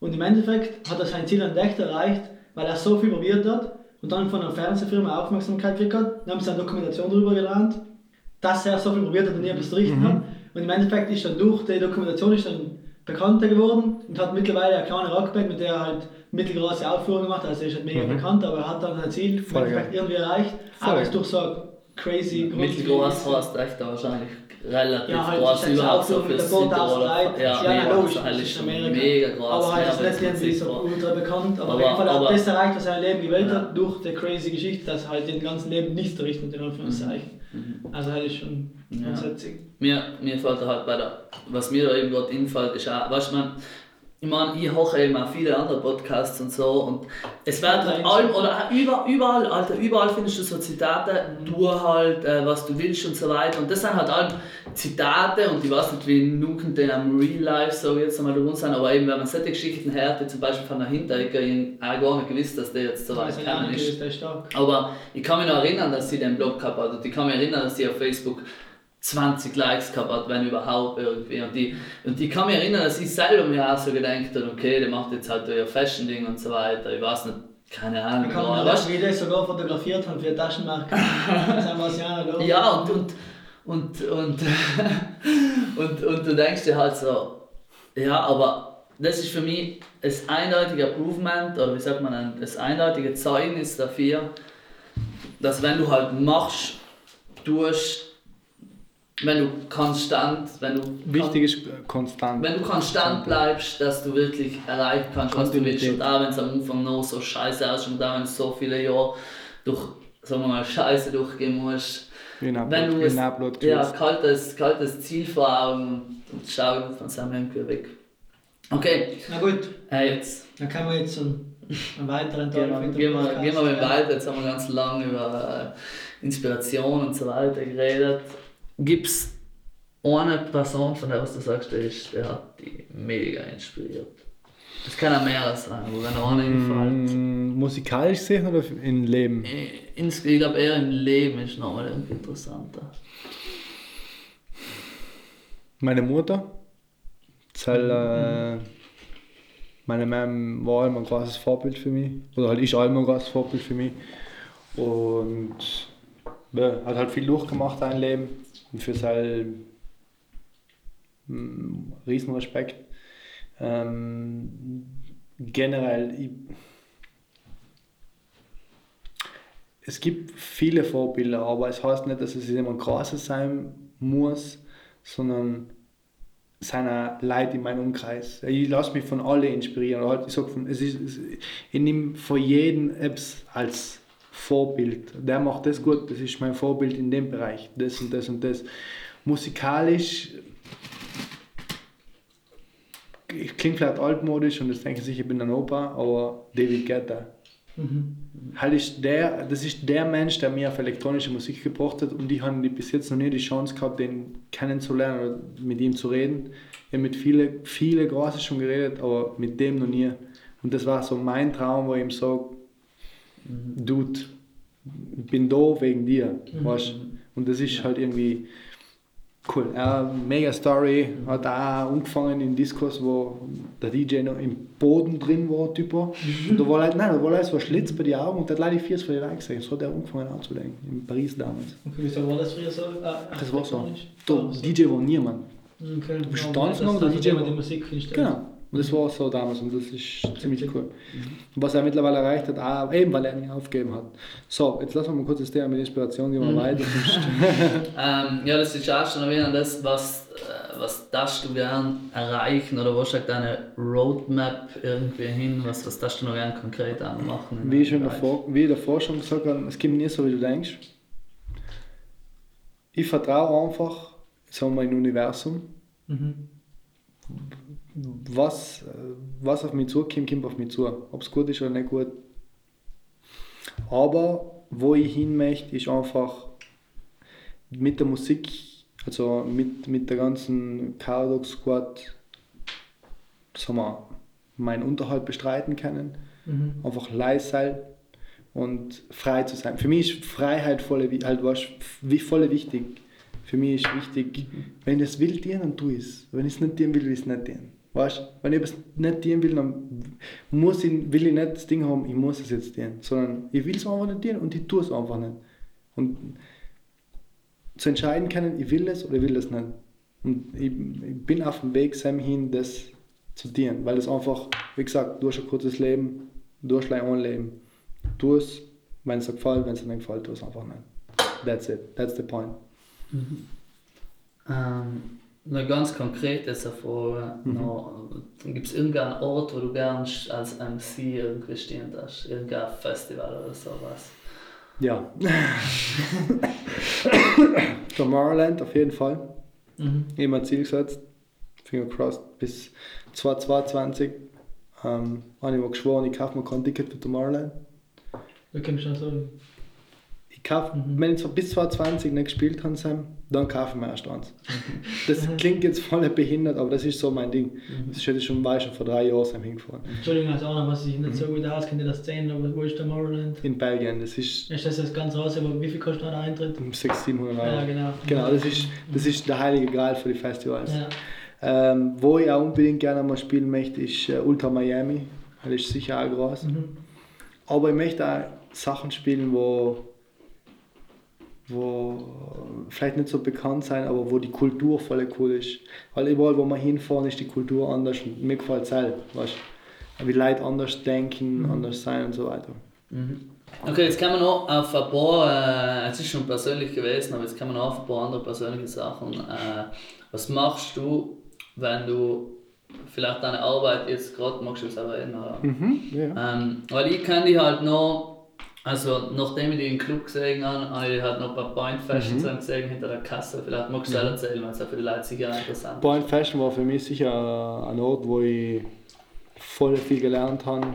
und im Endeffekt hat er sein Ziel entdeckt, erreicht, weil er so viel probiert hat und dann von einer Fernsehfirma Aufmerksamkeit gekriegt hat. Dann haben sie eine Dokumentation darüber gelernt, dass er so viel probiert hat und nie etwas zu richten hat. Und im Endeffekt ist dann durch die Dokumentation ist dann bekannter geworden und hat mittlerweile eine kleine Rockband, mit der er halt mittelgroße Aufführungen macht. Also er ist halt mega bekannt, aber er hat dann sein Ziel irgendwie erreicht. Voll aber ist durch so ein crazy Mittelgroß heißt echt wahrscheinlich relativ Ja, halt, ist überhaupt fürs. Leid. Ja, Ja, mega, logisch, das ist schon Amerika. mega groß. Aber halt ist irgendwie so ultra bekannt. Aber, Aber- auf jeden Fall hat aber- er das erreicht, was er im Leben gewählt Ja. hat, durch die crazy Geschichte, dass er halt den ganzen Leben nichts errichtet, in Anführungszeichen. Also halt ist schon Ja. witzig. Mir, mir fällt halt bei der, was mir da eben gerade einfällt, ist auch, weißt du, man, ich meine, ich höre eben auch viele andere Podcasts und so und es wird halt allem, oder auch über, überall, Alter, überall findest du so Zitate, du halt, äh, was du willst und so weiter und das sind halt allem Zitate und ich weiß nicht, wie nuken die am Real Life so jetzt einmal drin sind, aber eben, wenn man solche Geschichten hört, wie zum Beispiel von der Hinterecker, ich habe gar nicht gewusst, dass der jetzt so weit gekommen nicht ist. Aber ich kann mich noch erinnern, dass sie den Blog gehabt hat und ich kann mich erinnern, dass sie auf Facebook 20 Likes gehabt hat, wenn überhaupt irgendwie. Und, die, und ich kann mich erinnern, dass ich selber mir auch so gedacht habe, okay, der macht jetzt halt ihr Fashion-Ding und so weiter. Ich weiß nicht, keine Ahnung. Ich kann wie die sogar fotografiert haben für eine Taschenmarke. Das haben wir uns ja und, und, und, und, und, und du denkst dir halt so, ja, aber das ist für mich das eindeutige Improvement, oder wie sagt man, ein- das eindeutige Zeugnis dafür, dass wenn du halt machst, tust, wenn du konstant, wenn du Wichtig ist äh, konstant. wenn du konstant bleibst, dass du wirklich erreichen kannst, was du willst. Und auch wenn es am Anfang noch so scheiße aussieht und auch wenn du so viele Jahre durch, sagen wir mal, Scheiße durchgehen musst, wenn du es, ja, kaltes, kaltes Ziel vor Augen und schau von seinem irgendwie weg. Okay, Na gut, äh, jetzt. dann kommen wir jetzt zum Ein weiterer Gehen Teil wir, gehen wir, gehen wir mal weiter. Jetzt haben wir ganz lange über äh, Inspiration und so weiter geredet. Gibt es eine Person, von der was du sagst, der, ist, der hat die mega inspiriert? Das kann auch mehr sein, aber wenn einer einfällt. Mm, musikalisch gesehen oder im Leben? Ich, ich glaube eher im Leben ist nochmal irgendwie interessanter. Meine Mutter. Halt, äh, meine Mom war immer ein großes Vorbild für mich. Oder halt ist auch immer ein großes Vorbild für mich. Und ja, hat halt viel durchgemacht ein Leben. Für sein mm, Riesenrespekt. Ähm, generell, ich, es gibt viele Vorbilder, aber es heißt nicht, dass es ein krasses sein muss, sondern seiner Leute in meinem Umkreis. Ich lasse mich von allen inspirieren. Halt, ich, sag von, es ist, ich nehme von jedem Apps als Vorbild. Der macht das gut, das ist mein Vorbild in dem Bereich. Das und das und das. Musikalisch ich klingt vielleicht altmodisch und das denken sich, ich bin ein Opa, aber David Guetta. Mhm. Halt ist der, das ist der Mensch, der mir auf elektronische Musik gebracht hat und ich habe bis jetzt noch nie die Chance gehabt, den kennenzulernen oder mit ihm zu reden. Ich habe mit vielen viele Großen schon geredet, aber mit dem noch nie. Und das war so mein Traum, wo ich ihm sage, Dude, ich bin da wegen dir. Mhm. Weißt? Und das ist halt irgendwie cool. Ja, mega Story. Hat auch angefangen im Diskurs, wo der DJ noch im Boden drin war, typo. Und da war halt, nein, da war halt so ein Schlitz bei den Augen und da hat leider vier von den Leuten gesehen. So hat er angefangen anzudenken. In Paris damals. Okay, wieso war das früher so? Ah, Das war so. Da, Ah. DJ war niemand. Okay. Du bist Ja, tanzen das- oder das DJ war- die Musik. Genau. Und das war so damals und das ist ziemlich cool. Und was er mittlerweile erreicht hat, auch eben weil er nicht aufgegeben hat. So, jetzt lassen wir mal kurz das Thema mit Inspiration, gehen wir weiter. sonst- Ähm, ja, das ist auch schon erwähnt, das, was, äh, was darfst du gern erreichen oder was sagt deine Roadmap irgendwie hin, was, was darfst du noch gern konkret machen? Wie ich, davor, wie ich davor schon gesagt habe, es gibt nie so, wie du denkst. Ich vertraue einfach, sagen wir, im Universum. Mhm. Was, äh, was auf mich zukommt, kommt auf mich zu. Ob es gut ist oder nicht gut. Aber wo ich hin möchte, ist einfach mit der Musik, also mit, mit der ganzen Cardog Squad, sagen wir, meinen Unterhalt bestreiten können. Mhm. einfach leise sein und frei zu sein. Für mich ist Freiheit voll, halt was, wie voll wichtig. Für mich ist wichtig, wenn ich es will, dienen, dann tu es. Wenn ich es nicht dienen will, will ich es nicht dienen. Weißt? Wenn ich es nicht dienen will, dann muss ich, will ich nicht das Ding haben, ich muss es jetzt dienen. Sondern ich will es einfach nicht dienen und ich tue es einfach nicht. Und zu entscheiden können, ich will es oder ich will es nicht. Und ich, ich bin auf dem Weg Sam hin, das zu dienen, weil es einfach, wie gesagt, du hast ein kurzes Leben, du hast ein Leben. Tu es, wenn es dir gefällt, wenn es dir nicht gefällt, tu es einfach nicht. That's it, that's the point. Ähm, noch ganz konkret jetzt eine Frage. Gibt es irgendeinen Ort, wo du gern als MC irgendwie stehen darfst? Irgendein Festival oder sowas? Ja. Tomorrowland auf jeden Fall. Mhm. Ich habe mir ein Ziel gesetzt, Finger crossed, bis 2022 ähm, habe ich mir geschworen, ich kaufe mir kein Ticket für Tomorrowland. Da kommst du schon so. Ich kauf, Mhm. Wenn ich so bis 2020 nicht gespielt habe, Sam, dann kaufe ich mir erst eins. Das klingt jetzt voll behindert, aber das ist so mein Ding. Das hätte ich schon, war ich schon vor drei Jahren hingefahren. Entschuldigung, also auch noch, was ich nicht so gut auskenne, das Szene, aber wo ist der Tomorrowland? In Belgien, das ist Ist das jetzt ganz raus, aber wie viel kostet da der Eintritt? um 600, 700 Euro. Ja, genau. Genau, das ist, das ist der heilige Gral für die Festivals. Ja. Ähm, wo ich auch unbedingt gerne mal spielen möchte, ist äh, Ultra Miami. Das ist sicher auch groß. Mhm. Aber ich möchte auch Sachen spielen, wo, wo vielleicht nicht so bekannt sein, aber wo die Kultur voll cool ist. Weil überall, wo wir hinfahren, ist die Kultur anders und mir gefällt es halt. Weißt? Wie Leute anders denken, anders sein und so weiter. Okay, jetzt kommen wir noch auf ein paar, äh, es ist schon persönlich gewesen, aber jetzt kommen wir noch auf ein paar andere persönliche Sachen. Äh, was machst du, wenn du vielleicht deine Arbeit jetzt gerade machst, du es aber oder? Mhm, ja. Ähm, weil ich kenne die halt noch, also nachdem ich die im Club gesehen habe, habe ich halt noch ein paar Point Fashions Mhm. gesehen hinter der Kasse. Vielleicht magst du selber erzählen, weil es auch für die Leute sicher interessant ist. Point Fashion war für mich sicher ein Ort, wo ich voll viel gelernt habe,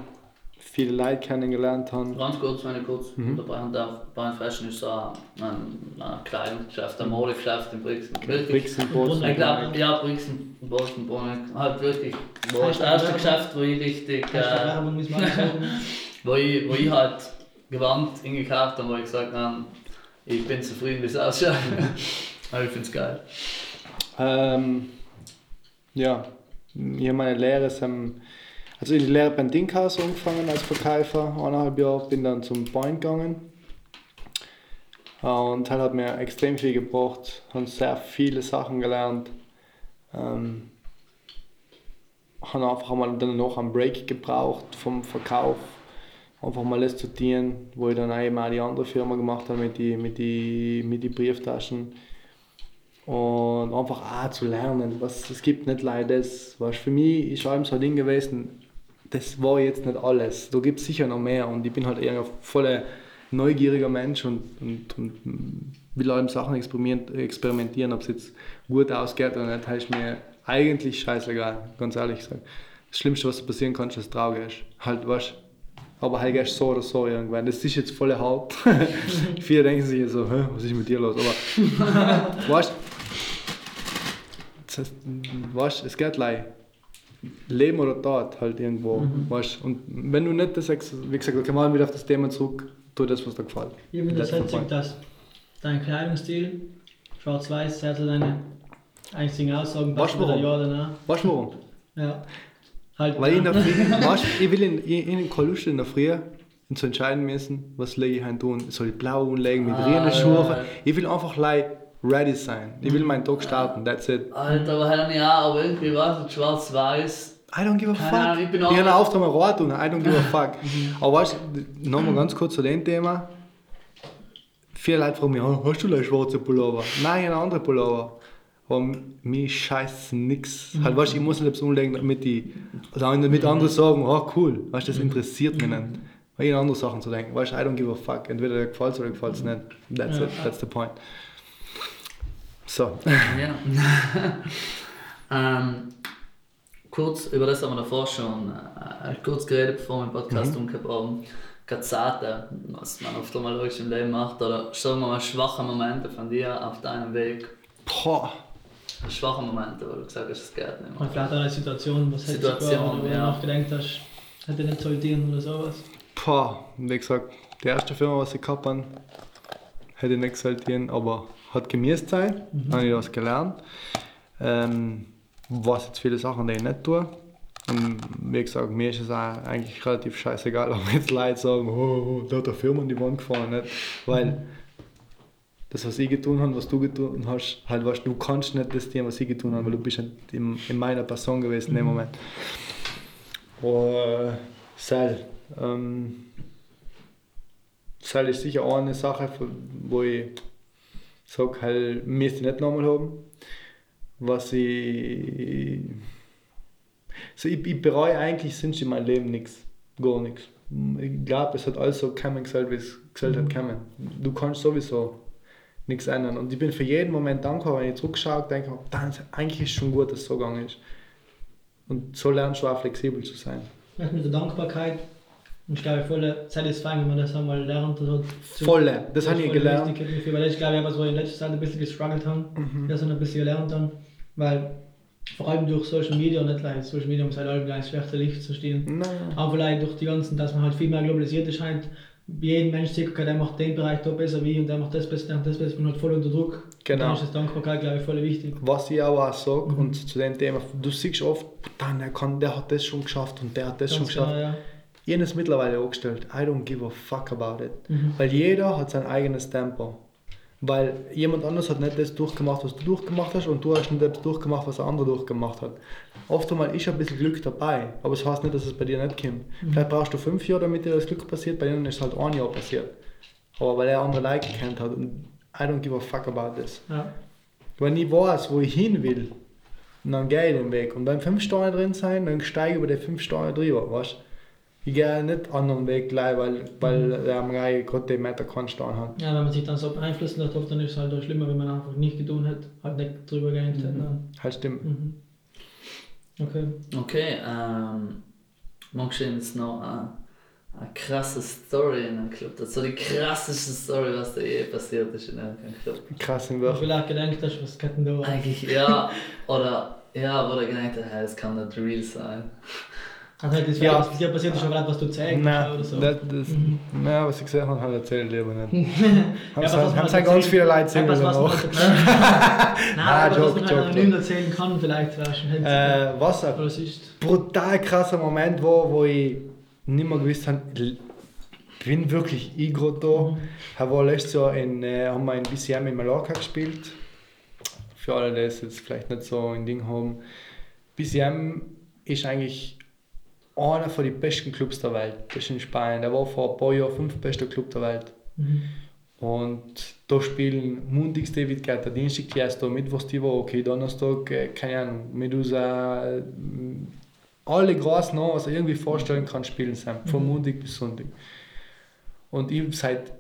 viele Leute kennengelernt habe. Ganz kurz, wenn ich kurz Mhm. unterbrechen darf. Brian Fashion ist so ein, ein, ein Kleidungsgeschäft, ein Modegeschäft in Brixen. Wirklich. Brixen, Boston. Ich glaube, ja, Brixen, Boston, Bonn. Halt wirklich. Wo das erste? Geschäft, wo ich richtig. Äh, wo, ich, wo ich halt gewandt hingekauft habe, wo ich gesagt habe, ich bin zufrieden, wie es ausschaut. Aber ich finde es geil. Ähm, ja, ich habe meine Lehre, ähm, also ich habe Lehre beim Dinkhaus angefangen als Verkäufer, eineinhalb Jahre, bin dann zum Point gegangen. Und das hat mir extrem viel gebracht, habe sehr viele Sachen gelernt. Ähm, habe einfach mal dann noch einen Break gebraucht vom Verkauf. Einfach mal das zu tun, wo ich dann eben auch die andere Firma gemacht habe mit den mit die, mit die Brieftaschen und einfach auch zu lernen, was es gibt nicht leider das, was für mich ist allem so ein Ding gewesen, das war jetzt nicht alles, da gibt es sicher noch mehr und ich bin halt eher ein voller neugieriger Mensch und, und, und will allem Sachen experimentieren, ob es jetzt gut ausgeht oder nicht, ist mir eigentlich scheißegal, ganz ehrlich gesagt. Das Schlimmste, was passieren kann, ist, dass du traurig ist. Halt, weißt aber halt gehst so oder so irgendwann. Das ist jetzt voll hart. Viele denken sich so, Hä, was ist mit dir los? Aber weißt heißt, weißt, es geht leid. Leben oder Tod halt irgendwo. Mhm. Weißt, und wenn du nicht das sagst, wie gesagt, okay, mal wieder auf das Thema zurück, tu das, was dir gefällt. Ich finde das Point. dass dein Kleidungsstil, schwarz-weiß, sehr so deine einzigen Aussagen du warum? ja danach. Weißt du warum? Ja. Halt, Weil ich in der Früh, weißt, ich will in, in, in Lust in der Früh und zu entscheiden müssen, was lege ich heute tun. Soll ich blau anlegen mit Ah, ja, Schuhen? ja. Ich will einfach like, ready sein. Ich will meinen Tag starten, that's it. Alter, aber halt ja, aber irgendwie war es schwarz-weiß. I don't give a fuck. Ahnung, ich bin ich auch- habe einen Auftrag am Rad tun, I don't give a fuck. Aber weißt du, nochmal ganz kurz zu dem Thema. Viele Leute fragen mich, "Oh, hast du einen schwarzen Pullover? Nein, ich habe einen anderen Pullover. Aber mir scheißt nix. Halt, weißt ich muss nicht umlegen, damit die, damit andere sagen, oh cool, weißt das interessiert mich nicht. Weil ich an andere Sachen zu denken. Weißt du, I don't give a fuck. Entweder dir gefällt es oder gefällt es nicht. That's it, that's the point. So. Ja. ähm, kurz, über das haben wir davor schon äh, kurz geredet, bevor wir den Podcast Mhm. umgehabt haben. Kazzate, was man oft einmal logisch im Leben macht, oder sagen wir mal schwache Momente von dir auf deinem Weg. Boah. Schwache Momente, wo du gesagt hast, es geht nicht Und mehr. vielleicht auch eine Situation, was hättest du Situation, gehabt, wo du ja. nachgedacht hast, hätte nicht sollen oder sowas. Boah, wie gesagt, die erste Firma, was ich gehabt habe, hätte ich nicht exaltieren, aber hat gemäßt sein, Mhm. habe ich was gelernt. Ähm, was jetzt viele Sachen, die ich nicht tue. Und wie gesagt, mir ist es auch eigentlich relativ scheißegal, ob jetzt Leute sagen, oh, oh da hat eine Firma an die Wand gefahren. Nicht? Weil das, was ich getan habe, was du getan hast, halt weißt, du kannst nicht das tun, was ich getan habe, weil du bist nicht in, in meiner Person gewesen in dem Moment. Und Seil. Ähm, Seil ist sicher auch eine Sache, wo ich sage, halt, müsste ich nicht nochmal haben. Was ich. So, ich, ich bereue eigentlich sonst in meinem Leben nichts. Gar nichts. Ich glaube, es hat alles so gesagt, wie es gesagt hat, kommen. Du kannst sowieso nichts ändern. Und ich bin für jeden Moment dankbar, wenn ich zurückschaue, denke ich, dann eigentlich ist es schon gut, dass es so gegangen ist. Und so lernst du auch flexibel zu sein. Das mit der Dankbarkeit. Und ich glaube, voll satisfying, wenn man das einmal lernt. Also zu- Volle, das habe ich gelernt. wichtig Weil ich glaube, was wir in letzter Zeit ein bisschen gestruggelt haben, Mhm. das haben ein bisschen gelernt haben. Weil vor allem durch Social Media, nicht gleich Social Media, um es halt allem gleich schlechte Licht zu stehen. Nein. Aber vielleicht durch die ganzen, dass man halt viel mehr globalisiert ist, scheint jeden Mensch sieht, okay, der macht den Bereich da besser wie und der macht das besser, der macht das besser, man hat voll unter Druck. Genau. Dann ist das Dankbarkeit, glaube ich, voll wichtig. Was ich auch, auch sage, Mhm. und zu dem Thema, du siehst oft, dann, der, kann, der hat das schon geschafft und der hat das schon Ganz geschafft. klar, ja. Ich habe es mittlerweile angestellt, I don't give a fuck about it. Mhm. Weil jeder hat sein eigenes Tempo. Weil jemand anders hat nicht das durchgemacht, was du durchgemacht hast, und du hast nicht das durchgemacht, was ein anderer durchgemacht hat. Oft einmal ist ein bisschen Glück dabei, aber es heißt nicht, dass es bei dir nicht kommt. Vielleicht brauchst du fünf Jahre, damit dir das Glück passiert, bei ihnen ist es halt ein Jahr passiert. Aber weil er andere Leute gekannt hat und I don't give a fuck about this. Ja. Wenn ich weiß, wo ich hin will, dann gehe ich den Weg. Und beim 5 Sterne drin sein, dann steige ich über die 5 Sterne drüber, weißt? Ich gehe nicht anderen Weg gleich, weil, weil der am Reihe gerade den Meter keinen Stern hat. ja, wenn man sich dann so beeinflussen lässt, oft dann ist es halt auch schlimmer, wenn man einfach nicht getan hat, halt nicht drüber gerannt hat. Dann. Halt stimmt. Mhm. Okay. Okay, ähm, magst du jetzt noch äh, eine krasse Story in einem Club. Das ist so die krasseste Story, was da je passiert ist in einem Club. Krass du Woche. vielleicht gedacht hast, was geht denn da? Eigentlich ja, oder ja, wo der gedacht hat, hey, das kann nicht real sein. Also das Ja. ja. was dir passiert ist, schon gerade was du zeigst Nein, oder so. das, das, nein, was ich gesehen habe, habe ich erzählt lieber nicht. Ja, Haben was man haben sie halt ganz viele Leute sehen Etwas, oder was man noch. halt- Nein, Ah, aber was Joke, man Joke, halt anonym erzählen kann, vielleicht wäre schon Äh, was ein ist. brutal krasser Moment war, wo ich nicht mehr gewusst habe, ich bin wirklich ich gerade da. Er war letztes Jahr in, äh, haben wir in BCM in Mallorca gespielt. Für alle, die es jetzt vielleicht nicht so ein Ding haben. BCM ist eigentlich einer von den besten Clubs der Welt. Das ist in Spanien. Der war vor ein paar Jahren fünf bester Club der Welt. Mhm. Und da spielen Montags David Guetta, Dienstag Tiesto, Mittwochs Tivo, okay, Donnerstag, äh, keine Ahnung, Medusa, äh, alle großen Namen, was ich irgendwie vorstellen kann, spielen sie, von Montag bis Sonntag. Und ich, seit,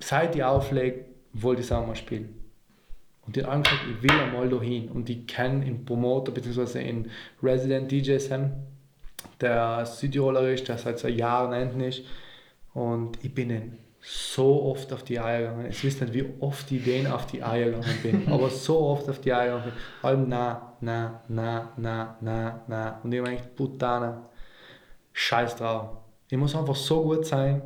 seit ich auflege, wollte ich auch mal spielen. Und die haben gesagt, ich will einmal da hin. Und ich kenne in Promoter bzw. in Resident DJ Sam, der Südtiroler ist, der seit so Jahren enden ist. Und ich bin ihn so oft auf die Eier gegangen. Ich weiß nicht, wie oft ich denen auf die Eier gegangen bin, aber so oft auf die Eier gegangen bin. Allem na, na, na, na, na, na. Und ich habe eigentlich Putana. Scheiß drauf. Ich muss einfach so gut sein,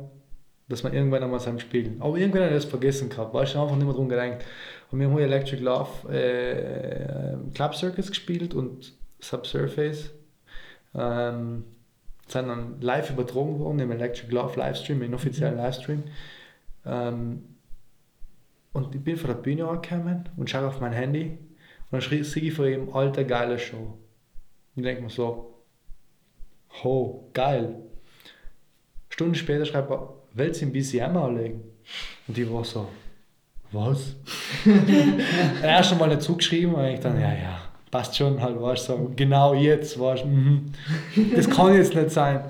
dass man irgendwann einmal sein spielen. Aber irgendwann habe ich das vergessen gehabt, weil ich einfach nicht mehr drum gedacht. Und wir haben Electric Love äh, Club Circus gespielt und Subsurface. Ähm, sind dann live übertragen worden im Electric Love Livestream, im offiziellen Livestream. Ähm, und ich bin von der Bühne angekommen und schaue auf mein Handy und dann schrie sehe ich von ihm, alter, geile Show. Und ich denke mir so, ho, geil. Stunden später schreibt er, willst du ein BCM anlegen? Und ich war so, was? Erst einmal nicht zugeschrieben und ich dann, ja, ja, passt schon halt, weißt du, so, genau jetzt, weißt du, mhm. das kann jetzt nicht sein.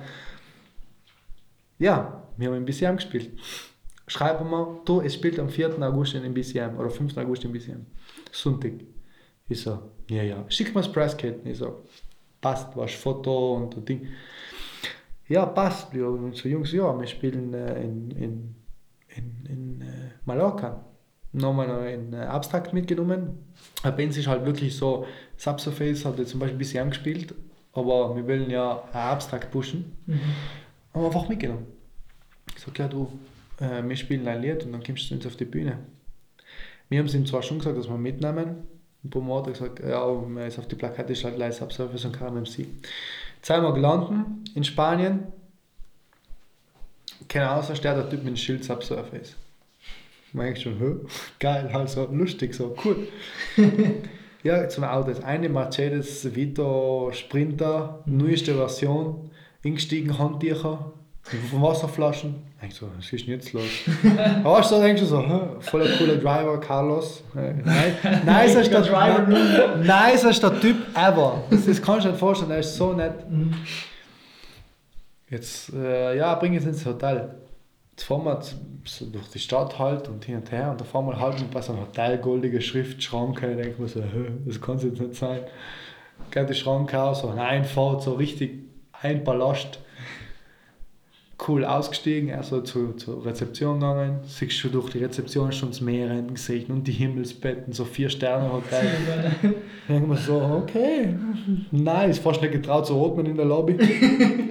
Ja, wir haben im BCM gespielt. Schreiben wir, du, es spielt am 4. August in BCM oder 5. August in BCM. Sonntag. Ich so, ja, ja, schick mir das Presskit. Ich so, passt, was Foto und das Ding. Ja, passt. Ja, und so Jungs, ja, wir spielen äh, in, in, in, in äh, Mallorca. Nochmal noch in äh, Abstrakt mitgenommen. Uns ist halt wirklich so, Subsurface hat jetzt zum Beispiel BCM gespielt, aber wir wollen ja ein Abstrakt pushen. Mhm. Haben wir einfach mitgenommen. Ich sag, ja du, äh, wir spielen ein Lied und dann kommst du uns auf die Bühne. Wir haben es ihm zwar schon gesagt, dass wir mitnehmen. Ein paar Mal hat er gesagt, ja, man ist auf die Plakette, ist halt Subsurface und KMMC. Wir gelandet in Spanien. Keine Ahnung, da steht der Typ mit dem Schild Subsurface. Man schon, hä? geil, halt so lustig, so cool. ja, zum Auto. Das eine Mercedes Vito Sprinter, neueste Version, eingestiegen, Handtücher, von Wasserflaschen. Ich so, was ist denn jetzt los? Aber ich so denkst du so, voller cooler Driver, Carlos. Äh, nice ist der Driver. Nice ist der Typ ever. Das, das kannst du dir nicht vorstellen, der ist so nett. Mhm. Jetzt, äh, ja, bring uns ins Hotel. Jetzt fahren wir so durch die Stadt halt und hin und her und da fahren wir halt bei so einem Hotel, goldige Schriftschranke. Da denke ich mir so, das kann es jetzt nicht sein. Geht die Schranke aus, so eine Einfahrt, so richtig ein Palast. Cool ausgestiegen, also zu, zur Rezeption gegangen. Siehst schon durch die Rezeption schon das Meer gesehen und die Himmelsbetten, so vier Sterne Hotel. Da denke ich mir so, okay, nice, fast nicht getraut zu atmen in der Lobby.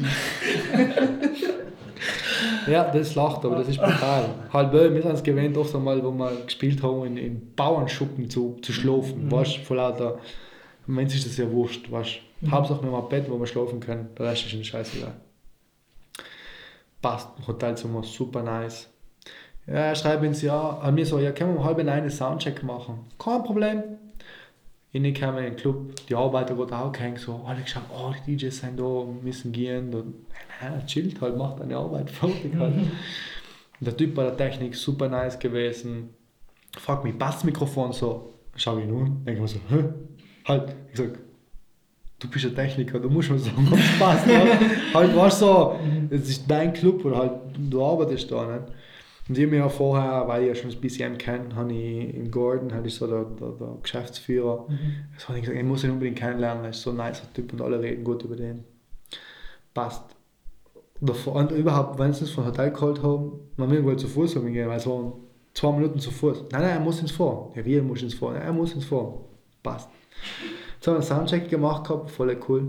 Ja, das lacht, aber das ist brutal. weil wir sind es gewöhnt, oft einmal, wo wir gespielt haben, in, in Bauernschuppen zu, zu schlafen, Mhm. weißt du, vor lauter. Wenn ist das ja wurscht, weißt du. Mhm. Hauptsache, wir haben ein Bett, wo wir schlafen können, der Rest ist ihnen scheißegal. Passt, Hotelzimmer, super nice. Ja, er schreibt uns ja, an mir so, ja, können wir um halb einen Soundcheck machen? Kein Problem. Ich kam in den Club, die Arbeiter wurden auch gehängt, so, alle geschaut, oh, die DJs sind da, müssen gehen. Und, nein, chillt halt, macht deine Arbeit fertig halt. Und der Typ bei der Technik, super nice gewesen. Fragt mich, passt das Mikrofon so? Schau ihn an, denke mir so, hä? Halt, ich sag, du bist ein Techniker, du musst mir sagen, es passt. Halt, weißt du, so, es ist dein Club oder halt, du arbeitest da, nicht? Und ich habe ja vorher, weil ich ja schon das BCM kenne, habe ich im Gordon, hatte ich so der, der, der Geschäftsführer, so habe ich gesagt, ich muss ihn unbedingt kennenlernen, er ist so ein nicer Typ und alle reden gut über den. Passt. und überhaupt, wenn sie uns von Hotel geholt haben, man will wohl zu Fuß gehen, weil es waren zwei Minuten zu Fuß. Nein, nein, er muss ins Vor. Ja, wie, er muss ins Vor? Nein, er muss ins Vor. Passt. Jetzt haben wir einen Soundcheck gemacht gehabt, voll cool.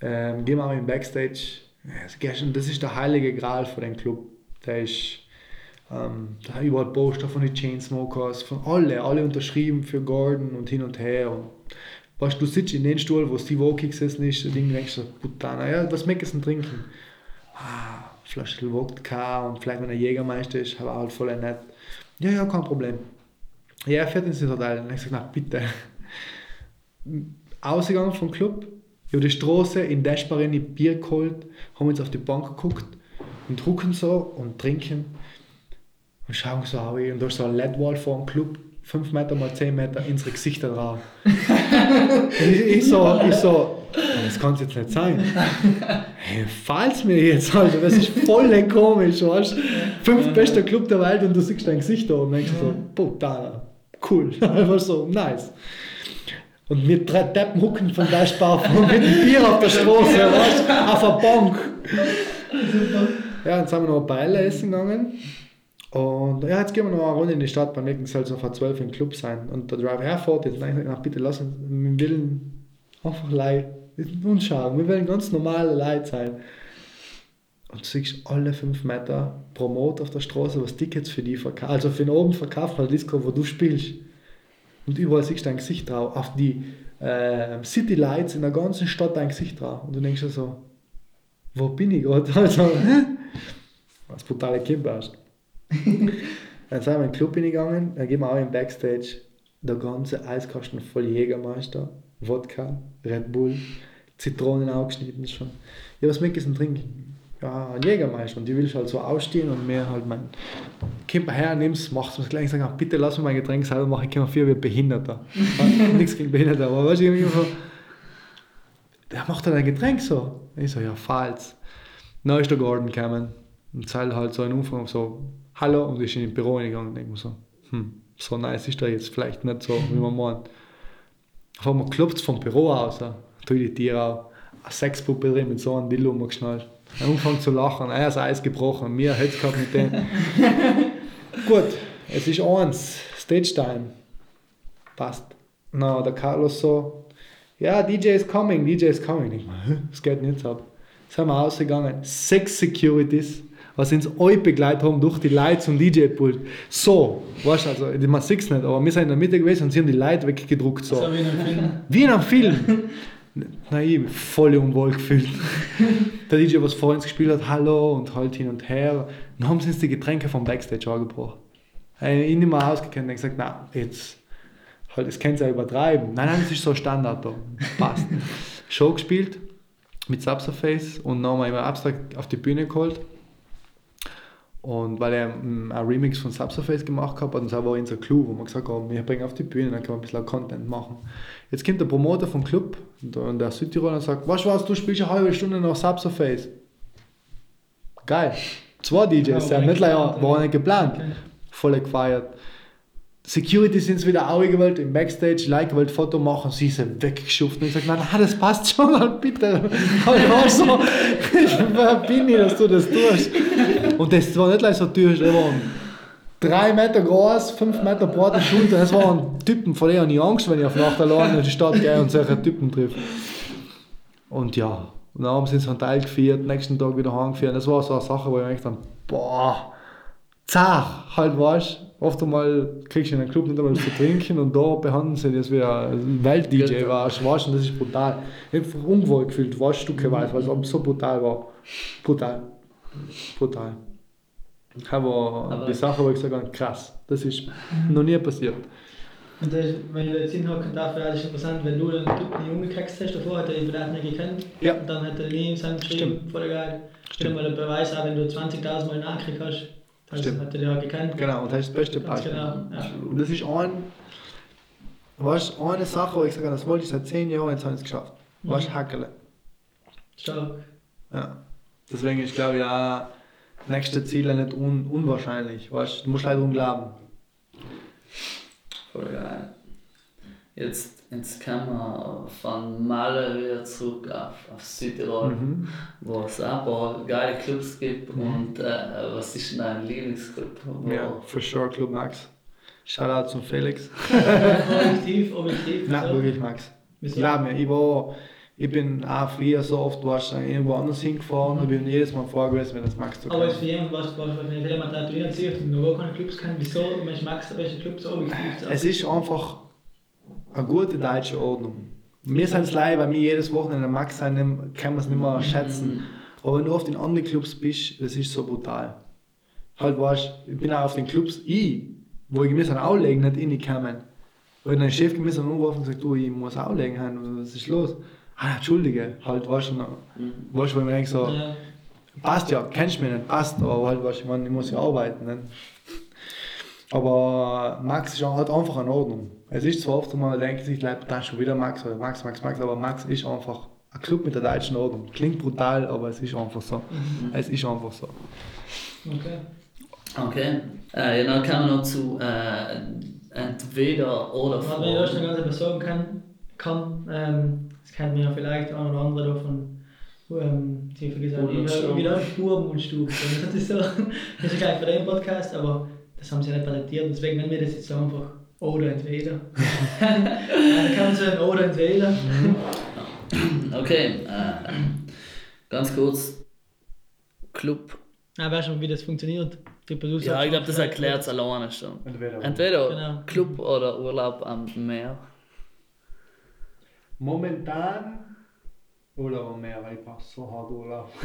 Ähm, gehen wir auch Backstage. Ja, also gestern, das ist der heilige Gral von dem Club. Der ist, ähm, da überall Poster von den Chainsmokers, von alle, alle unterschrieben für Gordon und hin und her. Und weißt, du sitzt in den Stuhl, wo Steve Aoki gesessen ist, und Ding denkst du, Putana, ja, was möchtest du trinken? Ah, Flasche Wodka und vielleicht wenn er Jägermeister ist, aber halt voll nett. Ja, ja, kein Problem. Ja, er fährt ins Hotel. Und ich sage, na bitte. Ausgegangen vom Club, über die Straße in Deschbarin die Bier geholt, haben uns auf die Bank geguckt und drucken so und trinken und schauen so auf und da ist so ein LED-Wall vor dem Club, 5 Meter mal 10 Meter unsere Gesichter drauf. ich, ich, so, ich so, das kann es jetzt nicht sein. Hey, fall's mir jetzt, Alter, das ist voll komisch, weißt du? Fünf bester Club der Welt und du siehst dein Gesicht da und denkst so, puta, cool, einfach so, nice. Und wir drei Deppen hucken von der Spar mit dem Bier auf der Straße, weißt du, auf der Bank. Ja, dann sind wir noch ein Beile essen gegangen. Und ja, jetzt gehen wir noch eine Runde in die Stadt, beim nächsten soll es noch vor 12 im Club sein. Und der Driver herfährt, jetzt nein, na, bitte lass uns, wir wollen einfach Leid, uns schauen, wir wollen ganz normale Leute sein. Und du siehst alle 5 Meter Promot auf der Straße, was Tickets für die verkaufen, also für den oben verkauft, weil Disco, wo du spielst. Und überall siehst du dein Gesicht drauf, auf die äh, City Lights in der ganzen Stadt dein Gesicht drauf. Und du denkst dir so, wo bin ich gerade? Also, was brutale Kimber hast. Dann sind wir in den Club hingegangen, dann gehen wir auch im Backstage, der ganze Eiskasten voll Jägermeister, Wodka, Red Bull, Zitronen aufgeschnitten schon. Ja, was möchtest du trinken? Ja, Jägermeister. Und die will ich halt so ausstehen und mir halt mein Kimper her, nimm's, mach's mir gleich, ich sage, bitte lass mir mein Getränk selber machen, ich komme für wie Behinderter. Nichts gegen Behinderte, aber weißt du, irgendwie so, der macht halt ein Getränk so. Ich so, ja, falls. Dann ist der Gordon gekommen und zeigt halt so einen Umfang so, hallo, und ist in den Büro gegangen und denke mir so, hm, so nice ist der jetzt vielleicht nicht so, wie man meint. Auf einmal klopft es vom Büro aus, tue die Tiere auch, eine Sexpuppe drin mit so einem Dildo umgeschnallt. Er angefangen zu lachen, er ist Eis gebrochen, mir hätte es gehabt mit dem. Gut, es ist eins, Stage Time. Passt. Na, der Carlos so, ja, DJ is coming, DJ is coming. Ich meine, das geht nicht ab. Sind wir ausgegangen, sechs Securities, was uns euch begleitet haben durch die Leute zum DJ-Pult. So, weißt du, also, man sieht es nicht, aber wir sind in der Mitte gewesen und sie haben die Leute weggedruckt. So. So wie in einem Film. Wie in einem Film. Bin voll unwohl gefühlt. Der DJ, was vor uns gespielt hat, hallo und halt hin und her. Dann haben sie uns die Getränke vom Backstage angebracht. Ich habe ihn nicht mehr ausgekannt und gesagt, na, jetzt, halt, das könnt ihr ja übertreiben. Nein, nein, das ist so Standard da. Passt. Show gespielt mit Subsurface und wir immer abstrakt auf die Bühne geholt. Und weil er mm, ein Remix von Subsurface gemacht hat, und das war unser Clou, wo wir gesagt haben, wir bringen auf die Bühne, dann können wir ein bisschen Content machen. Jetzt kommt der Promoter vom Club und der Südtiroler und sagt, weißt du was, du spielst eine halbe Stunde nach Subsurface. Geil. Zwei DJs, Ja, ja, nicht leider, geplant, war nicht geplant. Okay. Voll gefeiert. Security sind es wieder auch gewollt, im Backstage, like wollte Foto machen, sie sind weggeschuft. Und ich sage, nein, nein, das passt schon mal, bitte. Ich war so, ich bin ich, dass du das tust. Und das war nicht gleich so teuer, das waren drei Meter groß, fünf Meter breite Schulter. Das waren Typen, vor denen ich Angst, wenn ich auf Nacht allein in die Stadt gehe und solche Typen treffe. Und ja, und dann haben sie ins Hotel geführt, nächsten Tag wieder heimgeführt. Das war so eine Sache, wo ich mir gedacht habe, boah, zach, halt weißt Oft einmal kriegst du in einem Club nicht einmal was zu trinken und da behandeln sie das wie ein Welt-DJ warst, weißt du, das ist brutal. Ich habe mich unwohl gefühlt, weißt stückeweise, weil es so brutal war. Brutal. Brutal. Aber, Aber- die Sache, wo ich gesagt habe, krass, das ist noch nie passiert. Und das, wenn ich jetzt hinhocken darf, wäre es interessant, wenn du einen Jungen gehaxt hast davor, hat er ihn vielleicht nicht gekannt. Ja. Und dann hat er nie in seinem geschrieben, voll geil. Stimmt. mal einen Beweis an, wenn du 20.000 Mal nachgekriegt hast, dann Stimmt. hat er auch gekannt. Genau, und das ist das beste Beispiel. genau, ja. Und das ist ein, weißt, eine Sache, wo ich sage, das wollte ich seit 10 Jahren, jetzt habe ich es geschafft. Weißt, Mhm. Hackele. Stark. Ja. Deswegen ist, glaube ich, auch nächste Ziele nicht un unwahrscheinlich. Weißt, du musst leider drum glauben. Voll geil. Jetzt, jetzt kommen wir von Malle wieder zurück auf, auf Südtirol, Mhm. wo es auch ein paar geile Clubs gibt. Und äh, was ist denn dein Lieblingsclub? Ja, for sure, Club Max. Shoutout zum Felix. objektiv, objektiv. Nein, so. wirklich Max. Wieso? Glaub mir, ich war, ich bin auch früher so oft warst du irgendwo anders hingefahren und bin jedes Mal froh gewesen, wenn das Max zu Aber kommt. jetzt für jemanden, was, was, wenn jemand tätowieren zieht und noch gar keine Clubs kennt, wieso Mensch Max der beste Club so objektiv Es ist einfach eine gute deutsche Ordnung. Wir sind es leid, weil wir jedes Wochenende Max sind, können wir es nicht mehr schätzen. Aber wenn du oft in anderen Clubs bist, das ist so brutal. Halt weißt, ich bin auch auf den Clubs, ich, wo ich müssen auflegen, nicht reingekommen. Weil dein Chef gemessen anrufen und gesagt, du, ich muss auflegen, haben, was ist los? Ah, entschuldige, halt, weißt du, noch- weißt du, wo ich mir denke, so, passt ja, kennst du mich nicht, passt, aber halt, weißt du, ich, meine, ich muss ja arbeiten. Ne? Aber Max ist halt einfach in Ordnung. Es ist zwar oft mal, denkt sich, da ist schon wieder Max oder Max, Max, Max, aber Max ist einfach ein Club mit der deutschen Ordnung. Klingt brutal, aber es ist einfach so. Es ist einfach so. Okay. Okay. Äh, ja, dann kommen wir noch zu äh, entweder oder Was man erst noch Fragen. ganz sagen kann, kann ähm, das kennt man ja vielleicht ein oder andere davon, ähm, die vergessen, Buben und wie, Stuben. wie läuft Buben und Stuben. Das ist so, das ist gleich für den Podcast, aber das haben sie nicht patentiert, deswegen nennen wir das jetzt einfach oder entweder. Dann kann man sagen oder entweder. Okay. Äh, ganz kurz. Club. Ja, weißt du, wie das funktioniert? Typ, du Ja, ich glaube, das schon, erklärt es alleine schon. Entweder. Entweder Genau. Club oder Urlaub am Meer. Momentan oder aber mehr, weil ich brauche so hart Urlaub.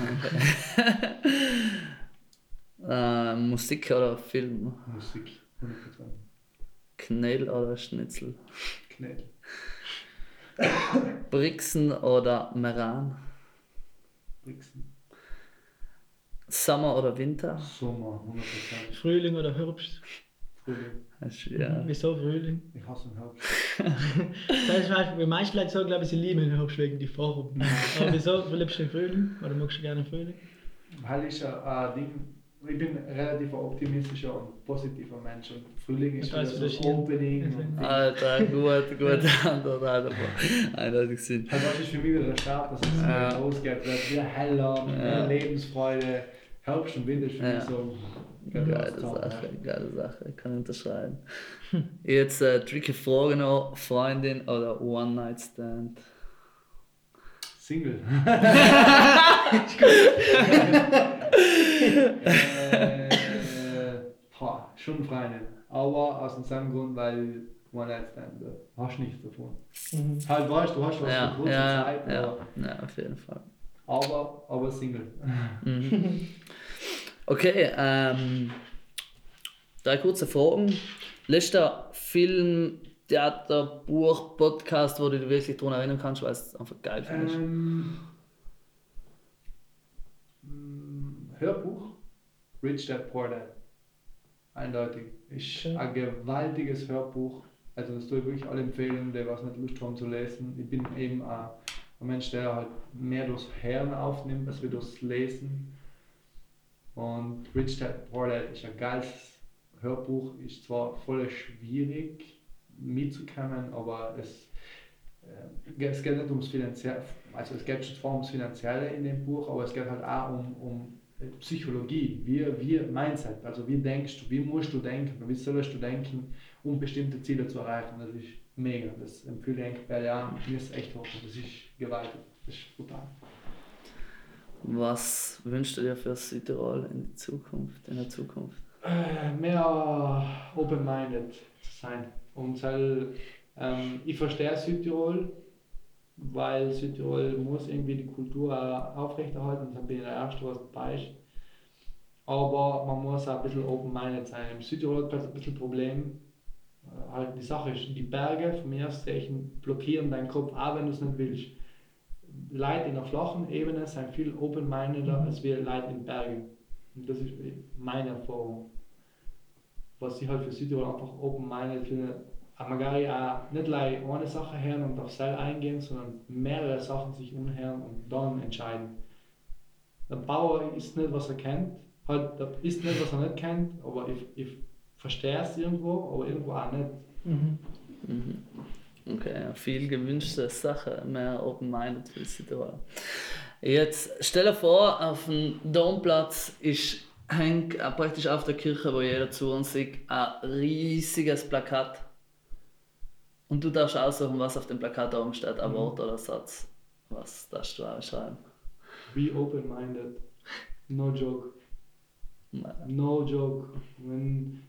Äh, Musik oder Film. Musik, 100%. Knell oder Schnitzel. Knell. Brixen oder Meran. Brixen. Sommer oder Winter. Sommer, 100%. Frühling oder Herbst? Frühling. Das ist- Ja. Wieso Frühling? Ich hasse den Herbst. Das ist zum Beispiel, die meisten Leute sagen, glaube ich, sie lieben den Herbst wegen die Farbe. Aber wieso liebst du den Frühling? Oder magst du gerne den Frühling? Weil ich ein, ein Ding, ich bin ein relativ optimistischer und positiver Mensch und Frühling ist wieder so. Opening. Alter, gut, gut. Antwort, Alter. Eindeutig Sinn. Also das ist für mich wieder der Start, dass es Ja. wieder losgeht, wird wieder heller, Ja. mehr Lebensfreude. Herbst und Winter ist für Ja. mich so. Geile Sache, geile Sache, kann unterschreiben. Jetzt äh, tricky Frage noch: Freundin oder One-Night-Stand? Single. äh, boah, schon Freundin. Aber aus demselben Grund, weil One Night Stand, du hast nichts davon. Halt weißt du, hast was Ja, für kurze ja, Zeit, ja, aber, ja, auf jeden Fall. aber, aber Single. Mhm. Okay, ähm, drei kurze Fragen. Letzter Film, Theater, Buch, Podcast, wo du dich wirklich daran erinnern kannst, weil es einfach geil findest? Ähm, mm, Hörbuch, Rich Dad Poor Dad. Eindeutig. Ist Okay. ein gewaltiges Hörbuch. Also das tue ich wirklich alle empfehlen, die was nicht Lust haben zu lesen. Ich bin eben ein, ein Mensch, der halt mehr durchs Hören aufnimmt, als wir durchs Lesen. Und Rich Dad Poor Dad ist ein geiles Hörbuch. Ist zwar voll schwierig mitzukommen, aber es äh, es geht nicht ums Finanzielle, also es geht schon zwar ums Finanzielle in dem Buch, aber es geht halt auch um, um Psychologie, wie, wie Mindset, also wie denkst du, wie musst du denken, wie sollst du denken, um bestimmte Ziele zu erreichen. Das ist mega, das empfehle ich bei Jahren, mir ist echt hoch, das ist gewaltig, das ist brutal. Was wünschst du dir für Südtirol in die Zukunft, in der Zukunft? Äh, mehr open-minded zu sein. Und weil, ähm, ich verstehe Südtirol, weil Südtirol muss irgendwie die Kultur aufrechterhalten dann bin ich der Erste, was dabei ist. Aber man muss auch ein bisschen open-minded sein. Im Südtirol hat ein bisschen Problem. äh, Halt die Sache ist, die Berge vom Meerszeichen blockieren deinen Kopf, auch wenn du es nicht willst. Leute in der flachen Ebene sind viel open-mindeder als wir Leute in Bergen. Und das ist meine Erfahrung. Was ich halt für Südtirol einfach open-minded finde, man gar auch nicht gleich eine Sache hören und auf Seil eingehen, sondern mehrere Sachen sich umhören und dann entscheiden. Der Bauer ist nicht, was er kennt, halt, ist nicht, was er nicht kennt, aber ich, ich verstehe es irgendwo, aber irgendwo auch nicht. Mhm. Okay, viel gewünschte Sache, mehr Open-Minded für die Jetzt stell dir vor, auf dem Domplatz ist hängt äh, praktisch auf der Kirche, wo jeder zu uns sieht, ein riesiges Plakat. Und du darfst aussuchen, was auf dem Plakat oben steht, ein mhm. Wort oder ein Satz. Was darfst du ausschreiben? Be open-minded. No joke. No joke. Wenn,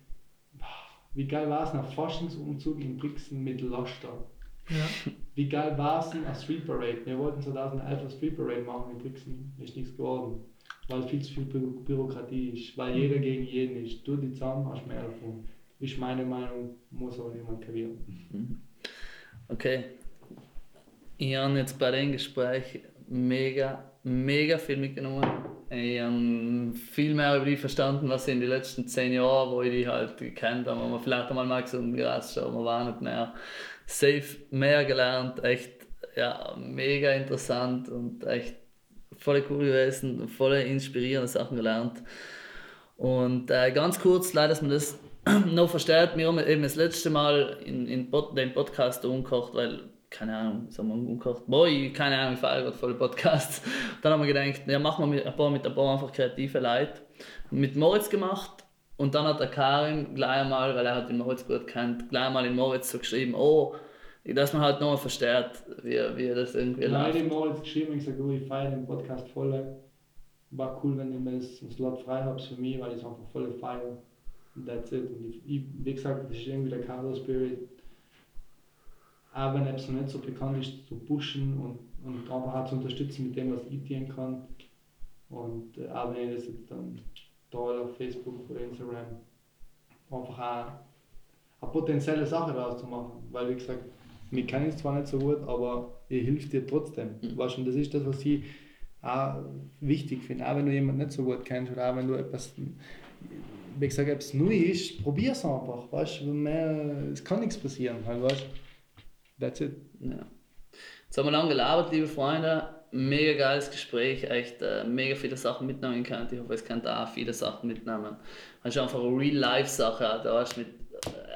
wie geil war es nach Forschungsumzug in Brixen mit Laster? Ja. Wie geil war es ein Street Parade? Wir wollten 2011 eine Street Parade machen in Brixen, ist nichts geworden weil viel zu viel Bü Bürokratie ist, weil jeder mhm. gegen jeden ist. Du die zusammen hast mehr davon. Ist meine Meinung, muss aber niemand kapieren. Mhm. Okay. Ich habe jetzt bei dem Gespräch mega, mega viel mitgenommen. Ich habe viel mehr über dich verstanden, was in den letzten zehn Jahren, wo ich dich halt gekannt habe, man vielleicht einmal mal gesagt Gras schon, man war nicht mehr. Safe mehr gelernt, echt ja, mega interessant und echt voll cool gewesen, voll inspirierende Sachen gelernt. Und äh, ganz kurz, leider, dass man das noch verstärkt, wir haben eben das letzte Mal in, in Pod, den Podcast umgekocht, weil, keine Ahnung, sagen wir umgekocht, boy, keine Ahnung, ich fahre gerade voll Podcast. Dann haben wir gedacht, ja, machen wir mit ein paar, mit ein paar einfach kreative Leute. Mit Moritz gemacht und dann hat der Karim gleich einmal, weil er hat den Moritz gut kennt, gleich einmal in Moritz so geschrieben, oh, dass man halt nochmal versteht, wie, wie das irgendwie läuft. Ich habe jetzt geschrieben gesagt, oh, ich feiere den Podcast voll. War cool, wenn ich mir das Slot frei habe für mich, weil ich es einfach voll feiere. That's it. Und ich, ich, wie gesagt, das ist irgendwie der Carlo Spirit. Auch wenn es noch nicht so bekannt ist, zu pushen und, und einfach auch zu unterstützen mit dem, was ich tun kann. Und äh, auch wenn ich das jetzt dann da auf Facebook oder Instagram einfach auch eine potenzielle Sache daraus zu machen. Weil, wie gesagt, wir kennen es zwar nicht so gut, aber ihr hilft dir trotzdem. Mhm. Weißt, und das ist das, was ich auch wichtig finde. Auch wenn du jemanden nicht so gut kennst oder auch wenn du etwas, wie gesagt, etwas neu ist, probier es einfach. Weißt, mehr, es kann nichts passieren. Halt, weißt. That's it. Ja. Jetzt haben wir lange gelabert, liebe Freunde. Mega geiles Gespräch, echt äh, mega viele Sachen mitnehmen können. Ich hoffe, es könnt auch viele Sachen mitnehmen. Es ist einfach eine Real-Life-Sache, da hast mit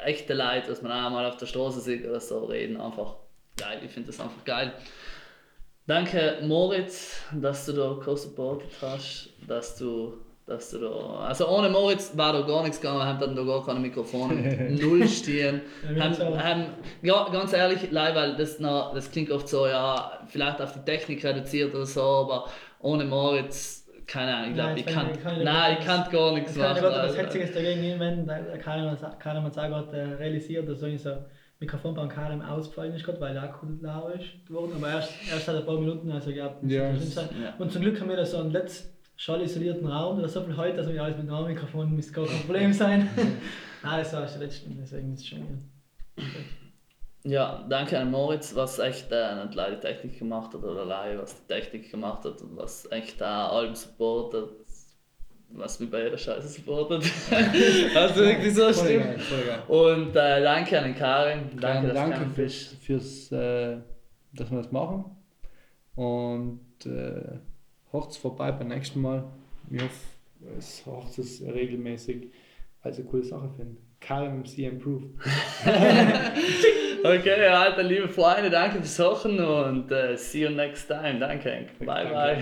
echte Leute, dass man auch mal auf der Straße sieht oder so reden, einfach geil. Ich finde das einfach geil. Danke Moritz, dass du da co-supportet hast, dass du, dass du da, also ohne Moritz war da gar nichts gegangen, wir haben dann da gar keine Mikrofone, null stehen. haben, haben, ja, ganz ehrlich, weil das, noch, das klingt oft so, ja, vielleicht auf die Technik reduziert oder so, aber ohne Moritz keine Ahnung, ich glaube, ich kann, kann nein, ich kann gar nichts machen. Ich kann nicht was Hetziges dagegen Karim hat es auch gerade realisiert, dass so ein Mikrofon beim Karim ausgefallen ist, weil er akku lau ist geworden, aber erst, erst seit ein paar Minuten, also ich glaube, ja. Und zum Glück haben wir da so einen letzten schall isolierten Raum, da so viel heute, dass wir alles mit einem Mikrofon müsste gar kein Problem sein. nein, das war erst der letzte, deswegen ist es schon wieder. Ja, danke an Moritz, was echt äh, nicht leider die Technik gemacht hat oder leider was die Technik gemacht hat und was echt da allem supportet, was wie bei jeder Scheiße supportet. also wirklich so stimmt. Und äh, danke an den Karin. Danke, ja, danke fürs, fürs äh, dass wir das machen. Und äh, es vorbei beim nächsten Mal. Ich hoffe, es hört es regelmäßig, weil ich eine coole Sache finde. Karin MC Improved. Okay, Alter, liebe Freunde, danke fürs Suchen und uh, see you next time. Danke, Bye, bye.